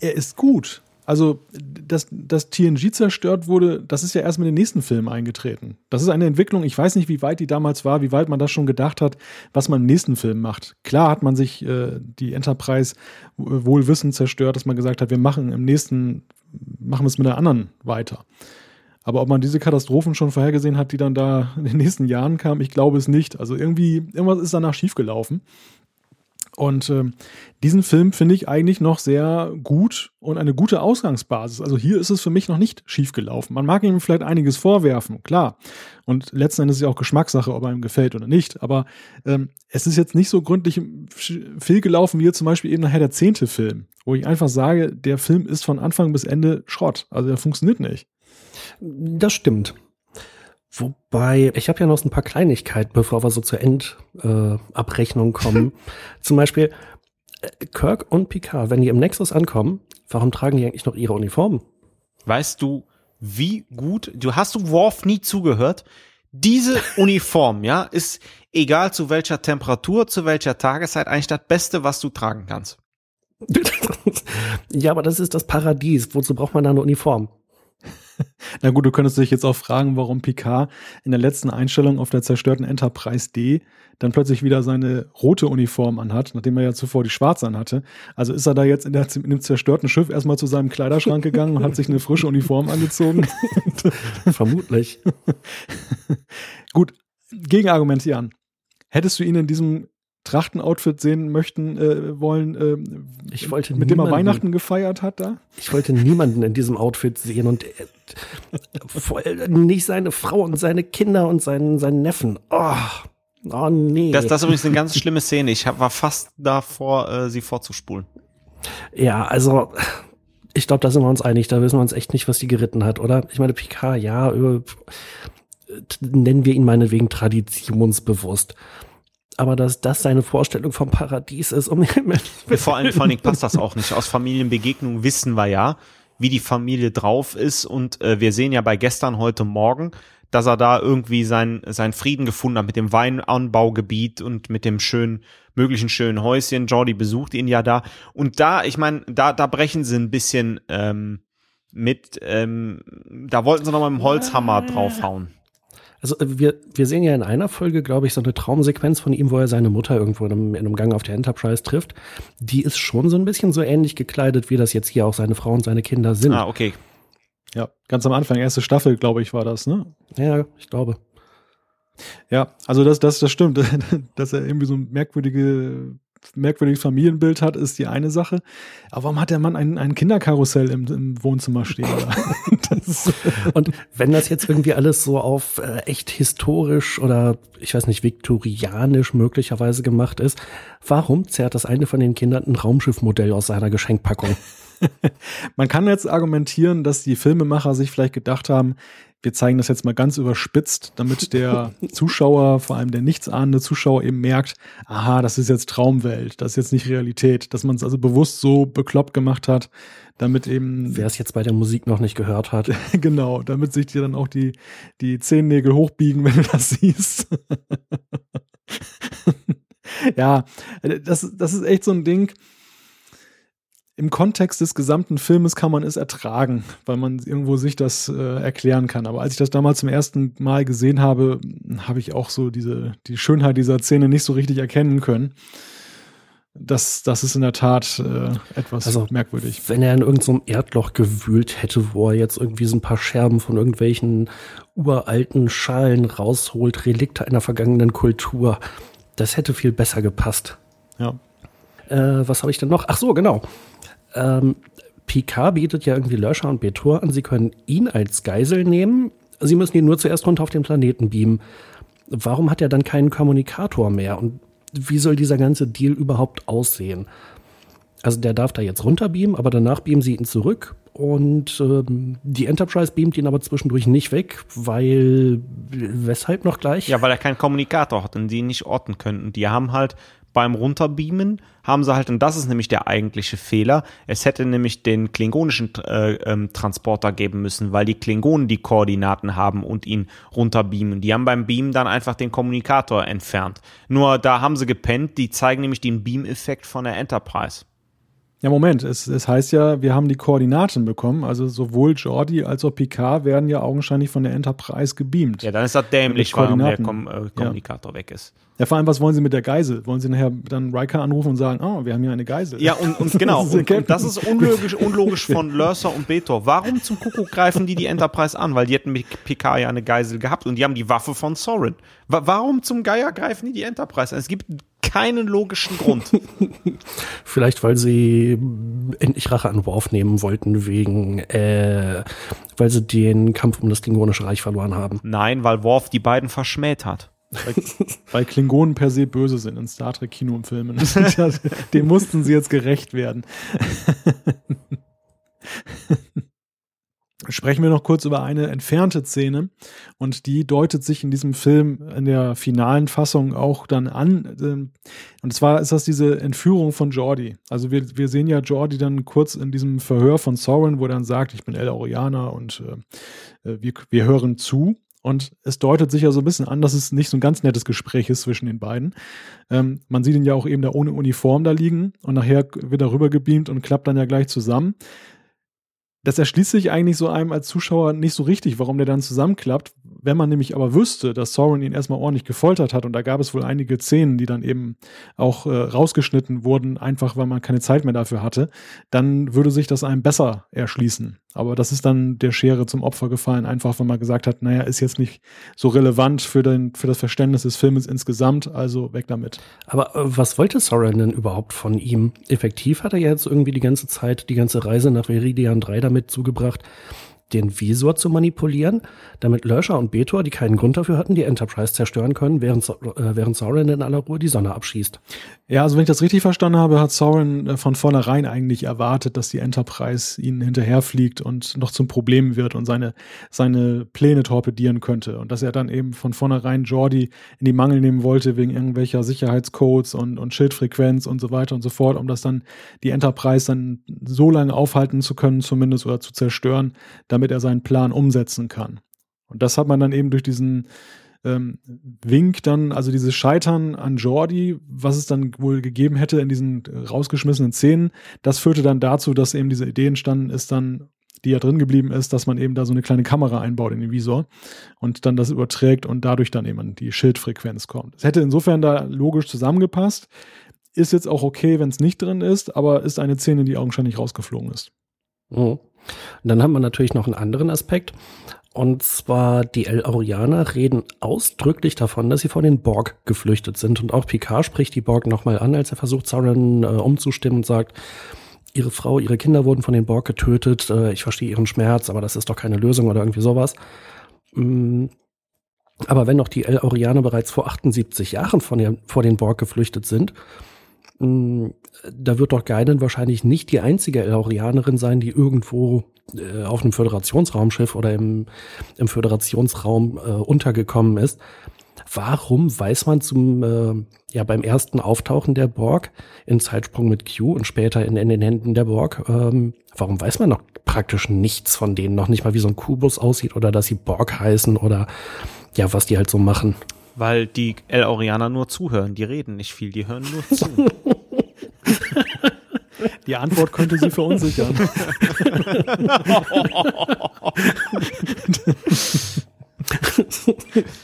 er ist gut. Also, dass, dass TNG zerstört wurde, das ist ja erst mit den nächsten Filmen eingetreten. Das ist eine Entwicklung, ich weiß nicht, wie weit die damals war, wie weit man das schon gedacht hat, was man im nächsten Film macht. Klar hat man sich äh, die Enterprise wohlwissend zerstört, dass man gesagt hat, wir machen im nächsten, machen wir es mit der anderen weiter. Aber ob man diese Katastrophen schon vorhergesehen hat, die dann da in den nächsten Jahren kamen, ich glaube es nicht. Also irgendwie, irgendwas ist danach schiefgelaufen. Und äh, diesen Film finde ich eigentlich noch sehr gut und eine gute Ausgangsbasis. Also hier ist es für mich noch nicht schiefgelaufen. Man mag ihm vielleicht einiges vorwerfen, klar. Und letzten Endes ist ja auch Geschmackssache, ob er ihm gefällt oder nicht. Aber ähm, es ist jetzt nicht so gründlich fehlgelaufen wie zum Beispiel eben nachher der zehnte Film, wo ich einfach sage, der Film ist von Anfang bis Ende Schrott. Also der funktioniert nicht. Das stimmt. Wobei, ich habe ja noch so ein paar Kleinigkeiten, bevor wir so zur Endabrechnung äh, kommen. *laughs* Zum Beispiel äh, Kirk und Picard, wenn die im Nexus ankommen, warum tragen die eigentlich noch ihre Uniformen? Weißt du, wie gut, du hast du Worf nie zugehört? Diese *laughs* Uniform, ja, ist egal zu welcher Temperatur, zu welcher Tageszeit eigentlich das Beste, was du tragen kannst. *laughs* ja, aber das ist das Paradies. Wozu braucht man da eine Uniform? Na gut, du könntest dich jetzt auch fragen, warum Picard in der letzten Einstellung auf der zerstörten Enterprise D dann plötzlich wieder seine rote Uniform anhat, nachdem er ja zuvor die schwarze anhatte. Also ist er da jetzt in, der, in dem zerstörten Schiff erstmal zu seinem Kleiderschrank gegangen und hat sich eine frische Uniform angezogen? *laughs* Vermutlich. *laughs* gut, Gegenargument, Jan. Hättest du ihn in diesem Trachten-Outfit sehen möchten äh, wollen, äh, ich wollte mit dem er Weihnachten gefeiert hat da? Ich wollte niemanden in diesem Outfit sehen und äh, nicht seine Frau und seine Kinder und seinen, seinen Neffen. Oh, oh nee. Das, das ist übrigens eine ganz schlimme Szene. Ich hab, war fast davor, äh, sie vorzuspulen. Ja, also ich glaube, da sind wir uns einig. Da wissen wir uns echt nicht, was die geritten hat, oder? Ich meine, Picard, ja, über, nennen wir ihn meinetwegen traditionsbewusst aber dass das seine Vorstellung vom Paradies ist. Um *laughs* vor, allem, vor allen Dingen passt das auch nicht. Aus Familienbegegnungen wissen wir ja, wie die Familie drauf ist. Und äh, wir sehen ja bei gestern heute Morgen, dass er da irgendwie sein, sein Frieden gefunden hat mit dem Weinanbaugebiet und mit dem schönen, möglichen schönen Häuschen. Jordi besucht ihn ja da. Und da, ich meine, da, da brechen sie ein bisschen ähm, mit, ähm, da wollten sie noch mal mit dem Holzhammer draufhauen. Also äh, wir, wir sehen ja in einer Folge, glaube ich, so eine Traumsequenz von ihm, wo er seine Mutter irgendwo in einem, in einem Gang auf der Enterprise trifft. Die ist schon so ein bisschen so ähnlich gekleidet, wie das jetzt hier auch seine Frau und seine Kinder sind. Ah, okay. Ja, ganz am Anfang, erste Staffel, glaube ich, war das, ne? Ja, ich glaube. Ja, also das, das, das stimmt, *laughs* dass er irgendwie so ein merkwürdige, merkwürdiges Familienbild hat, ist die eine Sache. Aber warum hat der Mann ein, ein Kinderkarussell im, im Wohnzimmer stehen? *laughs* *laughs* das, und wenn das jetzt irgendwie alles so auf äh, echt historisch oder ich weiß nicht, viktorianisch möglicherweise gemacht ist, warum zerrt das eine von den Kindern ein Raumschiffmodell aus seiner Geschenkpackung? *laughs* Man kann jetzt argumentieren, dass die Filmemacher sich vielleicht gedacht haben, wir zeigen das jetzt mal ganz überspitzt, damit der *laughs* Zuschauer, vor allem der nichtsahnende Zuschauer eben merkt, aha, das ist jetzt Traumwelt, das ist jetzt nicht Realität, dass man es also bewusst so bekloppt gemacht hat, damit eben. Wer es jetzt bei der Musik noch nicht gehört hat. *laughs* genau, damit sich dir dann auch die, die Zehennägel hochbiegen, *laughs* wenn du das siehst. ja, das, das ist echt so ein Ding im Kontext des gesamten Filmes kann man es ertragen, weil man irgendwo sich das äh, erklären kann. Aber als ich das damals zum ersten Mal gesehen habe, habe ich auch so diese, die Schönheit dieser Szene nicht so richtig erkennen können. Das, das ist in der Tat äh, etwas also, merkwürdig. Wenn er in irgendeinem so Erdloch gewühlt hätte, wo er jetzt irgendwie so ein paar Scherben von irgendwelchen uralten Schalen rausholt, Relikte einer vergangenen Kultur, das hätte viel besser gepasst. Ja. Äh, was habe ich denn noch? Ach so, genau. Ähm, Picard bietet ja irgendwie Löscher und Betor an, sie können ihn als Geisel nehmen. Sie müssen ihn nur zuerst runter auf den Planeten beamen. Warum hat er dann keinen Kommunikator mehr? Und wie soll dieser ganze Deal überhaupt aussehen? Also der darf da jetzt runterbeamen, aber danach beamen sie ihn zurück. Und ähm, die Enterprise beamt ihn aber zwischendurch nicht weg, weil weshalb noch gleich? Ja, weil er keinen Kommunikator hat und die ihn nicht orten könnten. Die haben halt beim Runterbeamen haben sie halt, und das ist nämlich der eigentliche Fehler, es hätte nämlich den klingonischen äh, ähm, Transporter geben müssen, weil die Klingonen die Koordinaten haben und ihn runterbeamen. Die haben beim Beamen dann einfach den Kommunikator entfernt. Nur da haben sie gepennt, die zeigen nämlich den Beam-Effekt von der Enterprise. Ja, Moment, es, es heißt ja, wir haben die Koordinaten bekommen. Also sowohl Jordi als auch Picard werden ja augenscheinlich von der Enterprise gebeamt. Ja, dann ist das dämlich, warum der Kom äh, Kommunikator ja. weg ist. Ja, vor allem, was wollen Sie mit der Geisel? Wollen Sie nachher dann Riker anrufen und sagen, oh, wir haben hier eine Geisel? Ja, und, und *laughs* genau, und, und, das ist unlogisch, unlogisch von Lurser und Betor. Warum zum Kuckuck greifen die die Enterprise an? Weil die hätten mit Picard ja eine Geisel gehabt und die haben die Waffe von Sorin. Warum zum Geier greifen die die Enterprise an? Es gibt keinen logischen Grund. *laughs* Vielleicht, weil sie endlich Rache an Worf nehmen wollten, wegen, äh, weil sie den Kampf um das Klingonische Reich verloren haben. Nein, weil Worf die beiden verschmäht hat. Weil, weil Klingonen per se böse sind in Star Trek Kino und Filmen. *laughs* Dem mussten sie jetzt gerecht werden. *laughs* sprechen wir noch kurz über eine entfernte Szene und die deutet sich in diesem Film in der finalen Fassung auch dann an. Ähm, und zwar ist das diese Entführung von Jordi. Also wir, wir sehen ja Jordi dann kurz in diesem Verhör von Soren, wo er dann sagt, ich bin El Oriana und äh, wir, wir hören zu. Und es deutet sich ja so ein bisschen an, dass es nicht so ein ganz nettes Gespräch ist zwischen den beiden. Ähm, man sieht ihn ja auch eben da ohne Uniform da liegen und nachher wird er rüber gebeamt und klappt dann ja gleich zusammen das erschließt sich eigentlich so einem als Zuschauer nicht so richtig, warum der dann zusammenklappt. Wenn man nämlich aber wüsste, dass Sauron ihn erstmal ordentlich gefoltert hat und da gab es wohl einige Szenen, die dann eben auch äh, rausgeschnitten wurden, einfach weil man keine Zeit mehr dafür hatte, dann würde sich das einem besser erschließen. Aber das ist dann der Schere zum Opfer gefallen, einfach weil man gesagt hat, naja, ist jetzt nicht so relevant für, den, für das Verständnis des Filmes insgesamt, also weg damit. Aber äh, was wollte Sauron denn überhaupt von ihm? Effektiv hat er jetzt irgendwie die ganze Zeit, die ganze Reise nach Viridian 3 damit zugebracht, den Visor zu manipulieren, damit Löscher und Betor, die keinen Grund dafür hatten, die Enterprise zerstören können, während, äh, während Sauron in aller Ruhe die Sonne abschießt. Ja, also wenn ich das richtig verstanden habe, hat Sauron äh, von vornherein eigentlich erwartet, dass die Enterprise ihnen hinterherfliegt und noch zum Problem wird und seine, seine Pläne torpedieren könnte. Und dass er dann eben von vornherein Jordi in die Mangel nehmen wollte wegen irgendwelcher Sicherheitscodes und, und Schildfrequenz und so weiter und so fort, um das dann die Enterprise dann so lange aufhalten zu können, zumindest oder zu zerstören, damit damit er seinen Plan umsetzen kann. Und das hat man dann eben durch diesen ähm, Wink dann, also dieses Scheitern an Jordi, was es dann wohl gegeben hätte in diesen rausgeschmissenen Szenen, das führte dann dazu, dass eben diese Idee entstanden ist, dann, die ja drin geblieben ist, dass man eben da so eine kleine Kamera einbaut in den Visor und dann das überträgt und dadurch dann eben an die Schildfrequenz kommt. Es hätte insofern da logisch zusammengepasst. Ist jetzt auch okay, wenn es nicht drin ist, aber ist eine Szene, die augenscheinlich rausgeflogen ist. Mhm. Und dann haben wir natürlich noch einen anderen Aspekt. Und zwar die El-Aurianer reden ausdrücklich davon, dass sie vor den Borg geflüchtet sind. Und auch Picard spricht die Borg nochmal an, als er versucht, Sauron äh, umzustimmen und sagt, ihre Frau, ihre Kinder wurden von den Borg getötet. Äh, ich verstehe ihren Schmerz, aber das ist doch keine Lösung oder irgendwie sowas. Mm. Aber wenn doch die El-Aurianer bereits vor 78 Jahren von der, vor den Borg geflüchtet sind, da wird doch Geinen wahrscheinlich nicht die einzige Elorianerin sein, die irgendwo äh, auf einem Föderationsraumschiff oder im, im Föderationsraum äh, untergekommen ist. Warum weiß man zum, äh, ja, beim ersten Auftauchen der Borg in Zeitsprung mit Q und später in, in den Händen der Borg, ähm, warum weiß man noch praktisch nichts von denen? Noch nicht mal, wie so ein Kubus aussieht oder dass sie Borg heißen oder ja, was die halt so machen. Weil die El-Orianer nur zuhören, die reden nicht viel, die hören nur zu. *laughs* Die Antwort könnte sie verunsichern.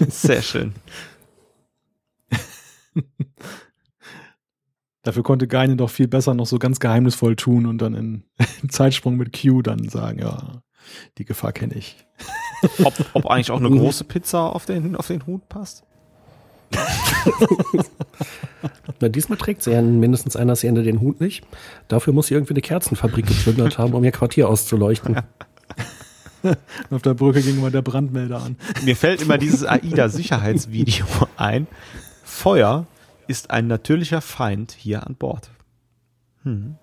Sehr schön. Dafür konnte Geine doch viel besser noch so ganz geheimnisvoll tun und dann in, in *laughs* Zeitsprung mit Q dann sagen, ja, die Gefahr kenne ich. Ob, ob eigentlich auch eine große Pizza auf den, auf den Hut passt? *laughs* Na, diesmal trägt sie ja in mindestens einer Szene den Hut nicht. Dafür muss sie irgendwie eine Kerzenfabrik geplündert haben, um ihr Quartier auszuleuchten. *laughs* Auf der Brücke ging immer der Brandmelder an. Mir fällt immer dieses AIDA-Sicherheitsvideo *laughs* ein. Feuer ist ein natürlicher Feind hier an Bord. Hm.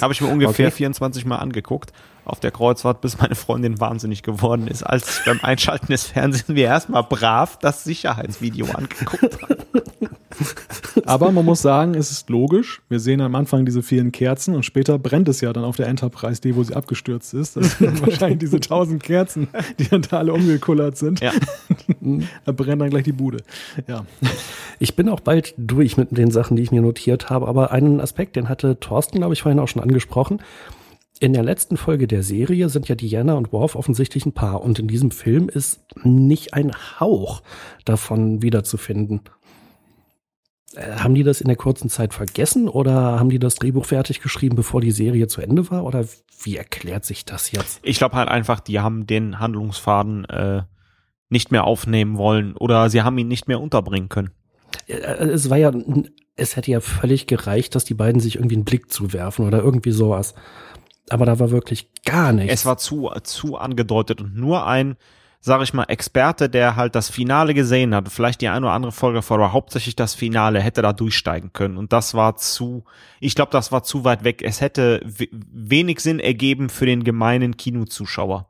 Habe ich mir ungefähr okay. 24 Mal angeguckt auf der Kreuzfahrt, bis meine Freundin wahnsinnig geworden ist, als ich beim Einschalten des Fernsehens mir erstmal brav das Sicherheitsvideo angeguckt habe. Aber man muss sagen, es ist logisch. Wir sehen am Anfang diese vielen Kerzen und später brennt es ja dann auf der Enterprise D, wo sie abgestürzt ist. Das sind *laughs* wahrscheinlich diese tausend Kerzen, die dann da alle umgekullert sind. Ja. *laughs* da brennt dann gleich die Bude. Ja. Ich bin auch bald durch mit den Sachen, die ich mir notiert habe, aber einen Aspekt, den hatte Thorsten, glaube ich, vorhin auch schon angesprochen. In der letzten Folge der Serie sind ja Diana und Worf offensichtlich ein Paar und in diesem Film ist nicht ein Hauch davon wiederzufinden. Äh, haben die das in der kurzen Zeit vergessen oder haben die das Drehbuch fertig geschrieben, bevor die Serie zu Ende war? Oder wie erklärt sich das jetzt? Ich glaube halt einfach, die haben den Handlungsfaden äh, nicht mehr aufnehmen wollen oder sie haben ihn nicht mehr unterbringen können. Äh, es war ja, es hätte ja völlig gereicht, dass die beiden sich irgendwie einen Blick zuwerfen oder irgendwie sowas aber da war wirklich gar nichts. Es war zu, zu angedeutet und nur ein, sag ich mal, Experte, der halt das Finale gesehen hat, vielleicht die eine oder andere Folge vor, aber hauptsächlich das Finale, hätte da durchsteigen können. Und das war zu, ich glaube, das war zu weit weg. Es hätte wenig Sinn ergeben für den gemeinen Kinozuschauer.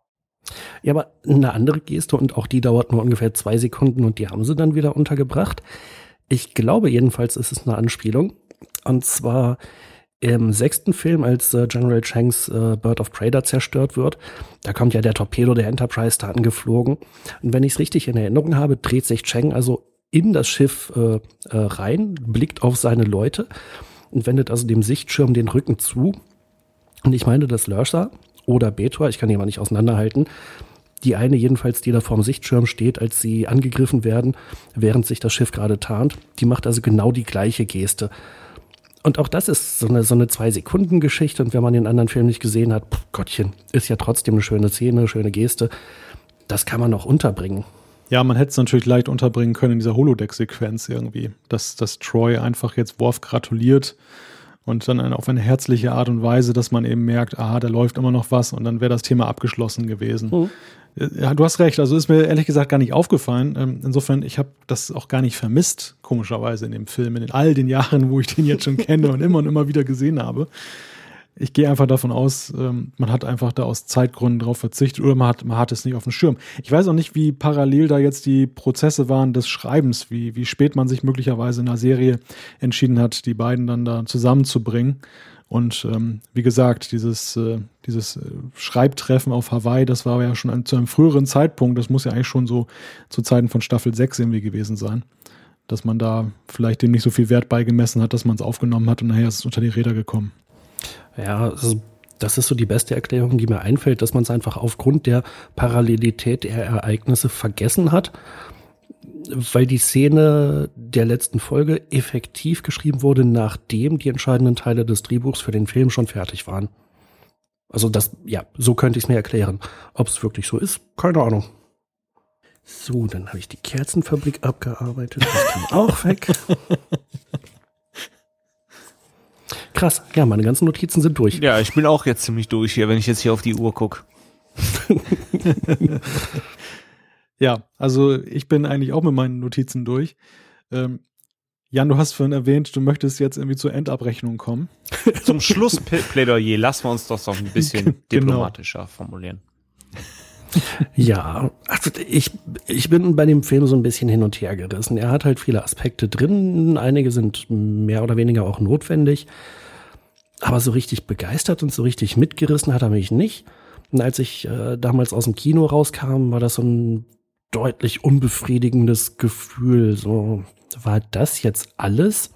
Ja, aber eine andere Geste und auch die dauert nur ungefähr zwei Sekunden und die haben sie dann wieder untergebracht. Ich glaube jedenfalls ist es eine Anspielung. Und zwar im sechsten Film, als äh, General Changs äh, Bird of Prey zerstört wird, da kommt ja der Torpedo der Enterprise da angeflogen. Und wenn ich es richtig in Erinnerung habe, dreht sich Chang also in das Schiff äh, äh, rein, blickt auf seine Leute und wendet also dem Sichtschirm den Rücken zu. Und ich meine, dass Lursa oder Betor, ich kann die mal nicht auseinanderhalten, die eine jedenfalls, die da vorm Sichtschirm steht, als sie angegriffen werden, während sich das Schiff gerade tarnt, die macht also genau die gleiche Geste. Und auch das ist so eine, so eine Zwei-Sekunden-Geschichte. Und wenn man den anderen Film nicht gesehen hat, pff, Gottchen, ist ja trotzdem eine schöne Szene, eine schöne Geste. Das kann man noch unterbringen. Ja, man hätte es natürlich leicht unterbringen können in dieser Holodeck-Sequenz irgendwie. Dass, dass Troy einfach jetzt Worf gratuliert Und dann auf eine herzliche Art und Weise, dass man eben merkt, aha, da läuft immer noch was und dann wäre das Thema abgeschlossen gewesen. Mhm. Ja, du hast recht. Also ist mir ehrlich gesagt gar nicht aufgefallen. Ähm, insofern, ich habe das auch gar nicht vermisst, komischerweise in dem Film, in all den Jahren, wo ich den jetzt schon kenne und immer und immer wieder gesehen habe. Ich gehe einfach davon aus, ähm, man hat einfach da aus Zeitgründen darauf verzichtet oder man hat, man hat es nicht auf dem Schirm. Ich weiß auch nicht, wie parallel da jetzt die Prozesse waren des Schreibens, wie, wie spät man sich möglicherweise in einer Serie entschieden hat, die beiden dann da zusammenzubringen. Und ähm, wie gesagt, dieses, äh, dieses äh, Schreibtreffen auf Hawaii, das war ja schon ein, zu einem früheren Zeitpunkt, das muss ja eigentlich schon so zu Zeiten von Staffel 6 irgendwie gewesen sein, dass man da vielleicht dem nicht so viel Wert beigemessen hat, dass man es aufgenommen hat und nachher ist es unter die Räder gekommen. Ja, also das ist so die beste Erklärung, die mir einfällt, dass man es einfach aufgrund der Parallelität der Ereignisse vergessen hat weil die Szene der letzten Folge effektiv geschrieben wurde, nachdem die entscheidenden Teile des Drehbuchs für den Film schon fertig waren. Also das, ja, so könnte ich es mir erklären. Ob es wirklich so ist, keine Ahnung. So, dann habe ich die Kerzenfabrik abgearbeitet. Das kam auch weg. *laughs* Krass, ja, meine ganzen Notizen sind durch. Ja, ich bin auch jetzt ziemlich durch hier, wenn ich jetzt hier auf die Uhr gucke. *laughs* Ja, also ich bin eigentlich auch mit meinen Notizen durch. Ähm, Jan, du hast vorhin erwähnt, du möchtest jetzt irgendwie zur Endabrechnung kommen. *laughs* Zum Schlussplädoyer lassen wir uns das doch ein bisschen *laughs* genau. diplomatischer formulieren. Ja, also ich, ich bin bei dem Film so ein bisschen hin und her gerissen. Er hat halt viele Aspekte drin, einige sind mehr oder weniger auch notwendig, aber so richtig begeistert und so richtig mitgerissen hat er mich nicht. Und als ich äh, damals aus dem Kino rauskam, war das so ein deutlich unbefriedigendes Gefühl. So, war das jetzt alles?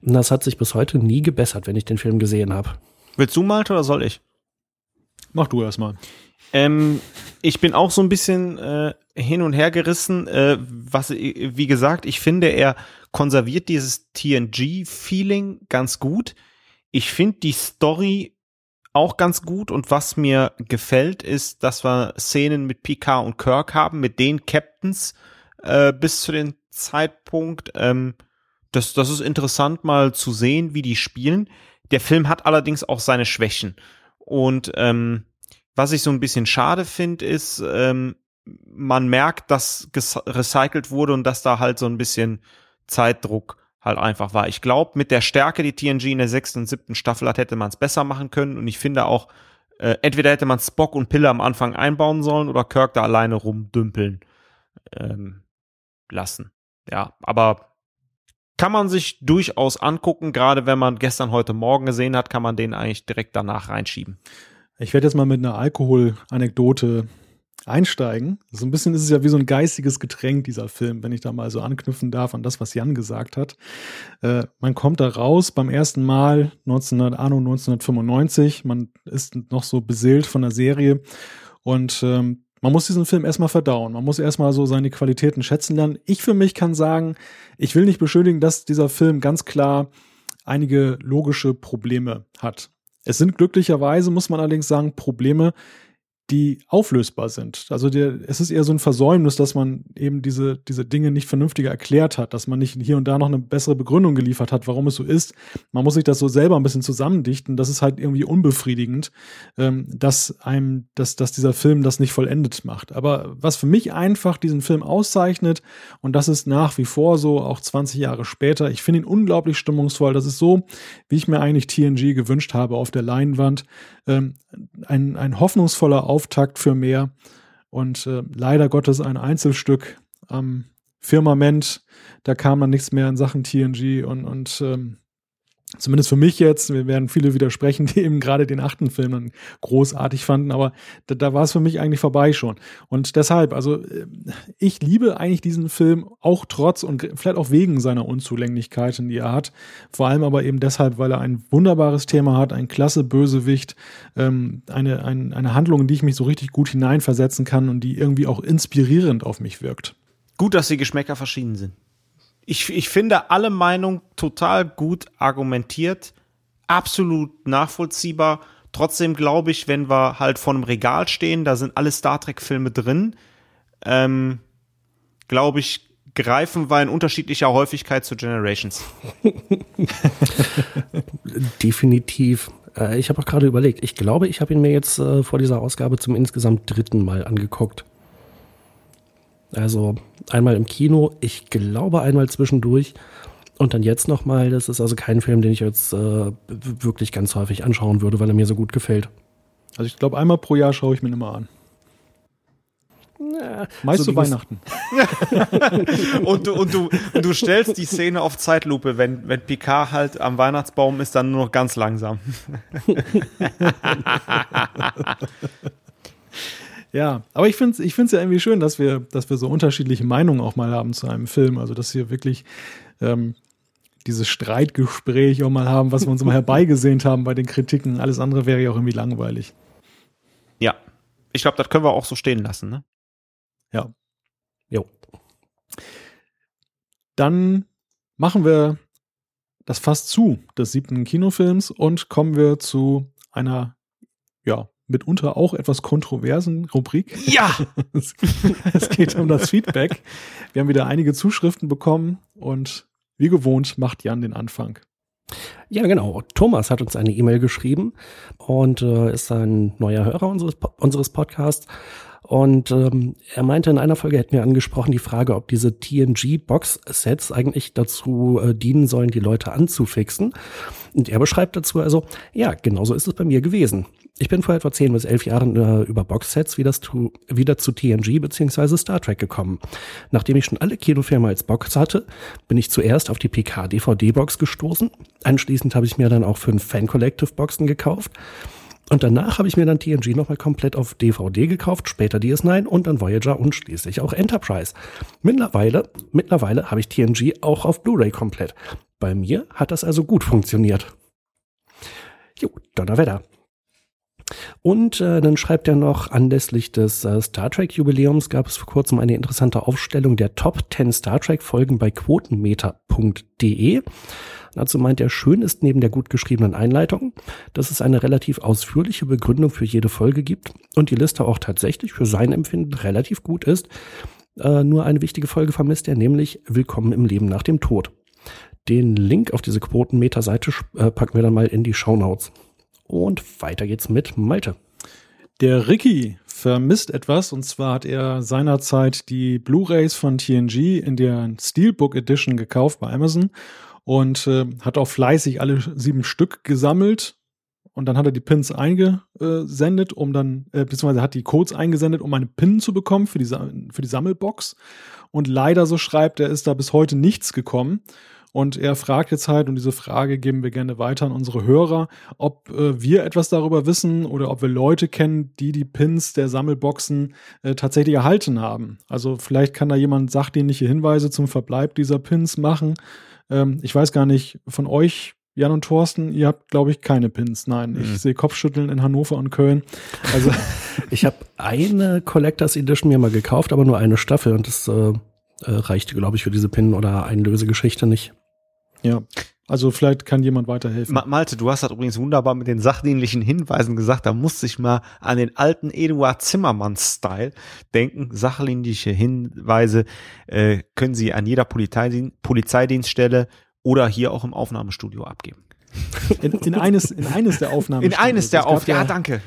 Und das hat sich bis heute nie gebessert, wenn ich den Film gesehen habe. Willst du mal oder soll ich? Mach du erstmal. Ähm, ich bin auch so ein bisschen äh, hin und her gerissen. Äh, was, wie gesagt, ich finde, er konserviert dieses TNG-Feeling ganz gut. Ich finde die Story auch ganz gut und was mir gefällt, ist, dass wir Szenen mit Picard und Kirk haben, mit den Captains äh, bis zu dem Zeitpunkt. Ähm, das, das ist interessant mal zu sehen, wie die spielen. Der Film hat allerdings auch seine Schwächen. Und ähm, was ich so ein bisschen schade finde, ist, ähm, man merkt, dass recycelt wurde und dass da halt so ein bisschen Zeitdruck halt einfach war. Ich glaube, mit der Stärke, die TNG in der sechsten und siebten Staffel hat, hätte man es besser machen können. Und ich finde auch, äh, entweder hätte man Spock und Pille am Anfang einbauen sollen oder Kirk da alleine rumdümpeln ähm, lassen. Ja, aber kann man sich durchaus angucken, gerade wenn man gestern heute Morgen gesehen hat, kann man den eigentlich direkt danach reinschieben. Ich werde jetzt mal mit einer Alkohol-Anekdote einsteigen. So ein bisschen ist es ja wie so ein geistiges Getränk, dieser Film, wenn ich da mal so anknüpfen darf an das, was Jan gesagt hat. Äh, man kommt da raus beim ersten Mal 1900, Anno 1995. Man ist noch so beseelt von der Serie und ähm, man muss diesen Film erstmal verdauen. Man muss erstmal so seine Qualitäten schätzen lernen. Ich für mich kann sagen, ich will nicht beschuldigen, dass dieser Film ganz klar einige logische Probleme hat. Es sind glücklicherweise, muss man allerdings sagen, Probleme, die auflösbar sind. Also der, es ist eher so ein Versäumnis, dass man eben diese, diese Dinge nicht vernünftiger erklärt hat, dass man nicht hier und da noch eine bessere Begründung geliefert hat, warum es so ist. Man muss sich das so selber ein bisschen zusammendichten. Das ist halt irgendwie unbefriedigend, ähm, dass einem, dass, dass dieser Film das nicht vollendet macht. Aber was für mich einfach diesen Film auszeichnet, und das ist nach wie vor so, auch 20 Jahre später, ich finde ihn unglaublich stimmungsvoll. Das ist so, wie ich mir eigentlich TNG gewünscht habe auf der Leinwand. Ähm, ein, ein hoffnungsvoller Auftakt für mehr und äh, leider Gottes ein Einzelstück am Firmament. Da kam dann nichts mehr in Sachen TNG und, und ähm, zumindest für mich jetzt, wir werden viele widersprechen, *laughs* die eben gerade den achten Film dann großartig fanden, aber da, da war es für mich eigentlich vorbei schon. Und deshalb, also äh, ich liebe eigentlich diesen Film auch trotz und vielleicht auch wegen seiner Unzulänglichkeiten, die er hat. Vor allem aber eben deshalb, weil er ein wunderbares Thema hat, ein klasse Bösewicht, ähm, eine, ein, eine Handlung, in die ich mich so richtig gut hineinversetzen kann und die irgendwie auch inspirierend auf mich wirkt. Gut, dass die Geschmäcker verschieden sind ich, ich finde alle Meinungen total gut argumentiert, absolut nachvollziehbar. Trotzdem glaube ich, wenn wir halt vor einem Regal stehen, da sind alle Star Trek Filme drin, ähm, glaube ich, greifen wir in unterschiedlicher Häufigkeit zu Generations. *laughs* Definitiv. Äh, ich habe auch gerade überlegt, ich glaube, ich habe ihn mir jetzt äh, vor dieser Ausgabe zum insgesamt dritten Mal angeguckt. Also einmal im Kino, ich glaube einmal zwischendurch und dann jetzt nochmal. Das ist also kein Film, den ich jetzt äh, wirklich ganz häufig anschauen würde, weil er mir so gut gefällt. Also ich glaube, einmal pro Jahr schaue ich mir immer an. Ja, Meist so zu Weihnachten. *laughs* und, du, und, du, und du stellst die Szene auf Zeitlupe, wenn, wenn Picard halt am Weihnachtsbaum ist, dann nur noch ganz langsam. *laughs* Ja, aber ich finde es ich find's ja irgendwie schön, dass wir, dass wir so unterschiedliche Meinungen auch mal haben zu einem Film. Also, dass wir wirklich ähm, dieses Streitgespräch auch mal haben, was wir uns mal herbeigesehnt haben bei den Kritiken. Alles andere wäre ja auch irgendwie langweilig. Ja. Ich glaube, das können wir auch so stehen lassen, ne? Ja. Jo. Dann machen wir das fast zu des siebten Kinofilms und kommen wir zu einer, ja, mitunter auch etwas kontroversen Rubrik. Ja! *laughs* Es, geht um das Feedback. Wir haben wieder einige Zuschriften bekommen und wie gewohnt macht Jan den Anfang. Ja, genau. Thomas hat uns eine E-Mail geschrieben und äh, ist ein neuer Hörer unseres, unseres Podcasts. Und ähm, er meinte, in einer Folge hätten wir angesprochen die Frage, ob diese TNG-Box-Sets eigentlich dazu äh, dienen sollen, die Leute anzufixen. Und er beschreibt dazu also, ja, genauso ist es bei mir gewesen. Ich bin vor etwa 10 bis 11 Jahren äh, über Boxsets wieder zu, wieder zu TNG bzw. Star Trek gekommen. Nachdem ich schon alle Kinofilme als Box hatte, bin ich zuerst auf die PK-DVD-Box gestoßen. Anschließend habe ich mir dann auch fünf Fan-Collective-Boxen gekauft. Und danach habe ich mir dann TNG nochmal komplett auf DVD gekauft, später DS9 und dann Voyager und schließlich auch Enterprise. Mittlerweile, mittlerweile habe ich TNG auch auf Blu-ray komplett. Bei mir hat das also gut funktioniert. Jo, Donnerwetter. Und äh, dann schreibt er noch, anlässlich des äh, Star Trek-Jubiläums gab es vor kurzem eine interessante Aufstellung der Top 10 Star Trek-Folgen bei quotenmeter.de. Dazu meint er, schön ist neben der gut geschriebenen Einleitung, dass es eine relativ ausführliche Begründung für jede Folge gibt und die Liste auch tatsächlich für sein Empfinden relativ gut ist. Äh, nur eine wichtige Folge vermisst er, nämlich Willkommen im Leben nach dem Tod. Den Link auf diese Quotenmeter-Seite äh, packen wir dann mal in die Shownotes. Und weiter geht's mit Malte. Der Ricky vermisst etwas und zwar hat er seinerzeit die Blu-rays von TNG in der Steelbook Edition gekauft bei Amazon und äh, hat auch fleißig alle sieben Stück gesammelt und dann hat er die Pins eingesendet, um dann, äh, beziehungsweise hat die Codes eingesendet, um eine Pin zu bekommen für die, für die Sammelbox. Und leider, so schreibt er, ist da bis heute nichts gekommen. Und er fragt jetzt halt, und diese Frage geben wir gerne weiter an unsere Hörer, ob äh, wir etwas darüber wissen oder ob wir Leute kennen, die die Pins der Sammelboxen äh, tatsächlich erhalten haben. Also vielleicht kann da jemand sachdienliche Hinweise zum Verbleib dieser Pins machen. Ähm, ich weiß gar nicht, von euch, Jan und Thorsten, ihr habt, glaube ich, keine Pins. Nein, ich Mhm. sehe Kopfschütteln in Hannover und Köln. Also *laughs* Ich habe eine Collectors Edition mir mal gekauft, aber nur eine Staffel und das äh, äh, reichte, glaube ich, für diese Pin- oder Einlösegeschichte nicht. ja, also vielleicht kann jemand weiterhelfen. Ma Malte, du hast das übrigens wunderbar mit den sachdienlichen Hinweisen gesagt. Da musste ich mal an den alten Eduard Zimmermann-Style denken. Sachdienliche Hinweise äh, können Sie an jeder Polizeidien Polizeidienststelle oder hier auch im Aufnahmestudio abgeben. In, in, eines, in eines der Aufnahmen. In eines der Auf... Ja, danke.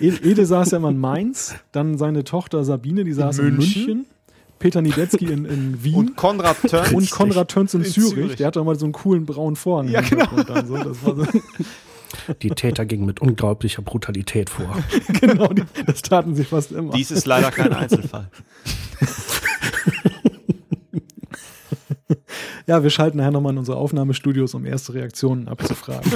Ede Ede saß ja mal in Mainz, dann seine Tochter Sabine, die saß in München, München. Peter Niedetzky in, in *laughs* Wien Und Konrad Törns. *laughs* und Konrad Töns in, in Zürich. Zürich. Der hatte auch mal so einen coolen braunen Vorhang. Ja, genau. So. Das war so, *laughs* Die Täter gingen mit unglaublicher Brutalität vor. genau, die, das taten sie fast immer. Dies ist leider kein Einzelfall. Ja, wir schalten nachher nochmal in unsere Aufnahmestudios, um erste Reaktionen abzufragen.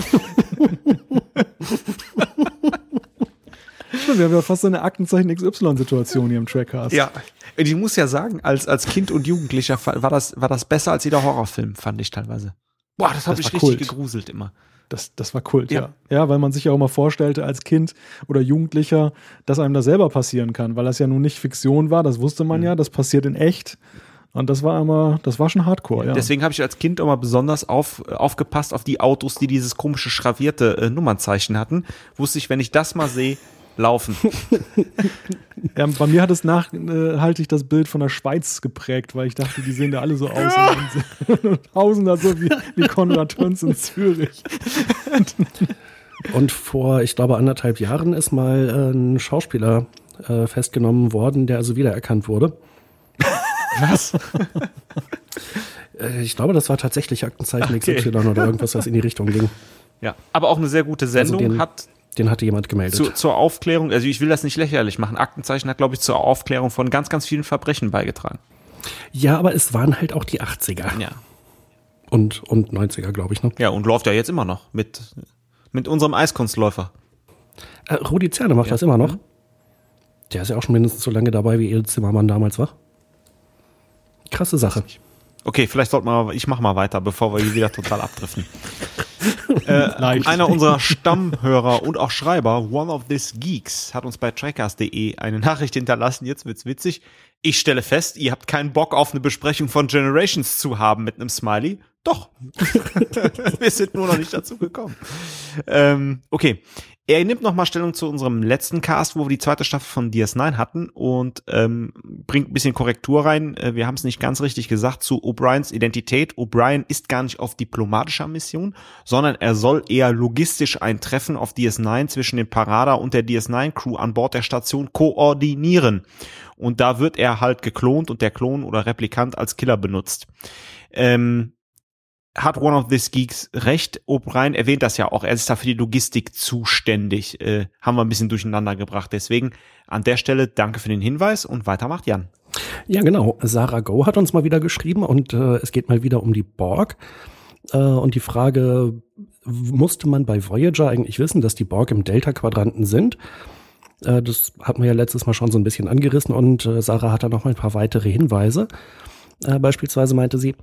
Stimmt, wir haben ja fast so eine Aktenzeichen XY-Situation hier im Trackcast. Ja. Ich muss ja sagen, als, als Kind und Jugendlicher war das, war das besser als jeder Horrorfilm, fand ich teilweise. Boah, das mich war richtig Kult. gegruselt immer. Das, das war Kult, ja. Ja. ja. weil man sich ja auch mal vorstellte als Kind oder Jugendlicher, dass einem das selber passieren kann, weil das ja nun nicht Fiktion war, das wusste man Mhm. ja, das passiert in echt. Und das war immer, das war schon hardcore, ja. Deswegen habe ich als Kind immer besonders auf, aufgepasst auf die Autos, die dieses komische schravierte äh, Nummernzeichen hatten. Wusste ich, wenn ich das mal sehe, laufen. *laughs* Ja, bei mir hat es nachhaltig das Bild von der Schweiz geprägt, weil ich dachte, die sehen da alle so aus und *laughs* hausen *laughs* da so wie, wie Konrad Töns in Zürich. Und vor, ich glaube, anderthalb Jahren ist mal äh, ein Schauspieler äh, festgenommen worden, der also wiedererkannt wurde. Was? Äh, ich glaube, das war tatsächlich Aktenzeichen Okay. XY oder irgendwas, was in die Richtung ging. Ja, aber auch eine sehr gute Sendung den- hat Den hatte jemand gemeldet. zu, zur Aufklärung, also ich will das nicht lächerlich machen, Aktenzeichen hat, glaube ich, zur Aufklärung von ganz, ganz vielen Verbrechen beigetragen. Ja, aber es waren halt auch die 80er Ja. und, und 90er, glaube ich. Ne? Ja, und läuft ja jetzt immer noch mit, mit unserem Eiskunstläufer. Äh, Rudi Zerne macht das immer noch. Der ist ja auch schon mindestens so lange dabei, wie Edith Zimmermann damals war. Krasse Sache. Okay, vielleicht sollten wir, ich mach mal weiter, bevor wir hier wieder total abdriften. *laughs* äh, *laughs* einer unserer Stammhörer und auch Schreiber, One of These Geeks, hat uns bei trackers.de eine Nachricht hinterlassen. Jetzt wird's witzig. Ich stelle fest, ihr habt keinen Bock auf eine Besprechung von Generations zu haben mit einem Smiley. Doch. *laughs* wir sind nur noch nicht dazu gekommen. Ähm, okay. Er nimmt nochmal Stellung zu unserem letzten Cast, wo wir die zweite Staffel von DS9 hatten und ähm, bringt ein bisschen Korrektur rein. Äh, wir haben es nicht ganz richtig gesagt zu O'Briens Identität. O'Brien ist gar nicht auf diplomatischer Mission, sondern er soll eher logistisch ein Treffen auf DS9 zwischen dem Parada und der DS9-Crew an Bord der Station koordinieren. Und da wird er halt geklont und der Klon oder Replikant als Killer benutzt. Ähm, hat One of These Geeks recht. O'Brien erwähnt das ja auch. Er ist da für die Logistik zuständig. Äh, haben wir ein bisschen durcheinander gebracht. Deswegen an der Stelle danke für den Hinweis und weiter macht Jan. Ja, genau. Sarah Go hat uns mal wieder geschrieben und äh, es geht mal wieder um die Borg. Äh, und die Frage, musste man bei Voyager eigentlich wissen, dass die Borg im Delta-Quadranten sind? Äh, das hat man ja letztes Mal schon so ein bisschen angerissen und äh, Sarah hat da noch mal ein paar weitere Hinweise. Äh, beispielsweise meinte sie,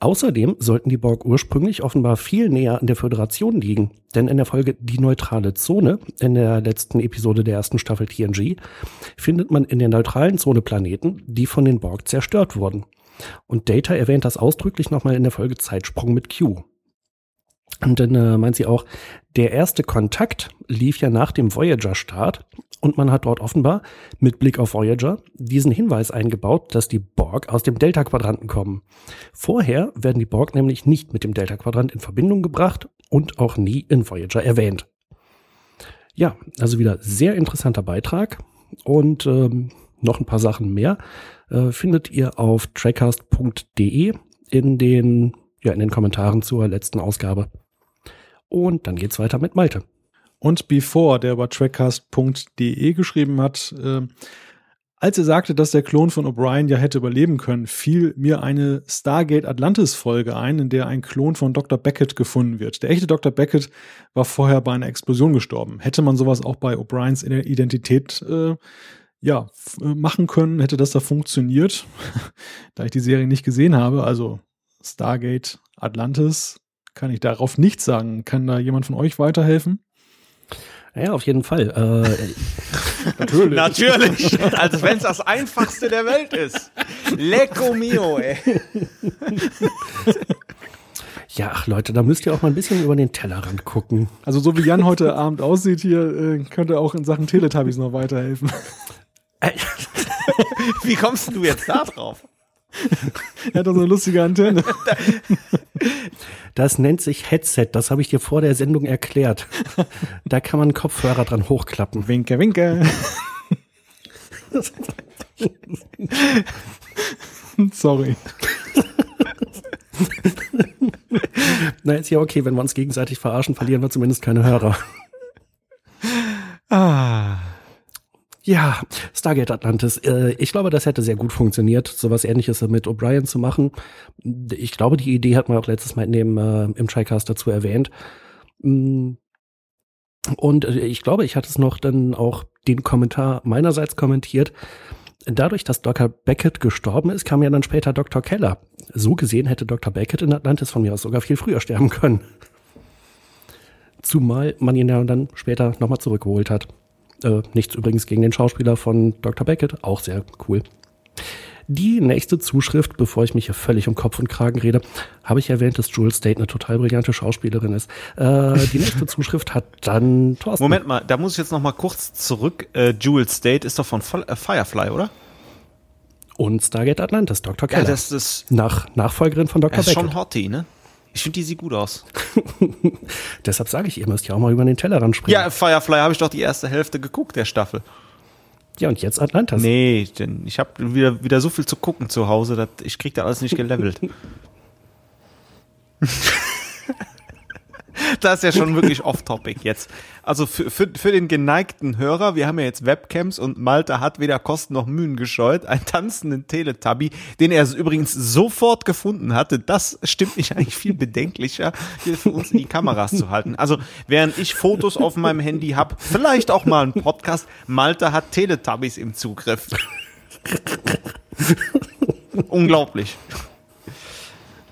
Außerdem sollten die Borg ursprünglich offenbar viel näher an der Föderation liegen, denn in der Folge Die neutrale Zone, in der letzten Episode der ersten Staffel TNG, findet man in der neutralen Zone Planeten, die von den Borg zerstört wurden. Und Data erwähnt das ausdrücklich nochmal in der Folge Zeitsprung mit Q. Und dann äh, meint sie auch, der erste Kontakt lief ja nach dem Voyager-Start und man hat dort offenbar mit Blick auf Voyager diesen Hinweis eingebaut, dass die Borg aus dem Delta-Quadranten kommen. Vorher werden die Borg nämlich nicht mit dem Delta-Quadrant in Verbindung gebracht und auch nie in Voyager erwähnt. Ja, also wieder sehr interessanter Beitrag und ähm, noch ein paar Sachen mehr äh, findet ihr auf trackcast.de in den ja in den Kommentaren zur letzten Ausgabe. Und dann geht's weiter mit Malte. Und Before, der über trackcast.de geschrieben hat, äh, als er sagte, dass der Klon von O'Brien ja hätte überleben können, fiel mir eine Stargate Atlantis Folge ein, in der ein Klon von Dr. Beckett gefunden wird. Der echte Dr. Beckett war vorher bei einer Explosion gestorben. Hätte man sowas auch bei O'Briens Identität äh, ja, äh, machen können, hätte das da funktioniert, *laughs* da ich die Serie nicht gesehen habe. Also Stargate Atlantis kann ich darauf nichts sagen. Kann da jemand von euch weiterhelfen? Ja, auf jeden Fall. Äh, *laughs* Natürlich. Natürlich. *laughs* Als wenn es das einfachste der Welt ist. Lecco mio, ey. ja, ach Leute, da müsst ihr auch mal ein bisschen über den Tellerrand gucken. Also so wie Jan heute Abend aussieht hier, äh, könnte auch in Sachen Teletubbies noch weiterhelfen. *laughs* Wie kommst du jetzt da drauf? *laughs* er hat doch so eine lustige Antenne. *laughs* Das nennt sich Headset. Das habe ich dir vor der Sendung erklärt. Da kann man Kopfhörer dran hochklappen. Winke, winke. *laughs* Sorry. Na, ist ja okay, wenn wir uns gegenseitig verarschen, verlieren wir zumindest keine Hörer. Ah. Ja, Stargate Atlantis. Äh, ich glaube, das hätte sehr gut funktioniert, sowas ähnliches mit O'Brien zu machen. Ich glaube, die Idee hat man auch letztes Mal in dem, äh, im Tricast dazu erwähnt. Mm. Und äh, ich glaube, ich hatte es noch dann auch den Kommentar meinerseits kommentiert. Dadurch, dass Dr. Beckett gestorben ist, kam ja dann später Dr. Keller. So gesehen hätte Dr. Beckett in Atlantis von mir aus sogar viel früher sterben können. Zumal man ihn ja dann später nochmal zurückgeholt hat. Äh, nichts übrigens gegen den Schauspieler von Dr. Beckett, auch sehr cool. Die nächste Zuschrift, bevor ich mich hier völlig um Kopf und Kragen rede, habe ich erwähnt, dass Jules State eine total brillante Schauspielerin ist. Äh, die *laughs* nächste Zuschrift hat dann Thorsten. Moment mal, da muss ich jetzt noch mal kurz zurück. Äh, Jules State ist doch von äh, Firefly, oder? Und Stargate Atlantis, Dr. Keller. Ja, das ist Nach, Nachfolgerin von Dr. Das ist Beckett. schon Hottie, ne? Ich finde, die sieht gut aus. *laughs* Deshalb sage ich, ihr müsst ja auch mal über den Tellerrand springen. Ja, Firefly habe ich doch die erste Hälfte geguckt, der Staffel. Ja, und jetzt Atlantis. Nee, denn ich habe wieder, wieder so viel zu gucken zu Hause, dass ich krieg da alles nicht gelevelt. *laughs* *laughs* das ist ja schon wirklich off-topic jetzt. Also für, für, für den geneigten Hörer, wir haben ja jetzt Webcams und Malte hat weder Kosten noch Mühen gescheut, einen tanzenden Teletubby, den er übrigens sofort gefunden hatte. Das stimmt mich eigentlich viel bedenklicher, hier für uns in die Kameras zu halten. Also während ich Fotos auf meinem Handy habe, vielleicht auch mal einen Podcast, Malte hat Teletubbies im Zugriff. Unglaublich.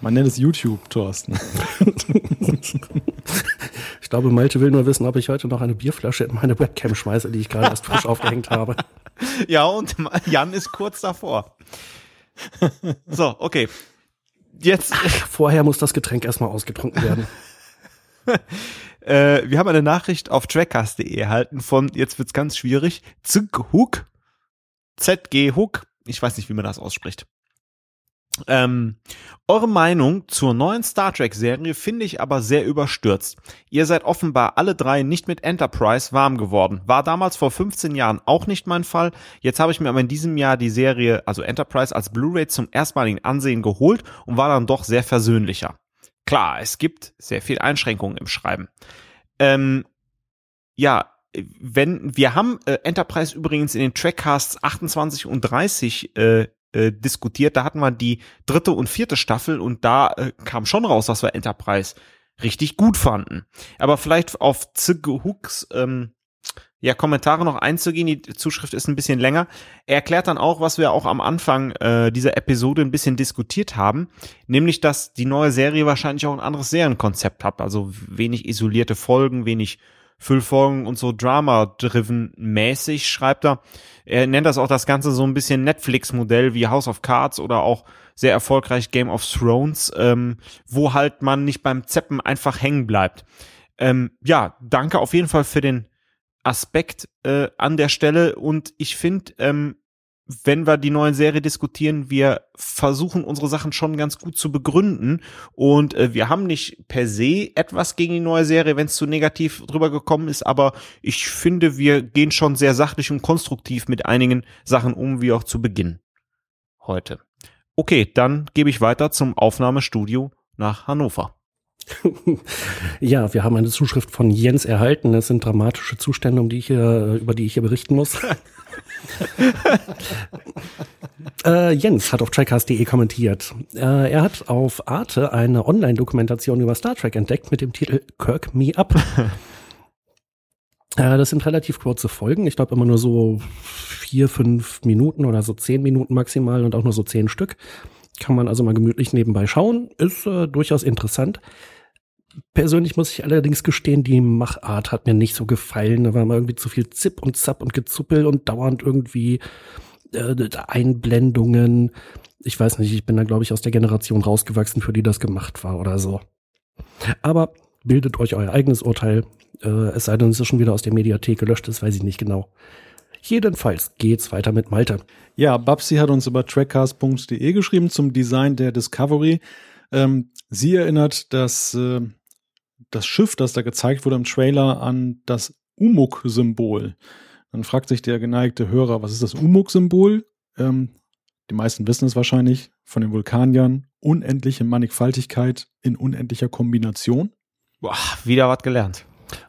Man nennt es YouTube, Thorsten. *laughs* ich glaube, Malte will nur wissen, ob ich heute noch eine Bierflasche in meine Webcam schmeiße, die ich gerade erst frisch aufgehängt habe. *laughs* Ja, und Jan ist kurz davor. So, okay. Jetzt. Ach, vorher muss das Getränk erstmal ausgetrunken werden. *laughs* äh, wir haben eine Nachricht auf trackcast.de erhalten von, jetzt wird's ganz schwierig, Zghook. ZG Hook. Ich weiß nicht, wie man das ausspricht. Ähm, eure Meinung zur neuen Star Trek-Serie finde ich aber sehr überstürzt. Ihr seid offenbar alle drei nicht mit Enterprise warm geworden. War damals vor 15 Jahren auch nicht mein Fall. Jetzt habe ich mir aber in diesem Jahr die Serie, also Enterprise, als Blu-ray zum erstmaligen Ansehen geholt und war dann doch sehr versöhnlicher. Klar, es gibt sehr viel Einschränkungen im Schreiben. Ähm, ja, wenn wir haben äh, Enterprise übrigens in den Trackcasts 28 und 30 äh, äh, diskutiert. Da hatten wir die dritte und vierte Staffel und da äh, kam schon raus, dass wir Enterprise richtig gut fanden. Aber vielleicht auf Zigge Hooks ähm, ja, Kommentare noch einzugehen. Die Zuschrift ist ein bisschen länger. Er erklärt dann auch, was wir auch am Anfang äh, dieser Episode ein bisschen diskutiert haben, nämlich, dass die neue Serie wahrscheinlich auch ein anderes Serienkonzept hat. Also wenig isolierte Folgen, wenig Füllfolgen und so Drama-driven mäßig, schreibt er. Er nennt das auch das Ganze so ein bisschen Netflix-Modell wie House of Cards oder auch sehr erfolgreich Game of Thrones, ähm, wo halt man nicht beim Zeppen einfach hängen bleibt. Ähm, ja, danke auf jeden Fall für den Aspekt äh, an der Stelle und ich finde, ähm, wenn wir die neue Serie diskutieren, wir versuchen unsere Sachen schon ganz gut zu begründen und äh, wir haben nicht per se etwas gegen die neue Serie, wenn es zu negativ drüber gekommen ist, aber ich finde, wir gehen schon sehr sachlich und konstruktiv mit einigen Sachen um, wie auch zu Beginn heute. Okay, dann gebe ich weiter zum Aufnahmestudio nach Hannover. *laughs* ja, wir haben eine Zuschrift von Jens erhalten. Es sind dramatische Zustände, um die ich hier, über die ich hier berichten muss. *laughs* *laughs* äh, Jens hat auf trackcast.de kommentiert. Äh, er hat auf Arte eine Online-Dokumentation über Star Trek entdeckt mit dem Titel Kirk Me Up. *laughs* äh, das sind relativ kurze Folgen. Ich glaube immer nur so vier, fünf Minuten oder so zehn Minuten maximal und auch nur so zehn Stück. Kann man also mal gemütlich nebenbei schauen. Ist äh, durchaus interessant. Persönlich muss ich allerdings gestehen, die Machart hat mir nicht so gefallen. Da war mal irgendwie zu viel Zip und Zap und Gezuppel und dauernd irgendwie äh, Einblendungen. Ich weiß nicht, ich bin da, glaube ich, aus der Generation rausgewachsen, für die das gemacht war oder so. Aber bildet euch euer eigenes Urteil. Äh, es sei denn, es ist schon wieder aus der Mediathek gelöscht, das weiß ich nicht genau. Jedenfalls geht's weiter mit Malte. Ja, Babsi hat uns über trackcast.de geschrieben zum Design der Discovery. Ähm, sie erinnert, dass äh, das Schiff, das da gezeigt wurde im Trailer, an das Umuk-Symbol. Dann fragt sich der geneigte Hörer, was ist das Umuk-Symbol? Ähm, die meisten wissen es wahrscheinlich von den Vulkaniern. Unendliche Mannigfaltigkeit in unendlicher Kombination. Boah, wieder was gelernt.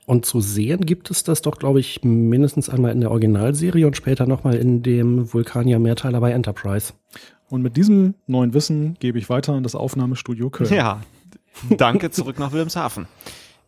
Und zu sehen gibt es das doch, glaube ich, mindestens einmal in der Originalserie und später nochmal in dem Vulkanier-Mehrteiler bei Enterprise. Und mit diesem neuen Wissen gebe ich weiter an das Aufnahmestudio Köln. Ja, danke zurück nach Wilhelmshaven.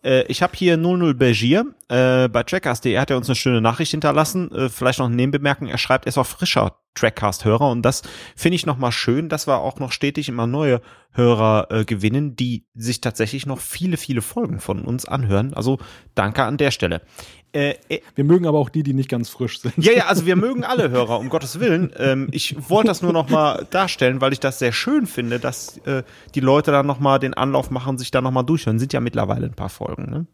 Äh, ich habe hier 00 Bergier. Äh, bei Trackers.de hat er uns eine schöne Nachricht hinterlassen. Äh, vielleicht noch ein Nebenbemerken. Er schreibt, er ist auf frischer Trackcast-Hörer und das finde ich nochmal schön, dass wir auch noch stetig immer neue Hörer äh, gewinnen, die sich tatsächlich noch viele, viele Folgen von uns anhören. Also danke an der Stelle. Äh, äh, wir mögen aber auch die, die nicht ganz frisch sind. Ja, ja, also wir mögen alle Hörer, um Gottes Willen. Ähm, ich wollte das nur noch mal darstellen, weil ich das sehr schön finde, dass äh, die Leute dann noch mal den Anlauf machen, sich da noch mal durchhören. Sind ja mittlerweile ein paar Folgen. Ne?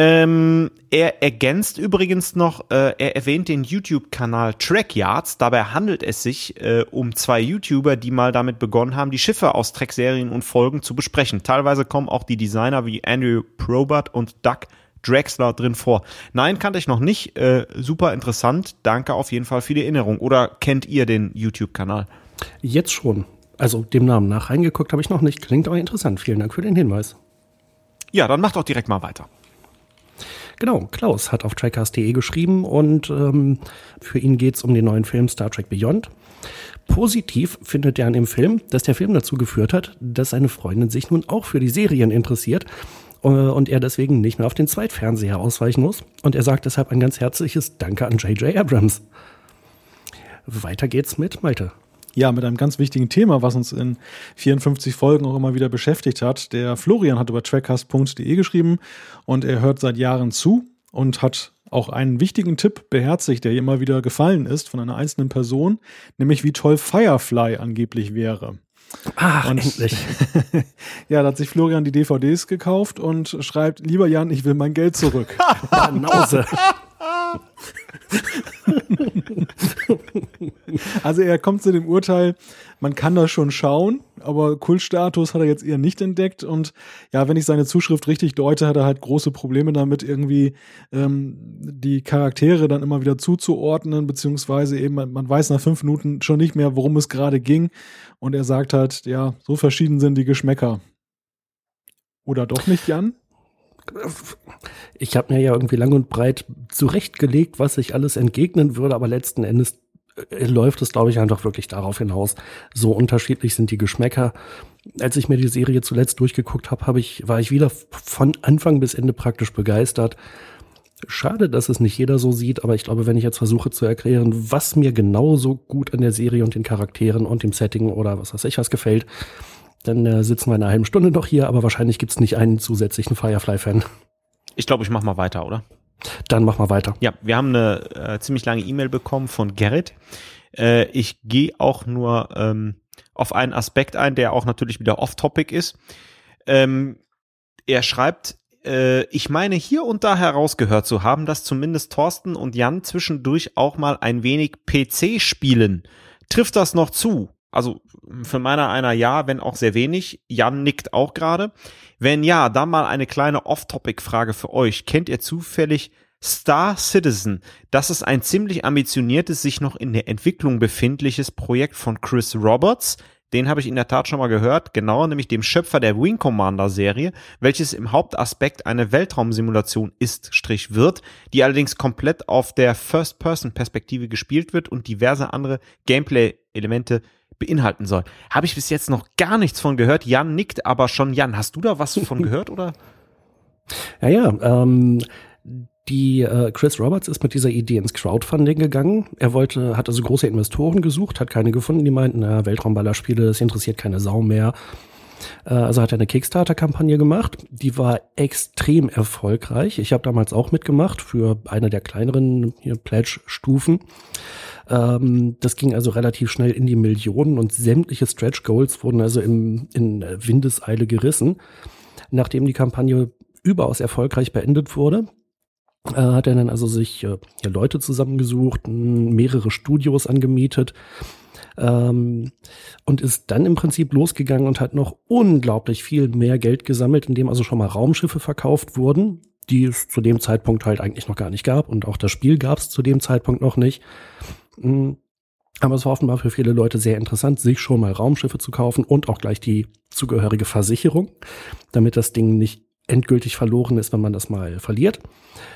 Ähm, er ergänzt übrigens noch, äh, er erwähnt den YouTube-Kanal Trackyards. Dabei handelt es sich äh, um zwei YouTuber, die mal damit begonnen haben, die Schiffe aus Trek-Serien und Folgen zu besprechen. Teilweise kommen auch die Designer wie Andrew Probert und Doug Drexler drin vor. Nein, kannte ich noch nicht. Äh, super interessant. Danke auf jeden Fall für die Erinnerung. Oder kennt ihr den YouTube-Kanal? Jetzt schon. Also dem Namen nach reingeguckt habe ich noch nicht. Klingt aber interessant. Vielen Dank für den Hinweis. Ja, dann macht doch direkt mal weiter. Genau, Klaus hat auf trackcast.de geschrieben und ähm, für ihn geht es um den neuen Film Star Trek Beyond. Positiv findet er an dem Film, dass der Film dazu geführt hat, dass seine Freundin sich nun auch für die Serien interessiert und er deswegen nicht mehr auf den Zweitfernseher ausweichen muss. Und er sagt deshalb ein ganz herzliches Danke an J.J. Abrams. Weiter geht's mit Malte. Ja, mit einem ganz wichtigen Thema, was uns in 54 Folgen auch immer wieder beschäftigt hat. Der Florian hat über trackcast.de geschrieben und er hört seit Jahren zu und hat auch einen wichtigen Tipp beherzigt, der immer wieder gefallen ist von einer einzelnen Person, nämlich wie toll Firefly angeblich wäre. Ach, und, endlich. *laughs* ja, da hat sich Florian die DVDs gekauft und schreibt, lieber Jan, ich will mein Geld zurück. *laughs* Banause. *laughs* also er kommt zu dem Urteil, man kann das schon schauen, aber Kultstatus hat er jetzt eher nicht entdeckt. Und ja, wenn ich seine Zuschrift richtig deute, hat er halt große Probleme damit, irgendwie ähm, die Charaktere dann immer wieder zuzuordnen, beziehungsweise eben, man, man weiß nach fünf Minuten schon nicht mehr, worum es gerade ging. Und er sagt halt, ja, so verschieden sind die Geschmäcker. Oder doch nicht, Jan? Ich habe mir ja irgendwie lang und breit zurechtgelegt, was ich alles entgegnen würde, aber letzten Endes äh, läuft es, glaube ich, einfach wirklich darauf hinaus. So unterschiedlich sind die Geschmäcker. Als ich mir die Serie zuletzt durchgeguckt habe, hab ich, war ich wieder von Anfang bis Ende praktisch begeistert. Schade, dass es nicht jeder so sieht, aber ich glaube, wenn ich jetzt versuche zu erklären, was mir genauso gut an der Serie und den Charakteren und dem Setting oder was weiß ich was gefällt, dann äh, sitzen wir in einer halben Stunde noch hier, aber wahrscheinlich gibt's nicht einen zusätzlichen Firefly-Fan. Ich glaube, ich mach mal weiter, oder? Dann mach mal weiter. Ja, wir haben eine äh, ziemlich lange E-Mail bekommen von Gerrit. Äh, ich gehe auch nur ähm, auf einen Aspekt ein, der auch natürlich wieder off-topic ist. Ähm, er schreibt, äh, ich meine hier und da herausgehört zu haben, dass zumindest Thorsten und Jan zwischendurch auch mal ein wenig PC spielen. Trifft das noch zu? Also für meiner einer ja, wenn auch sehr wenig. Jan nickt auch gerade. Wenn ja, dann mal eine kleine Off-Topic-Frage für euch. Kennt ihr zufällig Star Citizen? Das ist ein ziemlich ambitioniertes, sich noch in der Entwicklung befindliches Projekt von Chris Roberts. Den habe ich in der Tat schon mal gehört, genauer nämlich dem Schöpfer der Wing Commander Serie, welches im Hauptaspekt eine Weltraumsimulation ist, Strich wird, die allerdings komplett auf der First-Person-Perspektive gespielt wird und diverse andere Gameplay-Elemente beinhalten soll. Habe ich bis jetzt noch gar nichts von gehört. Jan nickt aber schon. Jan, hast du da was von *laughs* gehört oder? Ja, ja. Ähm, die äh, Chris Roberts ist mit dieser Idee ins Crowdfunding gegangen. Er wollte, hat also große Investoren gesucht, hat keine gefunden, die meinten, na, Weltraumballerspiele, das interessiert keine Sau mehr. Äh, also hat er eine Kickstarter-Kampagne gemacht, die war extrem erfolgreich. Ich habe damals auch mitgemacht für eine der kleineren Pledge-Stufen. Ähm, das ging also relativ schnell in die Millionen und sämtliche Stretch Goals wurden also im, in Windeseile gerissen. Nachdem die Kampagne überaus erfolgreich beendet wurde, äh, hat er dann also sich äh, Leute zusammengesucht, mehrere Studios angemietet ähm, und ist dann im Prinzip losgegangen und hat noch unglaublich viel mehr Geld gesammelt, indem also schon mal Raumschiffe verkauft wurden, die es zu dem Zeitpunkt halt eigentlich noch gar nicht gab und auch das Spiel gab es zu dem Zeitpunkt noch nicht. Mm. Aber es war offenbar für viele Leute sehr interessant, sich schon mal Raumschiffe zu kaufen und auch gleich die zugehörige Versicherung, damit das Ding nicht endgültig verloren ist, wenn man das mal verliert.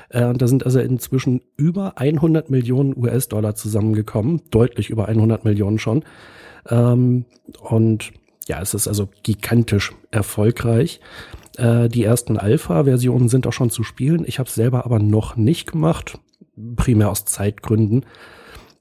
Äh, da sind also inzwischen über 100 Millionen US-Dollar zusammengekommen, deutlich über 100 Millionen schon. Ähm, und ja, es ist also gigantisch erfolgreich. Äh, die ersten Alpha-Versionen sind auch schon zu spielen. Ich habe es selber aber noch nicht gemacht, primär aus Zeitgründen.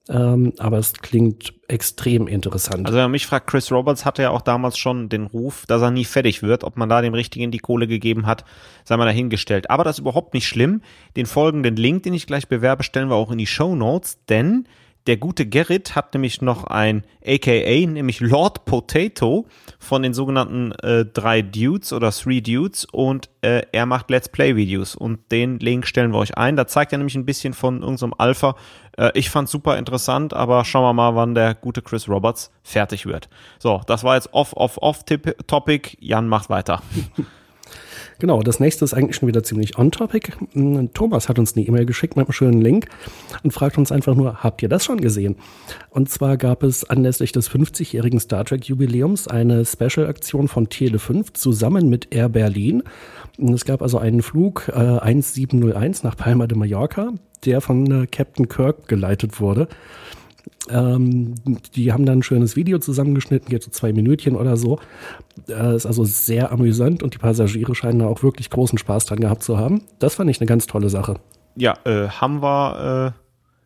Ähm, aber es klingt extrem interessant. Also wenn man mich fragt, Chris Roberts hatte ja auch damals schon den Ruf, dass er nie fertig wird. Ob man da dem Richtigen die Kohle gegeben hat, sei mal dahingestellt. Aber das ist überhaupt nicht schlimm. Den folgenden Link, den ich gleich bewerbe, stellen wir auch in die Show Notes, denn der gute Gerrit hat nämlich noch ein AKA, nämlich Lord Potato von den sogenannten äh, drei Dudes oder Three Dudes und äh, er macht Let's Play Videos und den Link stellen wir euch ein. Da zeigt er nämlich ein bisschen von irgendeinem Alpha. Äh, ich fand's super interessant, aber schauen wir mal, wann der gute Chris Roberts fertig wird. So, das war jetzt off, off, off Topic. Jan macht weiter. *laughs* Genau, das nächste ist eigentlich schon wieder ziemlich on-topic. Hm, Thomas hat uns eine E-Mail geschickt mit einem schönen Link und fragt uns einfach nur, habt ihr das schon gesehen? Und zwar gab es anlässlich des 50-jährigen Star Trek Jubiläums eine Special-Aktion von Tele5 zusammen mit Air Berlin. Es gab also einen Flug äh, 1701 nach Palma de Mallorca, der von äh, Captain Kirk geleitet wurde. Ähm, die haben dann ein schönes Video zusammengeschnitten, geht so zwei Minütchen oder so. Äh, ist also sehr amüsant und die Passagiere scheinen da auch wirklich großen Spaß dran gehabt zu haben. Das fand ich eine ganz tolle Sache. Ja, äh, haben wir, äh,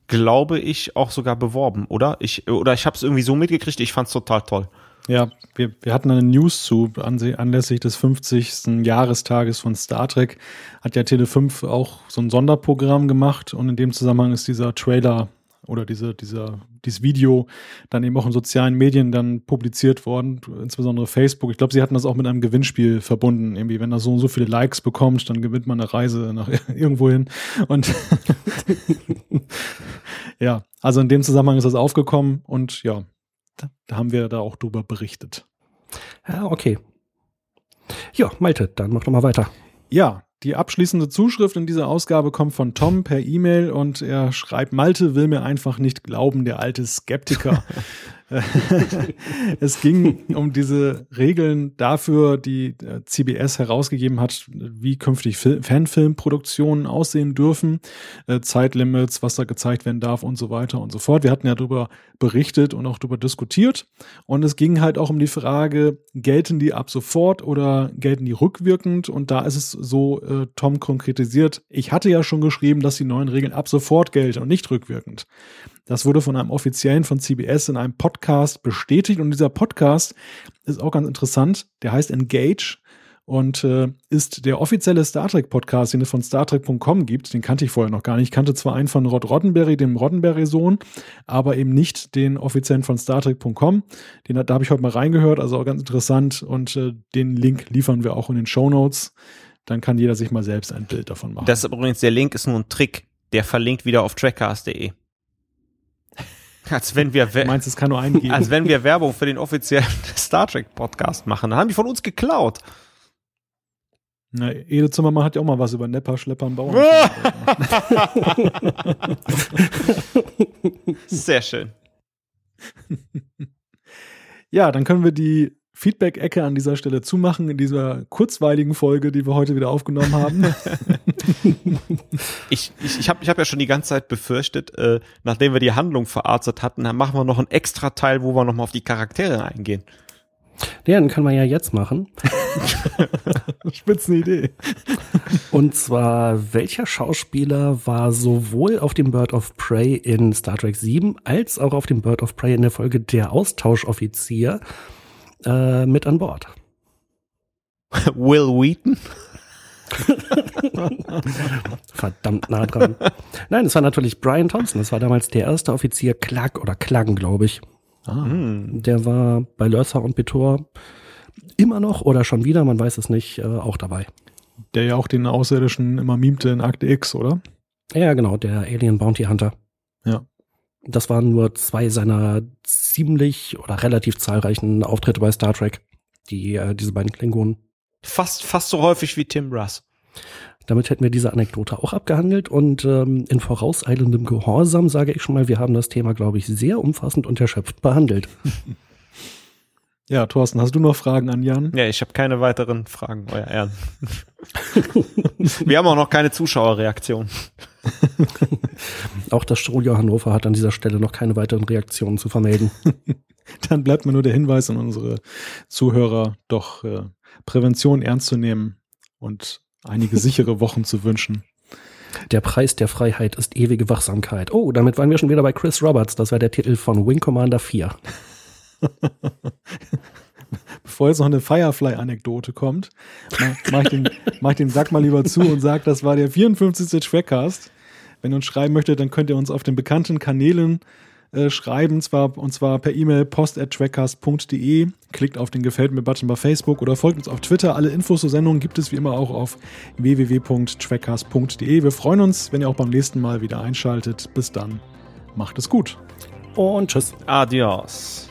glaube ich, auch sogar beworben, oder? Ich, oder ich habe es irgendwie so mitgekriegt, ich fand es total toll. Ja, wir, wir hatten eine News zu anlässlich des 50. Jahrestages von Star Trek. Hat ja Tele5 auch so ein Sonderprogramm gemacht und in dem Zusammenhang ist dieser Trailer oder diese, dieser, dieses Video dann eben auch in sozialen Medien dann publiziert worden, insbesondere Facebook. Ich glaube, sie hatten das auch mit einem Gewinnspiel verbunden. Irgendwie, wenn er so und so viele Likes bekommt, dann gewinnt man eine Reise nach *laughs* irgendwo hin. Und *laughs* ja, also in dem Zusammenhang ist das aufgekommen und ja, da haben wir da auch drüber berichtet. Ja, okay. Ja, Malte, dann mach doch mal weiter. Ja, die abschließende Zuschrift in dieser Ausgabe kommt von Tom per E-Mail und er schreibt, Malte will mir einfach nicht glauben, der alte Skeptiker. *laughs* *laughs* es ging um diese Regeln dafür, die äh, CBS herausgegeben hat, wie künftig Fanfilmproduktionen aussehen dürfen, äh, Zeitlimits, was da gezeigt werden darf und so weiter und so fort. Wir hatten ja darüber berichtet und auch darüber diskutiert. Und es ging halt auch um die Frage, gelten die ab sofort oder gelten die rückwirkend? Und da ist es so, äh, Tom konkretisiert, ich hatte ja schon geschrieben, dass die neuen Regeln ab sofort gelten und nicht rückwirkend. Das wurde von einem Offiziellen von CBS in einem Podcast bestätigt und dieser Podcast ist auch ganz interessant. Der heißt Engage und äh, ist der offizielle Star Trek Podcast, den es von StarTrek.com gibt. Den kannte ich vorher noch gar nicht. Ich kannte zwar einen von Rod Roddenberry, dem Roddenberry-Sohn, aber eben nicht den offiziellen von StarTrek.com. Den da habe ich heute mal reingehört, also auch ganz interessant und äh, den Link liefern wir auch in den Show Notes. Dann kann jeder sich mal selbst ein Bild davon machen. Das ist übrigens der Link ist nur ein Trick. Der verlinkt wieder auf trackcast.de. Als wenn wir, du meinst, es kann nur einen geben. als wenn wir Werbung für den offiziellen *laughs* Star Trek Podcast machen. Dann haben die von uns geklaut. Na, Ede Zimmermann hat ja auch mal was über Nepper, Schleppern, Bauern. *laughs* Sehr schön. Ja, dann können wir die Feedback-Ecke an dieser Stelle zumachen in dieser kurzweiligen Folge, die wir heute wieder aufgenommen haben. *laughs* *laughs* ich ich, ich habe ich hab ja schon die ganze Zeit befürchtet, äh, nachdem wir die Handlung verarztet hatten, dann machen wir noch einen extra Teil, wo wir nochmal auf die Charaktere eingehen. Ja, dann können wir ja jetzt machen. *laughs* Spitze Idee. Und zwar, welcher Schauspieler war sowohl auf dem Bird of Prey in Star Trek 7 als auch auf dem Bird of Prey in der Folge Der Austauschoffizier äh, mit an Bord. Will Wheaton? *laughs* Verdammt nah dran. Nein, es war natürlich Brian Thompson. Das war damals der erste Offizier Clark oder Klagen, glaube ich. Ah. Hm. Der war bei Lörser und Betor immer noch oder schon wieder, man weiß es nicht, äh, auch dabei. Der ja auch den Außerirdischen immer mimte in Akte X, oder? Ja, genau, der Alien Bounty Hunter. Ja. Das waren nur zwei seiner ziemlich oder relativ zahlreichen Auftritte bei Star Trek, die äh, diese beiden Klingonen. Fast, fast so häufig wie Tim Russ. Damit hätten wir diese Anekdote auch abgehandelt und ähm, in vorauseilendem Gehorsam sage ich schon mal, wir haben das Thema, glaube ich, sehr umfassend und erschöpft behandelt. *laughs* Ja, Thorsten, hast du noch Fragen an Jan? Ja, ich habe keine weiteren Fragen, euer Ehren. *laughs* Wir haben auch noch keine Zuschauerreaktion. *laughs* auch das Studio Hannover hat an dieser Stelle noch keine weiteren Reaktionen zu vermelden. Dann bleibt mir nur der Hinweis an unsere Zuhörer, doch äh, Prävention ernst zu nehmen und einige sichere *laughs* Wochen zu wünschen. Der Preis der Freiheit ist ewige Wachsamkeit. Oh, damit waren wir schon wieder bei Chris Roberts. Das war der Titel von Wing Commander 4. *laughs* Bevor jetzt noch eine Firefly-Anekdote kommt, mach, ich den, mach ich den Sack mal lieber zu und sag, das war der 54. Trackcast. Wenn ihr uns schreiben möchtet, dann könnt ihr uns auf den bekannten Kanälen äh, schreiben, zwar, und zwar per E-Mail post.trackcast.de. Klickt auf den Gefällt mir-Button bei Facebook oder folgt uns auf Twitter. Alle Infos zur Sendung gibt es wie immer auch auf www.trackcast.de. Wir freuen uns, wenn ihr auch beim nächsten Mal wieder einschaltet. Bis dann, macht es gut. Und tschüss. Adios.